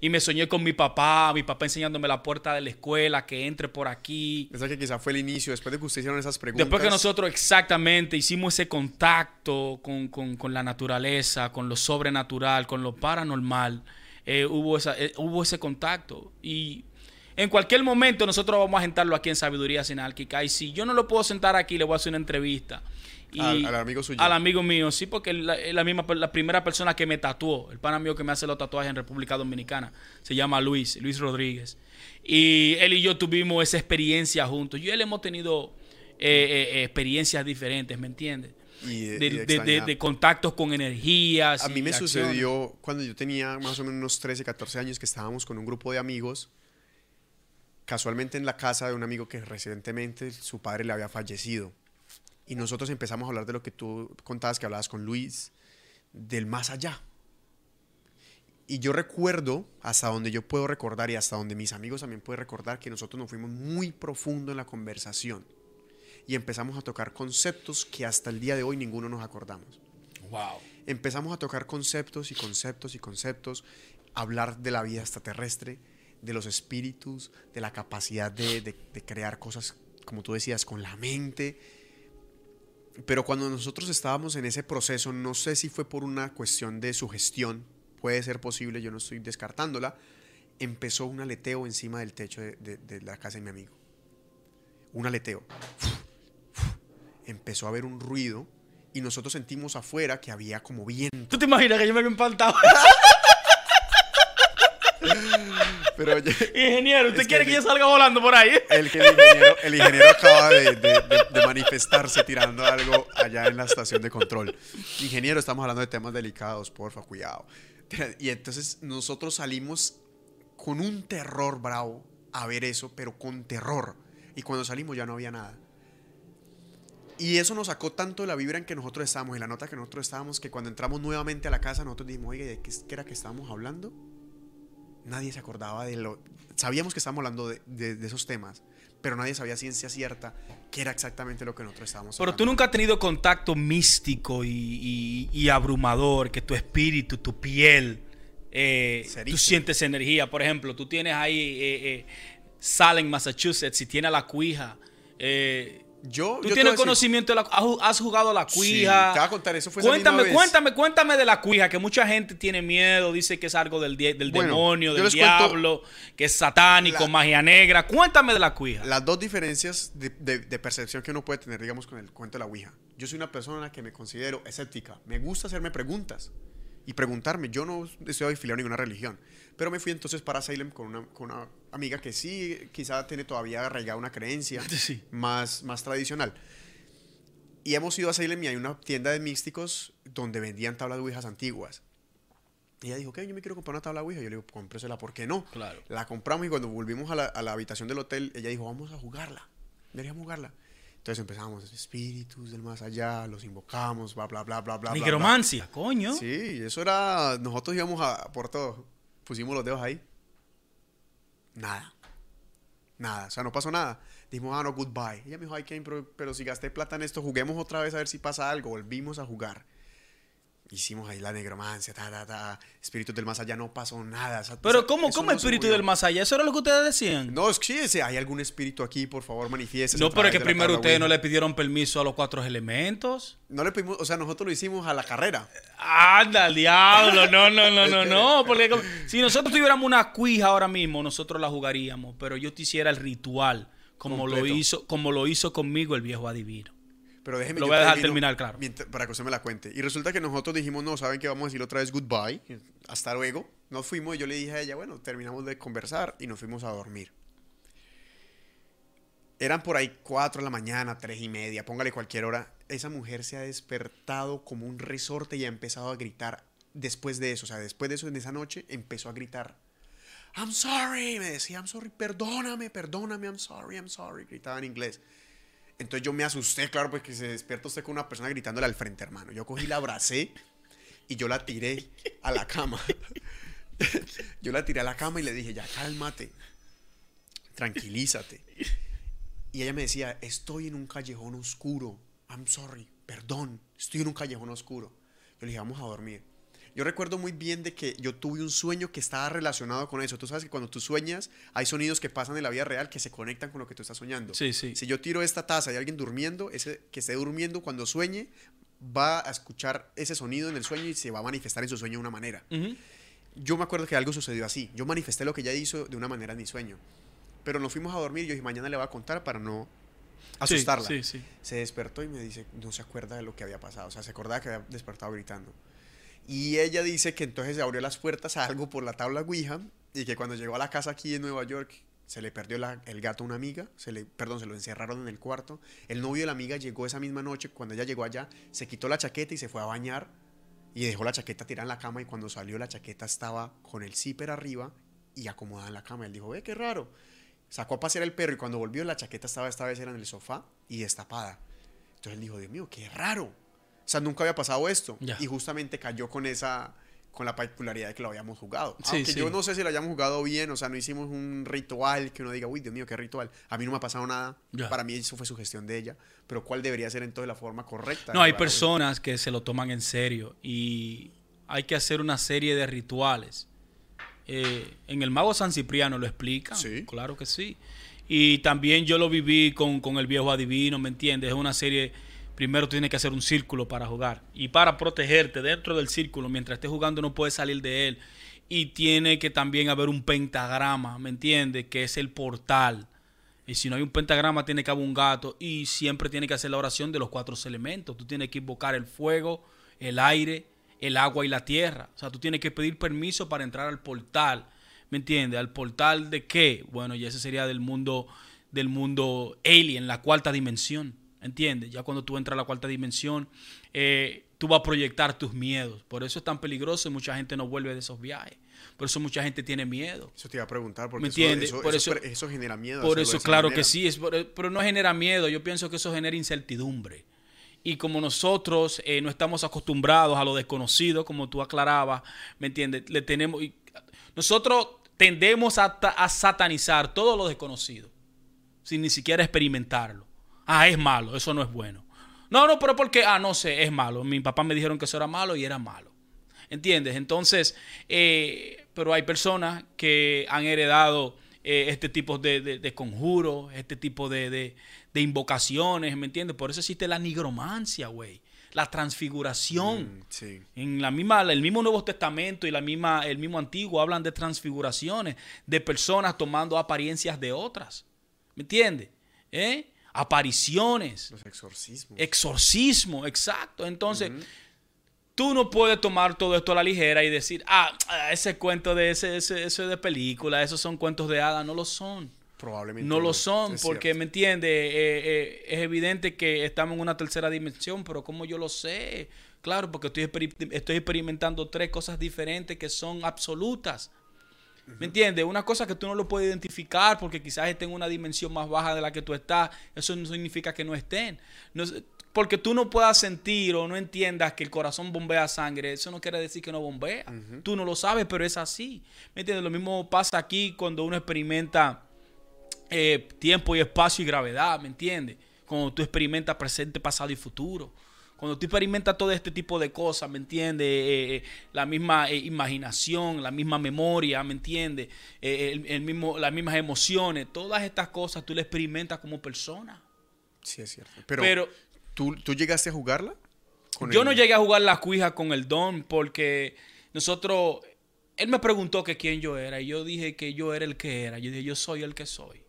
Y me soñé con mi papá, mi papá enseñándome la puerta de la escuela, que entre por aquí. Esa que quizá fue el inicio, después de que ustedes hicieron esas preguntas. Después que nosotros exactamente hicimos ese contacto con, con- con la naturaleza, con lo sobrenatural, con lo paranormal, eh, hubo, esa, eh, hubo ese contacto. Y en cualquier momento nosotros vamos a sentarlo aquí en Sabiduría Sinálquica. Y si yo no lo puedo sentar aquí, le voy a hacer una entrevista. Y Al- al amigo suyo. Al amigo mío, sí, porque es la, misma, la primera persona que me tatuó, el pana mío que me hace los tatuajes en República Dominicana, se llama Luis, Luis Rodríguez. Y él y yo tuvimos esa experiencia juntos. Yo y él hemos tenido eh, eh, experiencias diferentes, ¿me entiendes? Y de- contactos con energías. A mí me acciones. sucedió cuando yo tenía más o menos unos 13, 14 años que estábamos con un grupo de amigos, casualmente en la casa de un amigo que recientemente su padre le había fallecido. Y nosotros empezamos a hablar de lo que tú contabas, que hablabas con Luis, del más allá. Y yo recuerdo, hasta donde yo puedo recordar y hasta donde mis amigos también pueden recordar, que nosotros nos fuimos muy profundo en la conversación. Y empezamos a tocar conceptos que hasta el día de hoy ninguno nos acordamos Wow. empezamos a tocar conceptos y conceptos y conceptos, hablar de la vida extraterrestre, de los espíritus, de la capacidad de, de- de crear cosas, como tú decías, con la mente. Pero cuando nosotros estábamos en ese proceso, no sé si fue por una cuestión de sugestión, puede ser posible, yo no estoy descartándola, empezó un aleteo encima del techo de, de- de la casa de mi amigo. Un aleteo. Empezó a haber un ruido y nosotros sentimos afuera que había como viento. ¿Tú te imaginas que yo me había espantado? Pero oye, Ingeniero, ¿usted quiere que- yo salga volando por ahí? el, que el, ingeniero, el ingeniero acaba de, de- de- de manifestarse tirando algo allá en la estación de control. Ingeniero, estamos hablando de temas delicados, porfa, cuidado. Y entonces nosotros salimos con un terror bravo a ver eso, pero con terror. Y cuando salimos ya no había nada. Y eso nos sacó tanto de la vibra en que nosotros estábamos, y la nota que nosotros estábamos, que cuando entramos nuevamente a la casa, nosotros dijimos, oye, ¿de qué era que estábamos hablando? Nadie se acordaba de lo... Sabíamos que estábamos hablando de, de- de esos temas, pero nadie sabía ciencia cierta qué era exactamente lo que nosotros estábamos Pero tú hablando. nunca has tenido contacto místico y, y- y abrumador, que tu espíritu, tu piel, eh, tú sientes energía. Por ejemplo, tú tienes ahí eh, eh, Salem, Massachusetts, y tienes la cuija. Yo, tú yo tienes decir- conocimiento de la has ju- has jugado a la Sí, cuija. te voy a contar, eso fue cuéntame, cuéntame, cuéntame de la cuija, que mucha gente tiene miedo, dice que es algo del, del Bueno, demonio, del diablo, que es satánico, la- magia negra. Cuéntame de la cuija. Las dos diferencias de, de- de percepción que uno puede tener, digamos, con el cuento de la Ouija. Yo soy una persona que me considero escéptica. Me gusta hacerme preguntas y preguntarme. Yo no estoy afiliado a ninguna religión. Pero me fui entonces para Salem con una, con una amiga que sí, quizá tiene todavía arraigada una creencia Sí. más, más tradicional. Y hemos ido a Salem y hay una tienda de místicos donde vendían tablas de Ouijas antiguas. Y ella dijo, ¿qué? Yo me quiero comprar una tabla de Ouija. Yo le digo, cómpresela, ¿por qué no? Claro. La compramos y cuando volvimos a la, a la habitación del hotel, ella dijo, vamos a jugarla. Deberíamos jugarla. Entonces empezamos, espíritus del más allá, los invocamos, bla, bla, bla, bla, bla. bla, Nigromancia, coño. Sí, eso era, nosotros íbamos a, por todo. Pusimos los dedos ahí. Nada. Nada, o sea, no pasó nada. Dijimos, ah, no, goodbye. Ella me dijo, ay, Kane, pero, pero si gasté plata en esto, juguemos otra vez a ver si pasa algo. Volvimos a jugar. Hicimos ahí la negromancia, ta, ta, ta. Espíritus del más allá, no pasó nada. Pero ¿cómo, cómo espíritu del más allá? ¿Eso era lo que ustedes decían? No, es que sí, ese, hay algún espíritu aquí, por favor, manifieste. No, pero es que primero ustedes no le pidieron permiso a los cuatro elementos. No le pedimos, o sea, nosotros lo hicimos a la carrera. Anda, diablo. No, no, no, no, no. Porque como- si nosotros tuviéramos una cuija ahora mismo, nosotros la jugaríamos. Pero yo te hiciera el ritual como lo, hizo, como lo hizo conmigo el viejo adivino. Pero déjeme Lo voy a dejar terminar, claro. mientras- para que usted me la cuente. Y resulta que nosotros dijimos, no, ¿saben qué? Vamos a decir otra vez goodbye. Hasta luego. Nos fuimos y yo le dije a ella, bueno, terminamos de conversar y nos fuimos a dormir. Eran por ahí 4 de la mañana, 3 y media, póngale cualquier hora. Esa mujer se ha despertado como un resorte y ha empezado a gritar después de eso. O sea, después de eso, en esa noche, empezó a gritar. I'm sorry, me decía, I'm sorry, perdóname, perdóname, I'm sorry, I'm sorry. Gritaba en inglés. Entonces yo me asusté, claro, porque se despierta usted con una persona gritándole al frente, hermano. Yo cogí, la abracé y yo la tiré a la cama. yo la tiré a la cama y le dije, ya cálmate, tranquilízate. Y ella me decía, estoy en un callejón oscuro. I'm sorry, perdón, estoy en un callejón oscuro. Yo le dije, vamos a dormir. Yo recuerdo muy bien de que yo tuve un sueño que estaba relacionado con eso. Tú sabes que cuando tú sueñas, hay sonidos que pasan en la vida real que se conectan con lo que tú estás soñando. Sí, sí. Si yo tiro esta taza y alguien durmiendo, ese que esté durmiendo cuando sueñe va a escuchar ese sonido en el sueño y se va a manifestar en su sueño de una manera. Yo me acuerdo que algo sucedió así. Yo manifesté lo que ella hizo de una manera en mi sueño. Pero nos fuimos a dormir y yo dije, mañana le voy a contar para no Sí, asustarla. Sí, sí. Se despertó y me dice, no se acuerda de lo que había pasado. O sea, se acordaba que había despertado gritando. Y ella dice que entonces se abrió las puertas a algo por la tabla Ouija y que cuando llegó a la casa aquí en Nueva York se le perdió el gato a una amiga, se le, perdón, se lo encerraron en el cuarto. El novio de la amiga llegó esa misma noche, cuando ella llegó allá, se quitó la chaqueta y se fue a bañar y dejó la chaqueta tirada en la cama y cuando salió la chaqueta estaba con el zipper arriba y acomodada en la cama. Él dijo, ve, qué raro. Sacó a pasear el perro y cuando volvió la chaqueta estaba esta vez en el sofá y destapada. Entonces él dijo, Dios mío, qué raro. O sea, nunca había pasado esto. Y justamente cayó con esa, con la particularidad de que lo habíamos jugado. Sí, Aunque sí. yo no sé si lo hayamos jugado bien, o sea, no hicimos un ritual que uno diga, uy, Dios mío, qué ritual. A mí no me ha pasado nada. Para mí eso fue su gestión de ella. Pero ¿cuál debería ser entonces la forma correcta? No, hay personas que se lo toman en serio y hay que hacer una serie de rituales. Eh, en el Mago San Cipriano lo explican, Sí. claro que sí. Y también yo lo viví con, con el viejo adivino, ¿me entiendes? Es una serie, primero tienes que hacer un círculo para jugar y para protegerte dentro del círculo, mientras estés jugando no puedes salir de él. Y tiene que también haber un pentagrama, ¿me entiendes? Que es el portal. Y si no hay un pentagrama, tiene que haber un gato. Y siempre tiene que hacer la oración de los cuatro elementos. Tú tienes que invocar el fuego, el aire, el agua y la tierra. O sea, tú tienes que pedir permiso para entrar al portal. ¿Me entiendes? ¿Al portal de qué? Bueno, y ese sería del mundo, del mundo alien, la cuarta dimensión. ¿Entiendes? Ya cuando tú entras a la cuarta dimensión, eh, tú vas a proyectar tus miedos. Por eso es tan peligroso y mucha gente no vuelve de esos viajes. Por eso mucha gente tiene miedo. Eso te iba a preguntar, porque ¿Me eso, entiendes? eso, Por eso- eso- eso genera miedo. Por eso, claro que sí, es pero no genera miedo. Yo pienso que eso genera incertidumbre. Y como nosotros eh, no estamos acostumbrados a lo desconocido, como tú aclarabas, ¿me entiendes? Le tenemos, y- nosotros tendemos a, a satanizar todo lo desconocido, sin ni siquiera experimentarlo. Ah, es malo, eso no es bueno. No, no, pero porque, ah, no sé, es malo. Mi papá me dijeron que eso era malo y era malo. ¿Entiendes? Entonces, eh, pero hay personas que han heredado eh, este tipo de, de- de conjuros, este tipo de, de- de invocaciones, ¿me entiendes? Por eso existe la nigromancia, güey. La transfiguración. Mm, sí. En la misma, el mismo Nuevo Testamento y la misma, el mismo Antiguo hablan de transfiguraciones, de personas tomando apariencias de otras. ¿Me entiendes? ¿Eh? Apariciones, Los exorcismos. exorcismo, exacto. Entonces, tú no puedes tomar todo esto a la ligera y decir, ah, ese cuento de ese, ese, eso es de película, esos son cuentos de hadas. No lo son. Probablemente. No lo son, porque, cierto. ¿me entiendes? Eh, eh, es evidente que estamos en una tercera dimensión, pero ¿cómo yo lo sé? Claro, porque estoy, estoy experimentando tres cosas diferentes que son absolutas. ¿Me entiendes? Una cosa que tú no lo puedes identificar porque quizás esté en una dimensión más baja de la que tú estás, eso no significa que no estén. No porque tú no puedas sentir o no entiendas que el corazón bombea sangre, eso no quiere decir que no bombea. Tú no lo sabes, pero es así. ¿Me entiendes? Lo mismo pasa aquí cuando uno experimenta eh, tiempo y espacio y gravedad, ¿me entiendes? Cuando tú experimentas presente, pasado y futuro. Cuando tú experimentas todo este tipo de cosas, ¿me entiendes? Eh, eh, la misma eh, imaginación, la misma memoria, ¿me entiendes? Eh, el, el mismo, las mismas emociones, todas estas cosas tú las experimentas como persona. Sí, es cierto. Pero, Pero ¿tú, ¿tú llegaste a jugarla? Con yo el- no llegué a jugar la cuija con el don porque nosotros, él me preguntó que quién yo era y yo dije que yo era el que era. Yo dije, yo soy el que soy.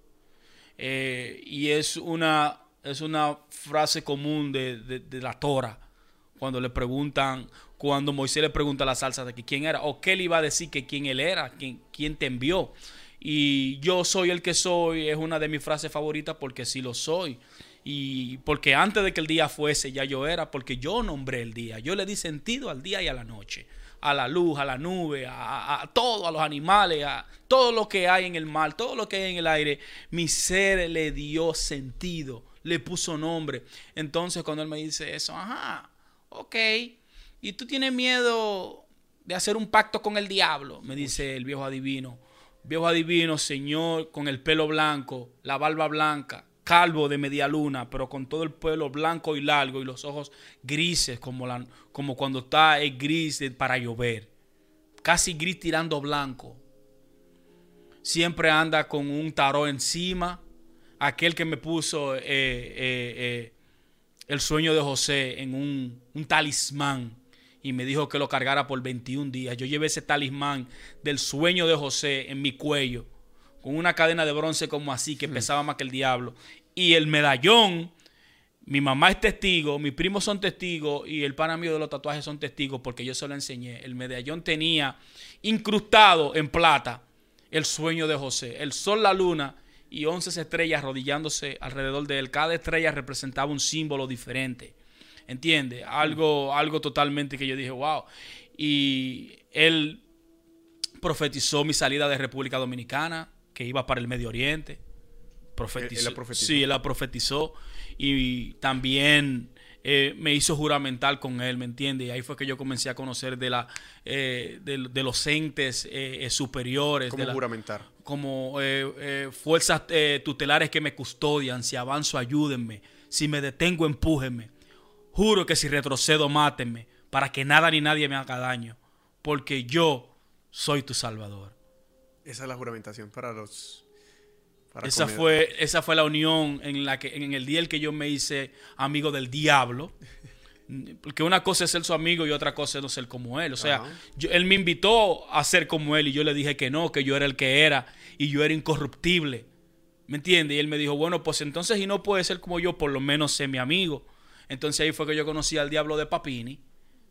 Eh, y es una, es una frase común de, de- la Torah. Cuando le preguntan, cuando Moisés le pregunta a la salsa de que quién era, o qué le iba a decir que quién él era, quién, quién te envió. Y yo soy el que soy es una de mis frases favoritas porque sí lo soy. Y porque antes de que el día fuese ya yo era, porque yo nombré el día. Yo le di sentido al día y a la noche. A la luz, a la nube, a, a- a todo, a los animales, a todo lo que hay en el mar, todo lo que hay en el aire. Mi ser le dio sentido, le puso nombre. Entonces cuando él me dice eso, ajá, ok. ¿Y tú tienes miedo de hacer un pacto con el diablo? Me dice el viejo adivino. Viejo adivino, señor, con el pelo blanco, la barba blanca, calvo de media luna, pero con todo el pelo blanco y largo y los ojos grises, como, la, como cuando está el gris de- para llover. Casi gris tirando blanco. Siempre anda con un tarot encima. Aquel que me puso eh, eh, eh, el sueño de José en un, un talismán y me dijo que lo cargara por 21 días. Yo llevé ese talismán del sueño de José en mi cuello, con una cadena de bronce como así, que pesaba más que el diablo. Y el medallón, mi mamá es testigo, mis primos son testigos y el pana mío de los tatuajes son testigos porque yo se lo enseñé. El medallón tenía incrustado en plata el sueño de José, el sol, la luna y 11 estrellas arrodillándose alrededor de él. Cada estrella representaba un símbolo diferente. ¿Entiendes? Algo, algo totalmente que yo dije, wow. Y él profetizó mi salida de República Dominicana, que iba para el Medio Oriente. Profetizó. Él- él la profetizó. Sí, él la profetizó. Y también eh, me hizo juramental con él, ¿me entiendes? Y ahí fue que yo comencé a conocer de, la, eh, de, de los entes eh, superiores. ¿Cómo de la- juramentar? Como eh, eh, fuerzas eh, tutelares que me custodian. Si avanzo, ayúdenme. Si me detengo, empújenme. Juro que si retrocedo, mátenme, para que nada ni nadie me haga daño, porque yo soy tu salvador. Esa es la juramentación para los... para Esa comer- fue, esa fue la unión en la que en el día en que yo me hice amigo del diablo. Porque una cosa es ser su amigo y otra cosa es no ser como él. O sea, yo- él me invitó a ser como él y yo le dije que no, que yo era el que era y yo era incorruptible. ¿Me entiendes? Y él me dijo, bueno, pues entonces y no puede ser como yo, por lo menos sé mi amigo. Entonces ahí fue que yo conocí al diablo de Papini.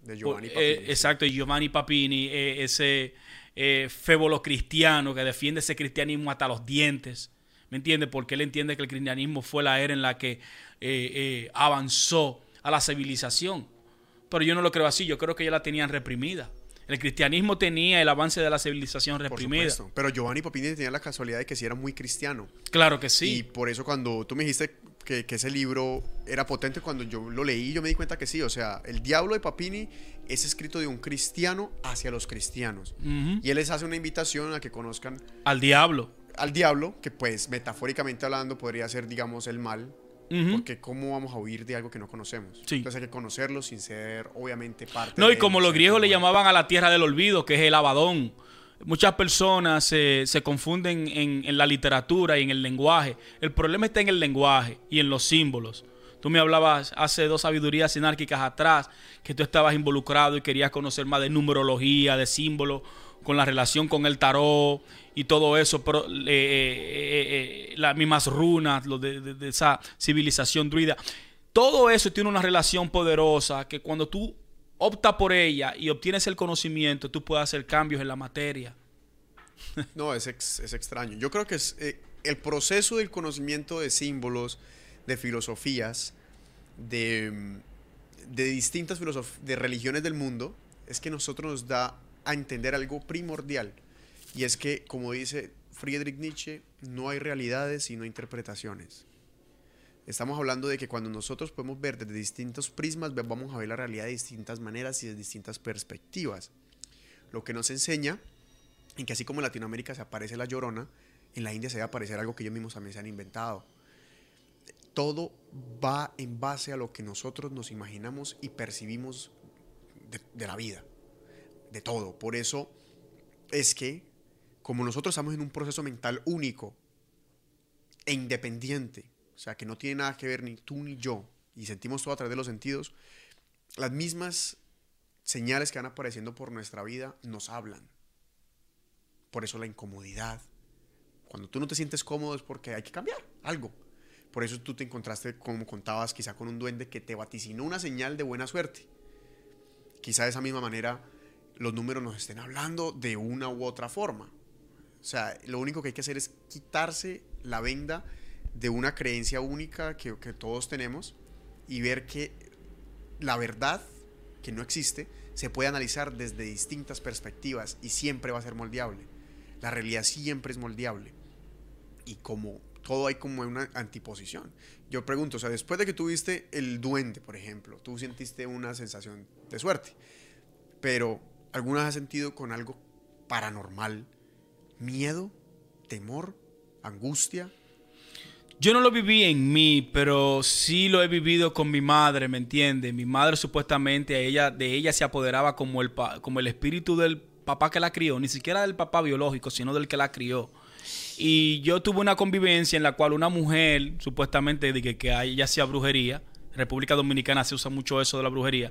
De Giovanni Eh, Papini, sí. exacto, y Giovanni Papini, eh, ese eh, fébolo cristiano que defiende ese cristianismo hasta los dientes. ¿Me entiendes? Porque él entiende que el cristianismo fue la era en la que eh, eh, avanzó a la civilización. Pero yo no lo creo así, yo creo que ya la tenían reprimida. El cristianismo tenía el avance de la civilización Por reprimida. supuesto. Pero Giovanni Papini tenía la casualidad de que sí era muy cristiano. Claro que Y sí. por eso cuando tú me dijiste que, que ese libro era potente, cuando yo lo leí, yo me di cuenta que sí. O sea, el diablo de Papini es escrito de un cristiano hacia los cristianos. Y él les hace una invitación a que conozcan Al diablo. al diablo, que pues metafóricamente hablando podría ser, digamos, el mal. Porque ¿cómo vamos a huir de algo que no conocemos? Sí. Entonces hay que conocerlo sin ser, obviamente, parte No, de y como él, los griegos le llamaban a la tierra del olvido, que es el Abadón. Muchas personas se, se confunden en, en la literatura y en el lenguaje. El problema está en el lenguaje y en los símbolos. Tú me hablabas hace dos sabidurías sinárquicas atrás que tú estabas involucrado y querías conocer más de numerología, de símbolos, con la relación con el tarot y todo eso, eh, eh, eh, las mismas runas, de, esa civilización druida. Todo eso tiene una relación poderosa que cuando tú optas por ella y obtienes el conocimiento, tú puedes hacer cambios en la materia. No, es, es extraño. Yo creo que es el proceso del conocimiento de símbolos, de filosofías, de, mm, de distintas de religiones del mundo, es que nosotros nos da a entender algo primordial. Y es que, como dice Friedrich Nietzsche, no hay realidades sino interpretaciones. Estamos hablando de que cuando nosotros podemos ver desde distintos prismas, vamos a ver la realidad de distintas maneras y de distintas perspectivas. Lo que nos enseña en que así como en Latinoamérica se aparece la llorona, en la India se va a aparecer algo que ellos mismos también se han inventado. Todo va en base a lo que nosotros nos imaginamos y percibimos de la vida, de todo. Por eso es que, como nosotros estamos en un proceso mental único e independiente, o sea, que no tiene nada que ver ni tú ni yo, y sentimos todo a través de los sentidos, las mismas señales que van apareciendo por nuestra vida nos hablan. Por eso la incomodidad. Cuando tú no te sientes cómodo es porque hay que cambiar algo. Por eso tú te encontraste, como contabas, quizá con un duende que te vaticinó una señal de buena suerte. Quizá de esa misma manera los números nos estén hablando de una u otra forma. O sea, lo único que hay que hacer es quitarse la venda de una creencia única que, que todos tenemos y ver que la verdad, que no existe, se puede analizar desde distintas perspectivas y siempre va a ser moldeable. La realidad siempre es moldeable. Y como todo hay como una antiposición. Yo pregunto, o sea, después de que tuviste el duende, por ejemplo, tú sentiste una sensación de suerte, pero ¿alguna vez has sentido con algo paranormal miedo, temor, angustia? Yo no lo viví en mí, pero sí lo he vivido con mi madre, ¿me entiendes? Mi madre supuestamente a ella, de ella se apoderaba como el, como el espíritu del papá que la crió, ni siquiera del papá biológico, sino del que la crió. Y yo tuve una convivencia en la cual una mujer, supuestamente de que, que hacía brujería, República Dominicana se usa mucho eso de la brujería,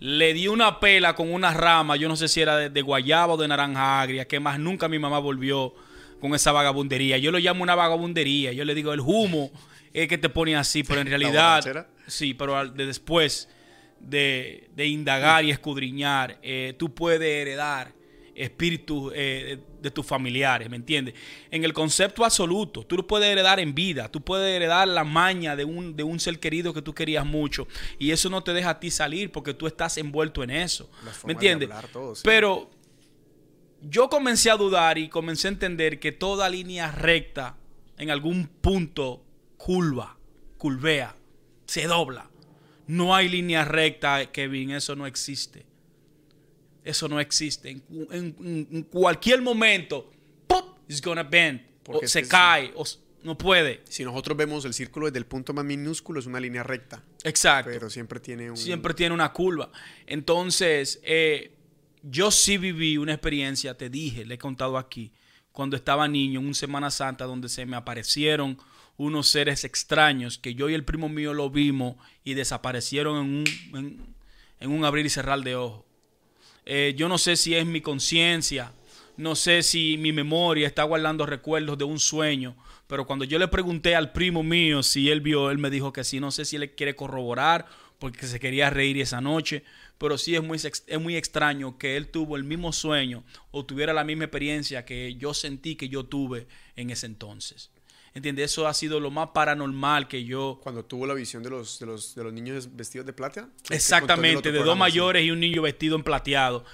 le dio una pela con una rama, yo no sé si era de, de guayaba o de naranja agria, que más nunca mi mamá volvió con esa vagabundería. Yo lo llamo una vagabundería, yo le digo el humo es que te pone así, pero en ¿La realidad, sí, pero de después de, de indagar y escudriñar, eh, tú puedes heredar espíritus eh, de tus familiares, ¿me entiendes? En el concepto absoluto, tú lo puedes heredar en vida, tú puedes heredar la maña de un, de un ser querido que tú querías mucho y eso no te deja a ti salir porque tú estás envuelto en eso, ¿me de entiendes? hablar, todo, sí. Pero yo comencé a dudar y comencé a entender que toda línea recta en algún punto curva, curvea, se dobla. No hay línea recta, Kevin, eso no existe. Eso no existe. En, en- en- en cualquier momento, ¡pop! It's gonna bend. Porque o es se cae, o no puede. Si nosotros vemos el círculo desde el punto más minúsculo, es una línea recta, Exacto. pero siempre tiene un... siempre tiene una curva. Entonces, eh, yo sí viví una experiencia, te dije, le he contado aquí, cuando estaba niño en un Semana Santa donde se me aparecieron unos seres extraños que yo y el primo mío lo vimos y desaparecieron en un, en, en un abrir y cerrar de ojos. Eh, yo no sé si es mi conciencia, no sé si mi memoria está guardando recuerdos de un sueño, Pero cuando yo le pregunté al primo mío si él vio, él me dijo que sí. No sé si él quiere corroborar porque se quería reír esa noche. Pero sí es muy, es muy extraño que él tuvo el mismo sueño o tuviera la misma experiencia que yo sentí que yo tuve en ese entonces. ¿Entiendes? Eso ha sido lo más paranormal que yo... Cuando tuvo la visión de los, de los, de los niños vestidos de plata. Exactamente, de dos mayores y un niño vestido en plateado.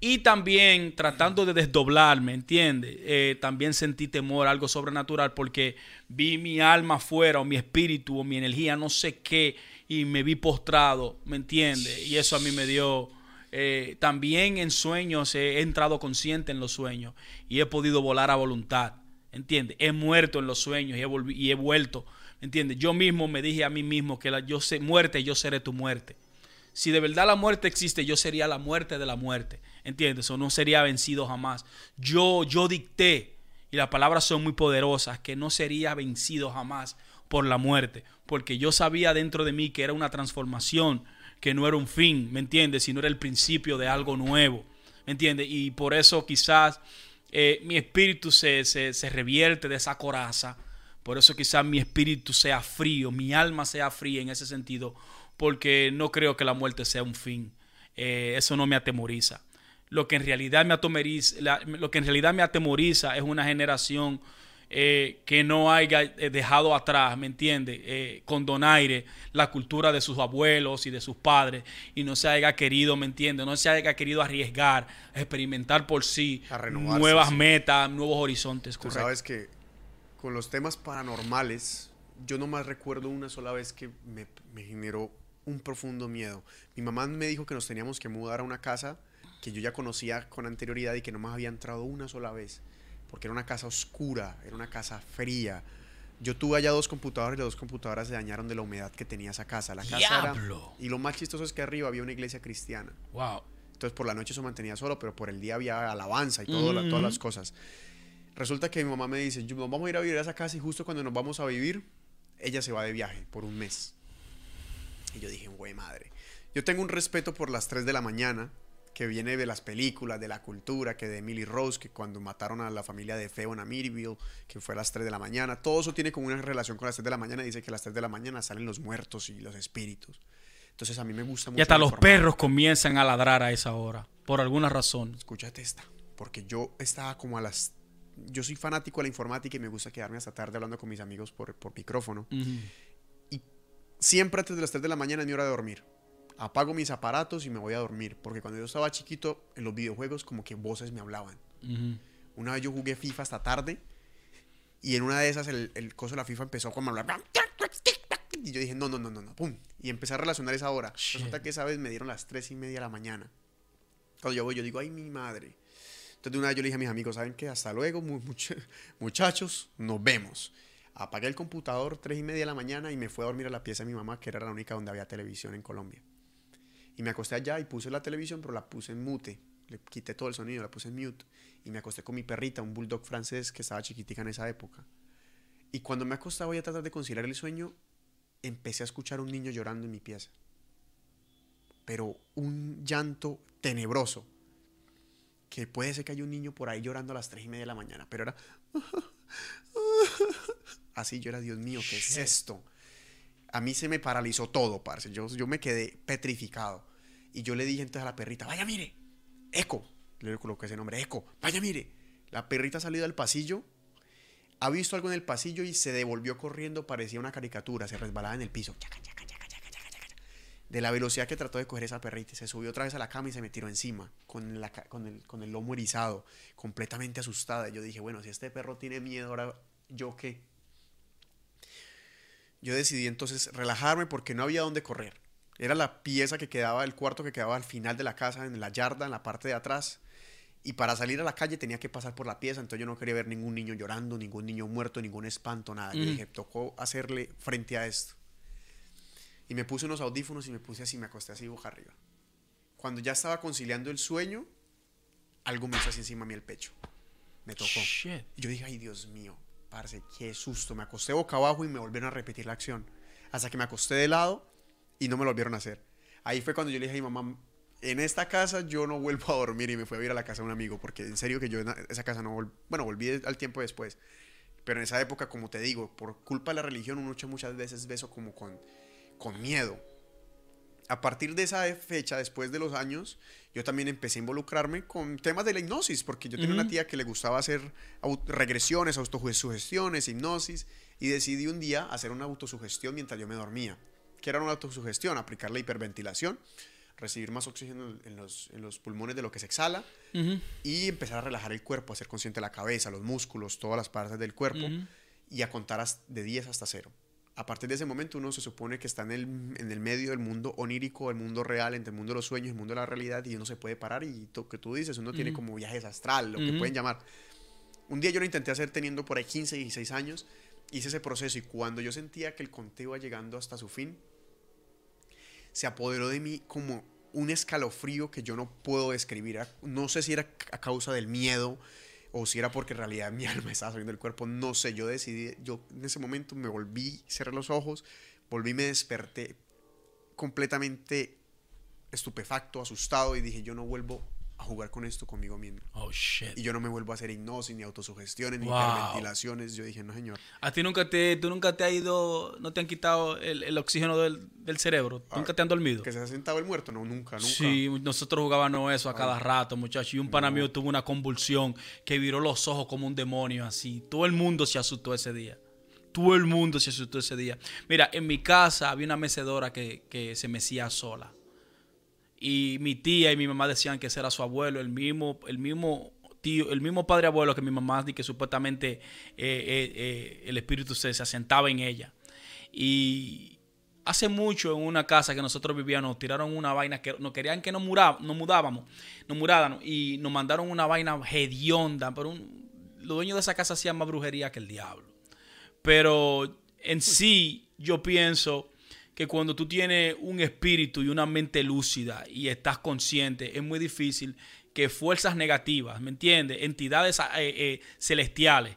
Y también tratando de desdoblarme, ¿entiendes? Eh, también sentí temor, algo sobrenatural, porque vi mi alma afuera, o mi espíritu, o mi energía, no sé qué, y me vi postrado, ¿me entiendes? Y eso a mí me dio... Eh, también en sueños he entrado consciente en los sueños y he podido volar a voluntad, ¿entiendes? He muerto en los sueños y he, vuelto, ¿entiendes? Yo mismo me dije a mí mismo que la, yo sé muerte, yo seré tu muerte. Si de verdad la muerte existe, yo sería la muerte de la muerte. ¿Entiendes? O no sería vencido jamás. Yo, yo dicté, y las palabras son muy poderosas, que no sería vencido jamás por la muerte. Porque yo sabía dentro de mí que era una transformación, que no era un fin, ¿me entiendes? Sino era el principio de algo nuevo. ¿Me entiendes? Y por eso quizás eh, mi espíritu se, se revierte de esa coraza. Por eso quizás mi espíritu sea frío, mi alma sea fría en ese sentido porque no creo que la muerte sea un fin. Eh, eso no me atemoriza. Lo que en realidad me atemoriza, lo que en realidad me atemoriza es una generación eh, que no haya eh, dejado atrás, ¿me entiende? con donaire la cultura de sus abuelos y de sus padres y no se haya querido, ¿me entiende? No se haya querido arriesgar, experimentar por sí nuevas metas, nuevos horizontes. Tú sabes que con los temas paranormales, yo no más recuerdo una sola vez que me, me generó un profundo miedo. Mi mamá me dijo que nos teníamos que mudar a una casa que yo ya conocía con anterioridad y que no más había entrado una sola vez, porque era una casa oscura, era una casa fría. Yo tuve allá dos computadoras y las dos computadoras se dañaron de la humedad que tenía esa casa. La casa y lo más chistoso es que arriba había una iglesia cristiana. Wow. Entonces por la noche se mantenía solo, pero por el día había alabanza y todo, todas las cosas. Resulta que mi mamá me dice, nos vamos a ir a vivir a esa casa y justo cuando nos vamos a vivir, ella se va de viaje por un mes. Y yo dije, güey, madre. Yo tengo un respeto por las 3 de la mañana, que viene de las películas, de la cultura, que de Emily Rose, que cuando mataron a la familia de Feo en Amityville, que fue a las 3 de la mañana. Todo eso tiene como una relación con las 3 de la mañana. Dice que a las 3 de la mañana salen los muertos y los espíritus. Entonces a mí me gusta mucho. Y hasta los perros comienzan a ladrar a esa hora, por alguna razón. Escúchate esta, porque yo estaba como a las... Yo soy fanático de la informática y me gusta quedarme hasta tarde hablando con mis amigos por, por micrófono siempre antes de las 3 de la mañana es mi hora de dormir. Apago mis aparatos y me voy a dormir. Porque cuando yo estaba chiquito, en los videojuegos, como que voces me hablaban. Una vez yo jugué FIFA hasta tarde. Y en una de esas, el, el coso de la FIFA empezó como a hablar. Y yo dije, no, no, no, no, no, pum. Y empecé a relacionar esa hora. Resulta que esa vez me dieron las 3 y media de la mañana. Cuando yo voy, yo digo, ay, mi madre. Entonces de una vez yo le dije a mis amigos, ¿saben qué? Hasta luego, muchachos, nos vemos. Apagué el computador tres y media de la mañana y me fui a dormir a la pieza de mi mamá, que era la única donde había televisión en Colombia. Y me acosté allá y puse la televisión, pero la puse en mute. Le quité todo el sonido, la puse en mute. Y me acosté con mi perrita, un bulldog francés que estaba chiquitica en esa época. Y cuando me acostaba y a tratar de conciliar el sueño, empecé a escuchar un niño llorando en mi pieza. Pero un llanto tenebroso. Que puede ser que haya un niño por ahí llorando a las tres y media de la mañana, pero era... Así yo era, Dios mío, ¿qué es esto? A mí se me paralizó todo, parce. Yo, yo me quedé petrificado. Y yo le dije entonces a la perrita, vaya, mire, Eco. Le coloqué ese nombre, Eco. Vaya, mire. La perrita ha salido al pasillo, ha visto algo en el pasillo y se devolvió corriendo, parecía una caricatura, se resbalaba en el piso. De la velocidad que trató de coger esa perrita, se subió otra vez a la cama y se me tiró encima, con, la, con, el, con el lomo erizado, completamente asustada. Yo dije, bueno, si este perro tiene miedo, ahora yo qué yo decidí entonces relajarme porque no había dónde correr. Era la pieza que quedaba, el cuarto que quedaba al final de la casa, en la yarda, en la parte de atrás. Y para salir a la calle tenía que pasar por la pieza, entonces yo no quería ver ningún niño llorando, ningún niño muerto, ningún espanto, nada. Yo dije, tocó hacerle frente a esto. Y me puse unos audífonos y me puse así, me acosté así boca arriba. Cuando ya estaba conciliando el sueño, algo me hizo así encima a mí el pecho. Me tocó. Y yo dije, ay Dios mío, Parce, qué susto. Me acosté boca abajo y me volvieron a repetir la acción. Hasta que me acosté de lado y no me lo volvieron a hacer. Ahí fue cuando yo le dije a mi mamá, en esta casa yo no vuelvo a dormir y me fui a ir a la casa de un amigo, porque en serio que yo en esa casa no volví, bueno, volví al tiempo después, Pero en esa época, como te digo, por culpa de la religión, uno muchas veces beso como con, con miedo. A partir de esa fecha, después de los años, yo también empecé a involucrarme con temas de la hipnosis, porque yo tenía una tía que le gustaba hacer regresiones, autosugestiones, hipnosis, y decidí un día hacer una autosugestión mientras yo me dormía. ¿Qué era una autosugestión? Aplicar la hiperventilación, recibir más oxígeno en los, en los pulmones de lo que se exhala y empezar a relajar el cuerpo, a ser consciente de la cabeza, los músculos, todas las partes del cuerpo y a contar de 10 hasta 0 a partir de ese momento uno se supone que está en el, en el medio del mundo onírico, el mundo real, entre el mundo de los sueños, el mundo de la realidad, y uno se puede parar y lo que tú dices, uno tiene como viajes astral, lo que pueden llamar. Un día yo lo intenté hacer teniendo por ahí 15, 16 años, hice ese proceso y cuando yo sentía que el conteo iba llegando hasta su fin, se apoderó de mí como un escalofrío que yo no puedo describir. No sé si era a causa del miedo, o si era porque en realidad mi alma estaba saliendo del cuerpo, no sé, yo decidí, yo en ese momento me volví, cerré los ojos, volví, me desperté completamente estupefacto, asustado y dije, yo no vuelvo a jugar con esto conmigo mismo. Oh, shit. Y yo no me vuelvo a hacer hipnosis, ni autosugestiones, ni hiperventilaciones. Yo dije, no, señor. ¿A ti nunca te, tú nunca te ha ido, no te han quitado el, oxígeno del, cerebro? Ah, ¿Nunca te han dormido? ¿Que se ha sentado el muerto? No, nunca, nunca. Sí, nosotros jugábamos eso a cada rato, muchachos. Y un pana mío tuvo una convulsión que viró los ojos como un demonio, así. Todo el mundo se asustó ese día. Todo el mundo se asustó ese día. Mira, en mi casa había una mecedora que, que se mecía sola y mi tía y mi mamá decían que ese era su abuelo, el mismo, el mismo tío, el mismo padre abuelo que mi mamá di que supuestamente eh, eh, eh, el espíritu se, asentaba en ella. Y hace mucho en una casa que nosotros vivíamos, nos tiraron una vaina que nos querían que nos, muraba, nos mudábamos, nos muráramos y nos mandaron una vaina hedionda, pero un, los dueños de esa casa hacían más brujería que el diablo. Pero en sí yo pienso que cuando tú tienes un espíritu y una mente lúcida y estás consciente, es muy difícil que fuerzas negativas, ¿me entiendes? Entidades eh, eh, celestiales,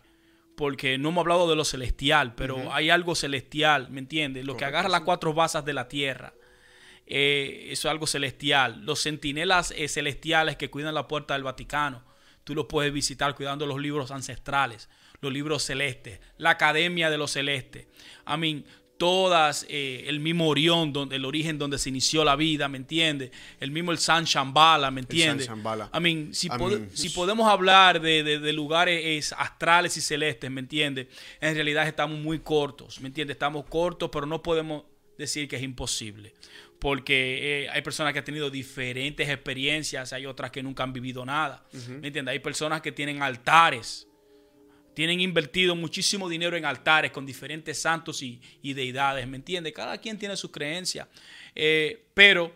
porque no hemos hablado de lo celestial, pero hay algo celestial, ¿me entiendes? Lo que agarra las cuatro basas de la tierra. Eh, eso es algo celestial. Los centinelas celestiales que cuidan la puerta del Vaticano, tú los puedes visitar cuidando los libros ancestrales, los libros celestes, la Academia de los Celestes. I mean, todas, eh, el mismo Orión, donde, el origen donde se inició la vida, ¿me entiendes? El mismo el San Shambhala, ¿me entiendes? I mean, si, si podemos hablar de, lugares astrales y celestes, ¿me entiendes? En realidad estamos muy cortos, ¿me entiendes? Estamos cortos, pero no podemos decir que es imposible. Porque eh, hay personas que han tenido diferentes experiencias, hay otras que nunca han vivido nada, ¿me entiendes? Hay personas que tienen altares, tienen invertido muchísimo dinero en altares con diferentes santos y, deidades, ¿me entiendes? Cada quien tiene su creencia. Eh, pero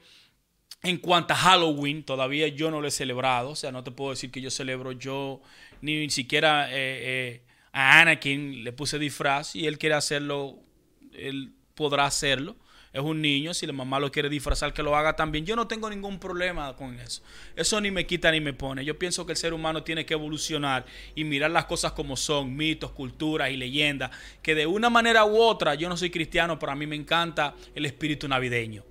en cuanto a Halloween, todavía yo no lo he celebrado. O sea, no te puedo decir que yo celebro yo, ni siquiera eh, eh, a Anakin le puse disfraz y él quiere hacerlo, él podrá hacerlo es un niño, si la mamá lo quiere disfrazar, que lo haga también. Yo no tengo ningún problema con eso. Eso ni me quita ni me pone. Yo pienso que el ser humano tiene que evolucionar y mirar las cosas como son, mitos, culturas y leyendas, que de una manera u otra, yo no soy cristiano, pero a mí me encanta el espíritu navideño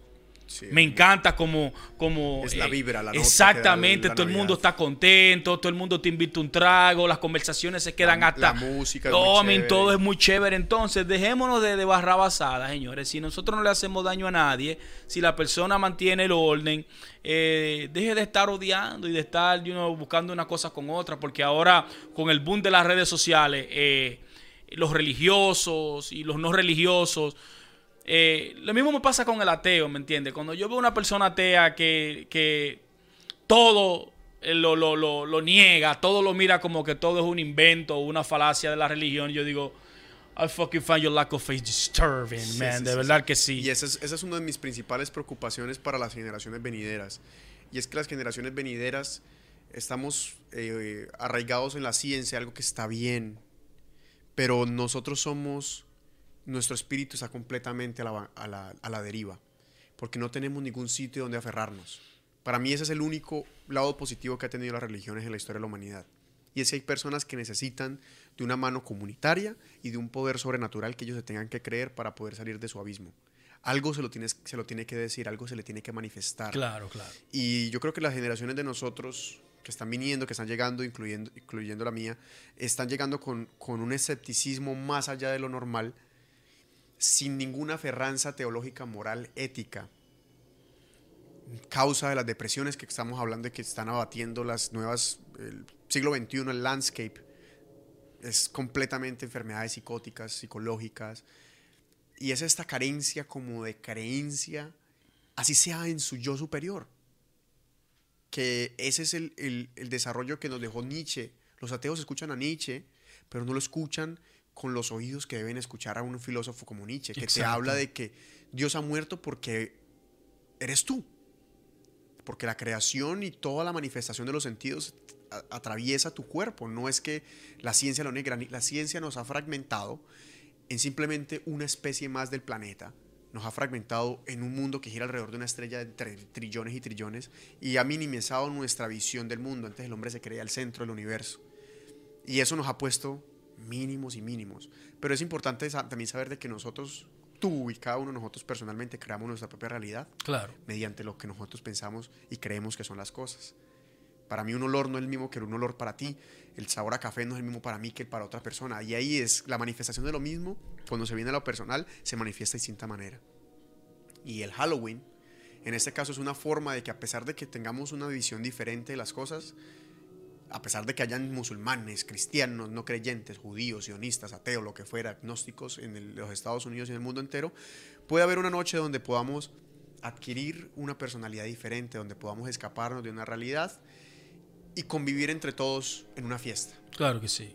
me encanta como... como es la eh, vibra, la Exactamente, todo el mundo está contento, todo el mundo te invita un trago, las conversaciones se quedan hasta... La música oh, todo es muy chévere. Entonces, dejémonos de, de basada, señores. Si nosotros no le hacemos daño a nadie, si la persona mantiene el orden, eh, deje de estar odiando y de estar buscando una cosa con otra, porque ahora con el boom de las redes sociales, eh, los religiosos y los no religiosos eh, lo mismo me pasa con el ateo, ¿me entiendes? Cuando yo veo una persona atea que, todo eh, lo, lo, niega, todo lo mira como que todo es un invento o una falacia de la religión, yo digo, I fucking find your lack of faith disturbing, man. de verdad que sí. Y esa es, esa es una de mis principales preocupaciones para las generaciones venideras. Y es que las generaciones venideras estamos eh, arraigados en la ciencia, algo que está bien, pero nosotros somos nuestro espíritu está completamente a la, deriva, porque no tenemos ningún sitio donde aferrarnos. Para mí ese es el único lado positivo que ha tenido las religiones en la historia de la humanidad. Y es que hay personas que necesitan de una mano comunitaria y de un poder sobrenatural que ellos se tengan que creer para poder salir de su abismo. Algo se lo, tienes, se lo tiene que decir, algo se le tiene que manifestar. Claro, claro. Y yo creo que las generaciones de nosotros que están viniendo, que están llegando, incluyendo, incluyendo la mía, están llegando con, con un escepticismo más allá de lo normal, sin ninguna ferranza teológica, moral, ética, causa de las depresiones que estamos hablando de que están abatiendo las nuevas, el siglo XXI, el landscape, es completamente enfermedades psicóticas, psicológicas, y es esta carencia como de creencia, así sea en su yo superior, que ese es el, el desarrollo que nos dejó Nietzsche. Los ateos escuchan a Nietzsche, pero no lo escuchan con los oídos que deben escuchar a un filósofo como Nietzsche, que te habla de que Dios ha muerto porque eres tú. Porque la creación y toda la manifestación de los sentidos atraviesa tu cuerpo. No es que la ciencia lo negra, la ciencia nos ha fragmentado en simplemente una especie más del planeta. Nos ha fragmentado en un mundo que gira alrededor de una estrella de trillones y trillones y ha minimizado nuestra visión del mundo. Antes el hombre se creía el centro del universo. Y eso nos ha puesto mínimos y mínimos. Pero es importante también saber de que nosotros, tú y cada uno de nosotros personalmente creamos nuestra propia realidad Claro. mediante lo que nosotros pensamos y creemos que son las cosas. Para mí un olor no es el mismo que un olor para ti, el sabor a café no es el mismo para mí que para otra persona. Y ahí es la manifestación de lo mismo, cuando se viene a lo personal, se manifiesta de distinta manera. Y el Halloween, en este caso, es una forma de que a pesar de que tengamos una visión diferente de las cosas, a pesar de que hayan musulmanes, cristianos, no creyentes, judíos, sionistas, ateos, lo que fuera, agnósticos en el- los Estados Unidos y en el mundo entero, puede haber una noche donde podamos adquirir una personalidad diferente, donde podamos escaparnos de una realidad y convivir entre todos en una fiesta. Claro que sí.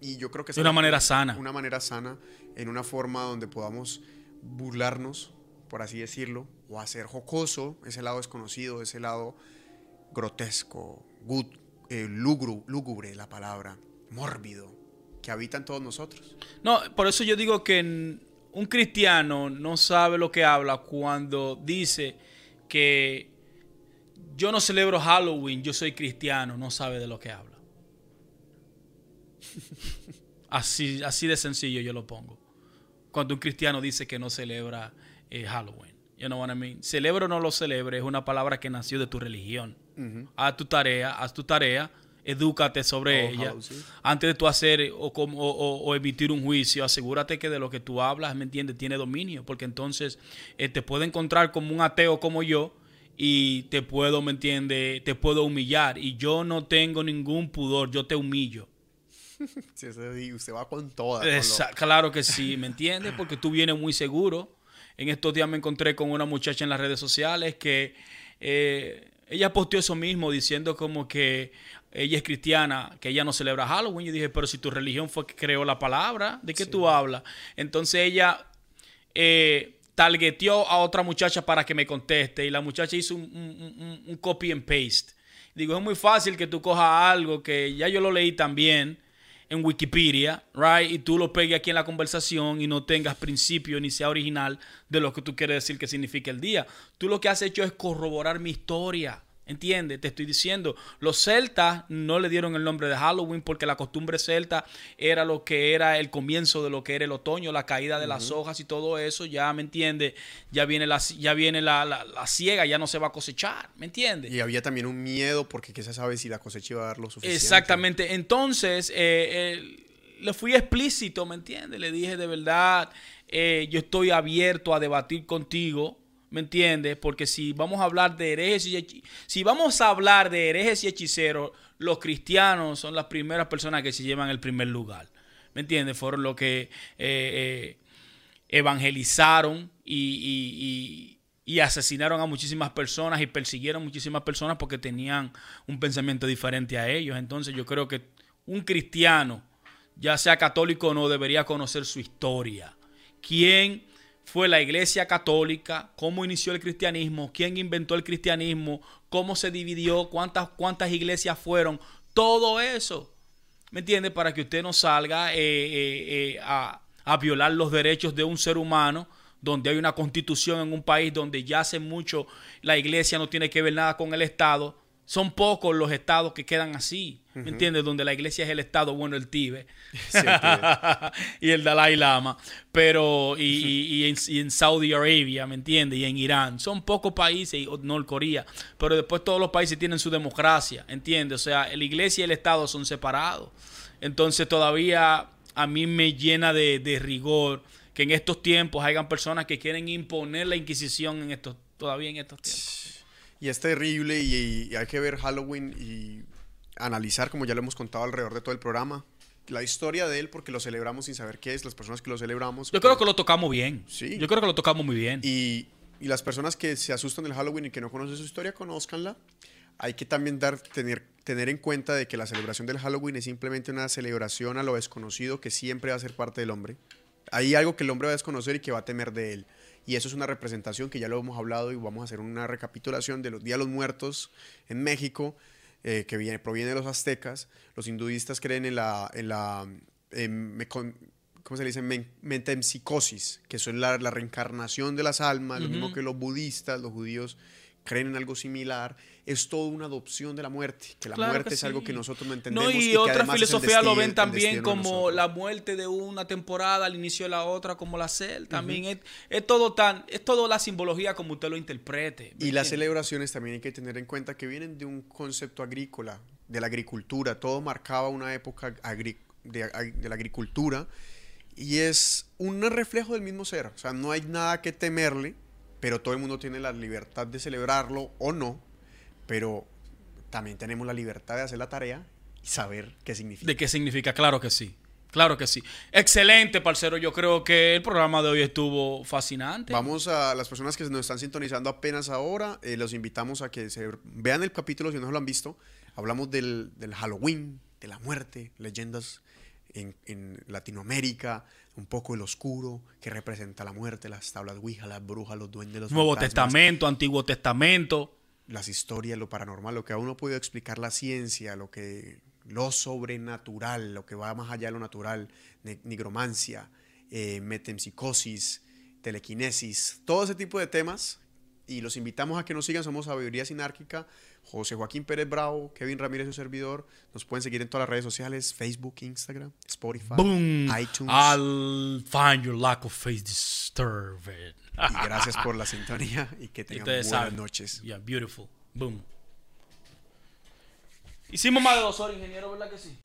Y yo creo que De una manera sana. Una manera sana, en una forma donde podamos burlarnos, por así decirlo, o hacer jocoso ese lado desconocido, ese lado grotesco, gut, eh, lúgubre, la palabra, mórbido, que habita en todos nosotros. No, por eso yo digo que un cristiano no sabe lo que habla cuando dice que yo no celebro Halloween, yo soy cristiano, no sabe de lo que habla. Así, así de sencillo yo lo pongo. Cuando un cristiano dice que no celebra eh, Halloween. You know what I mean? Celebre o no lo celebre es una palabra que nació de tu religión. Haz tu tarea, haz tu tarea, edúcate sobre Oh, ella. Antes de tú hacer o, como- o- o- o emitir un juicio, asegúrate que de lo que tú hablas, ¿me entiendes? Tiene dominio, porque entonces eh, te puede encontrar como un ateo como yo y te puedo, ¿me entiendes? Te puedo humillar y yo no tengo ningún pudor, yo te humillo. Sí, usted va con todas. lo- claro que sí, ¿me entiendes? Porque tú vienes muy seguro. En estos días me encontré con una muchacha en las redes sociales que eh, ella posteó eso mismo diciendo como que ella es cristiana, que ella no celebra Halloween. Yo dije, pero si tu religión fue que creó la palabra, ¿de qué tú hablas? Entonces ella eh, targeteó a otra muchacha para que me conteste y la muchacha hizo un, un- un- un copy and paste. Digo, es muy fácil que tú cojas algo que ya yo lo leí también en Wikipedia, right? Y tú lo pegues aquí en la conversación y no tengas principio ni sea original de lo que tú quieres decir que significa el día. Tú lo que has hecho es corroborar mi historia. ¿Entiendes? Te estoy diciendo, los celtas no le dieron el nombre de Halloween porque la costumbre celta era lo que era el comienzo de lo que era el otoño, la caída de las hojas y todo eso. Ya, ¿me entiendes? Ya viene la, ya viene la, la, la siega, ya no se va a cosechar, ¿me entiendes? Y había también un miedo porque qué se sabe si la cosecha iba a dar lo suficiente. Exactamente. Entonces, eh, eh, le fui explícito, ¿me entiendes? Le dije de verdad, eh, yo estoy abierto a debatir contigo, ¿me entiendes? Porque si vamos a hablar de herejes y hechi- si vamos a hablar de herejes y hechiceros, los cristianos son las primeras personas que se llevan el primer lugar, ¿me entiendes? Fueron los que eh, eh, evangelizaron y, y- asesinaron a muchísimas personas y persiguieron muchísimas personas porque tenían un pensamiento diferente a ellos. Entonces yo creo que un cristiano, ya sea católico o no, debería conocer su historia. ¿Quién fue la iglesia católica? ¿Cómo inició el cristianismo? ¿Quién inventó el cristianismo? ¿Cómo se dividió? ¿Cuántas, cuántas iglesias fueron? Todo eso. ¿Me entiende? Para que usted no salga eh, eh, eh, a, a violar los derechos de un ser humano, donde hay una constitución en un país donde ya hace mucho la iglesia no tiene que ver nada con el Estado, Son pocos los estados que quedan así, ¿me entiendes? Donde la iglesia es el estado, bueno, el Tíbet y el Dalai Lama, pero y, en, Saudi Arabia, ¿me entiendes? Y en Irán. Son pocos países, y Norcorea, pero después todos los países tienen su democracia, ¿entiendes? O sea, la iglesia y el estado son separados. Entonces todavía a mí me llena de, rigor que en estos tiempos hayan personas que quieren imponer la Inquisición en estos, todavía en estos tiempos. Y es terrible y, hay que ver Halloween y analizar, como ya lo hemos contado alrededor de todo el programa, la historia de él porque lo celebramos sin saber qué es, las personas que lo celebramos. Yo creo que lo tocamos bien. Sí. Yo creo que lo tocamos muy bien. Y, y las personas que se asustan del Halloween y que no conocen su historia, conózcanla. Hay que también dar, tener, tener en cuenta de que la celebración del Halloween es simplemente una celebración a lo desconocido que siempre va a ser parte del hombre. Hay algo que el hombre va a desconocer y que va a temer de él. Y eso es una representación que ya lo hemos hablado y vamos a hacer una recapitulación de los Días de los Muertos en México, eh, que viene, proviene de los aztecas. Los hinduistas creen en la, en la ¿cómo se le dice? Metempsicosis, que son la, la reencarnación de las almas, lo mismo que los budistas, los judíos creen en algo similar, es toda una adopción de la muerte, que la muerte es algo que nosotros no entendemos. No, y, otra filosofía lo ven también como la muerte de una temporada al inicio de la otra, como la cel, también. Es, todo tan, es todo la simbología como usted lo interprete. Y las celebraciones también hay que tener en cuenta que vienen de un concepto agrícola, de la agricultura, todo marcaba una época de, de la agricultura y es un reflejo del mismo ser, o sea, no hay nada que temerle pero todo el mundo tiene la libertad de celebrarlo o no, pero también tenemos la libertad de hacer la tarea y saber qué significa. ¿De qué significa? Claro que sí. Claro que sí. Excelente, parcero. Yo creo que el programa de hoy estuvo fascinante. Vamos a las personas que nos están sintonizando apenas ahora. Eh, los invitamos a que se vean el capítulo si no lo han visto. Hablamos del, del Halloween, de la muerte, leyendas en, en Latinoamérica, un poco el oscuro que representa la muerte, las tablas Ouija, las brujas, los duendes, los Nuevo Testamento, Antiguo Testamento. Las historias, lo paranormal, lo que aún no podido explicar la ciencia, lo que lo sobrenatural, lo que va más allá de lo natural, nigromancia, eh, metempsicosis, telequinesis, todo ese tipo de temas. Y los invitamos a que nos sigan, somos Sabiduría Sinárquica. José Joaquín Pérez Bravo, Kevin Ramírez, su servidor. Nos pueden seguir en todas las redes sociales: Facebook, Instagram, Spotify, iTunes. I'll find your lack of face disturbed. y gracias por la sintonía y que tengan buenas noches. Yeah, beautiful. Boom. Hicimos más de dos horas, ingeniero, ¿verdad que sí?